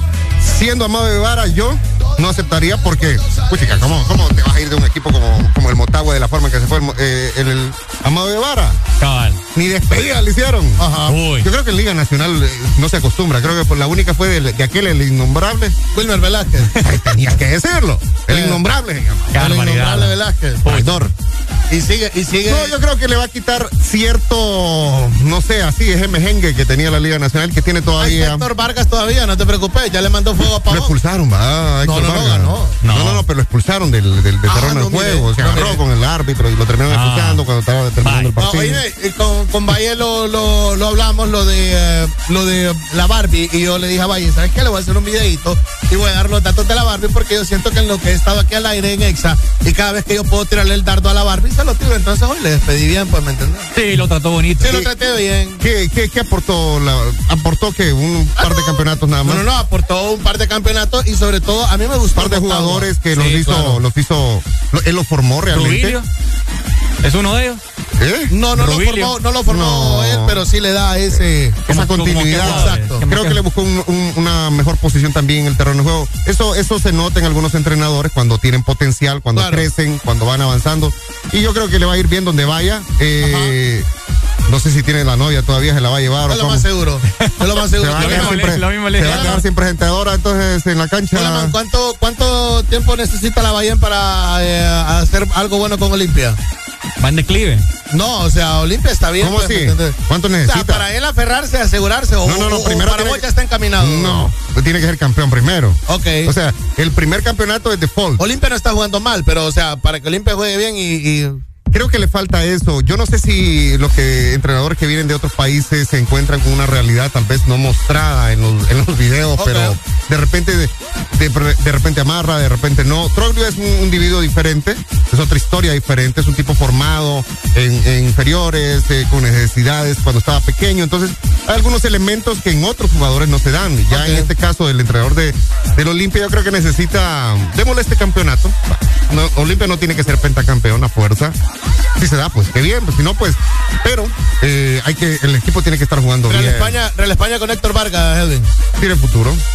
siendo Amado Guevara, yo no aceptaría porque, puchica, ¿cómo, ¿cómo te vas a ir de un equipo como, como el Motagua de la forma en que se fue el, eh, el- el Amado Guevara? Cabal. Ni despedida le hicieron. Ajá. Uy. Yo creo que en Liga Nacional eh, no se acostumbra. Creo que por la única fue de, de aquel, el innombrable. Wilmer Velázquez. Ay, tenía que decirlo. El Eh. innombrable. Qué El innombrable Velázquez. Traidor. Y sigue, y sigue. No, yo creo que le va a quitar cierto, no sé, así es mejengue que tenía la Liga Nacional, que tiene Hay todavía. Héctor Vargas todavía, no te preocupes, ya le mandó fuego a Lo Pavón. expulsaron, va. No, no, no Vargas. ganó. No, no, no, pero lo expulsaron del, del, del Ah, terreno no, del mire, juego. Se agarró mire. con el árbitro y lo terminaron Ah. expulsando cuando estaba terminando el No, partido. oye, eh, con, con Valle lo, lo, lo hablamos, lo de, eh, lo de la Barbie, y yo le dije a Valle, ¿sabes qué? Le voy a hacer un videito y voy a dar los datos de la Barbie porque yo siento que en lo que he estado aquí al aire en Exa y cada vez que yo puedo tirarle el dardo a la Barbie, se lo tiro. Entonces hoy le despedí bien, pues, ¿me entiendes? Sí, lo trató bonito. Sí, lo traté bien. ¿Qué, qué, qué aportó? La, ¿Aportó que un par de campeonatos nada No, más? no, no, aportó un par de campeonatos y sobre todo a mí me gustó. Un par de jugadores que los hizo, claro. los hizo, él los formó realmente. Rubilio. ¿Es uno de ellos? ¿Eh? No, no lo formó, no lo formó No. él, pero sí le da ese esa que continuidad. Exacto. Creo que le buscó un- un- una mejor posición también en el terreno de juego. Eso, eso se nota en algunos entrenadores cuando tienen potencial, cuando Claro. crecen, cuando van avanzando. Y yo creo que le va a ir bien donde vaya. Eh, no sé si tiene la novia todavía, se la va a llevar Es o lo más seguro. Es lo más Se seguro. va a Lo mismo se va a quedar sin presentadora entonces en la cancha. Hola, man, ¿cuánto, ¿Cuánto tiempo necesita la Bayern para eh, hacer algo bueno con Olimpia? Va en declive. No, o sea, Olimpia está bien. ¿Cómo pues, así? ¿Cuánto O sea, necesita? para él aferrarse, asegurarse, o, No, no, no, o- o primero para tiene que- ya está encaminado. No, tiene que ser campeón primero. Ok. O sea, el primer campeonato es default. Olimpia no está jugando mal, pero, o sea, para que Olimpia juegue bien y... y- Creo que le falta eso. Yo no sé si los que entrenadores que vienen de otros países se encuentran con una realidad tal vez no mostrada en los, en los videos, pero de repente de, de, de repente amarra, de repente no. Troglio es un individuo diferente, es otra historia diferente, es un tipo formado en, en inferiores, eh, con necesidades cuando estaba pequeño. Entonces, hay algunos elementos que en otros jugadores no se dan. Ya en este caso, el entrenador de, del Olimpia, yo creo que necesita, démosle este campeonato. No, Olimpia no tiene que ser pentacampeón a fuerza. Si se da, pues qué bien, pues si no, pues. Pero eh, hay que, el equipo tiene que estar jugando Real bien. España, Real España con Héctor Vargas, Edwin. Tiene futuro.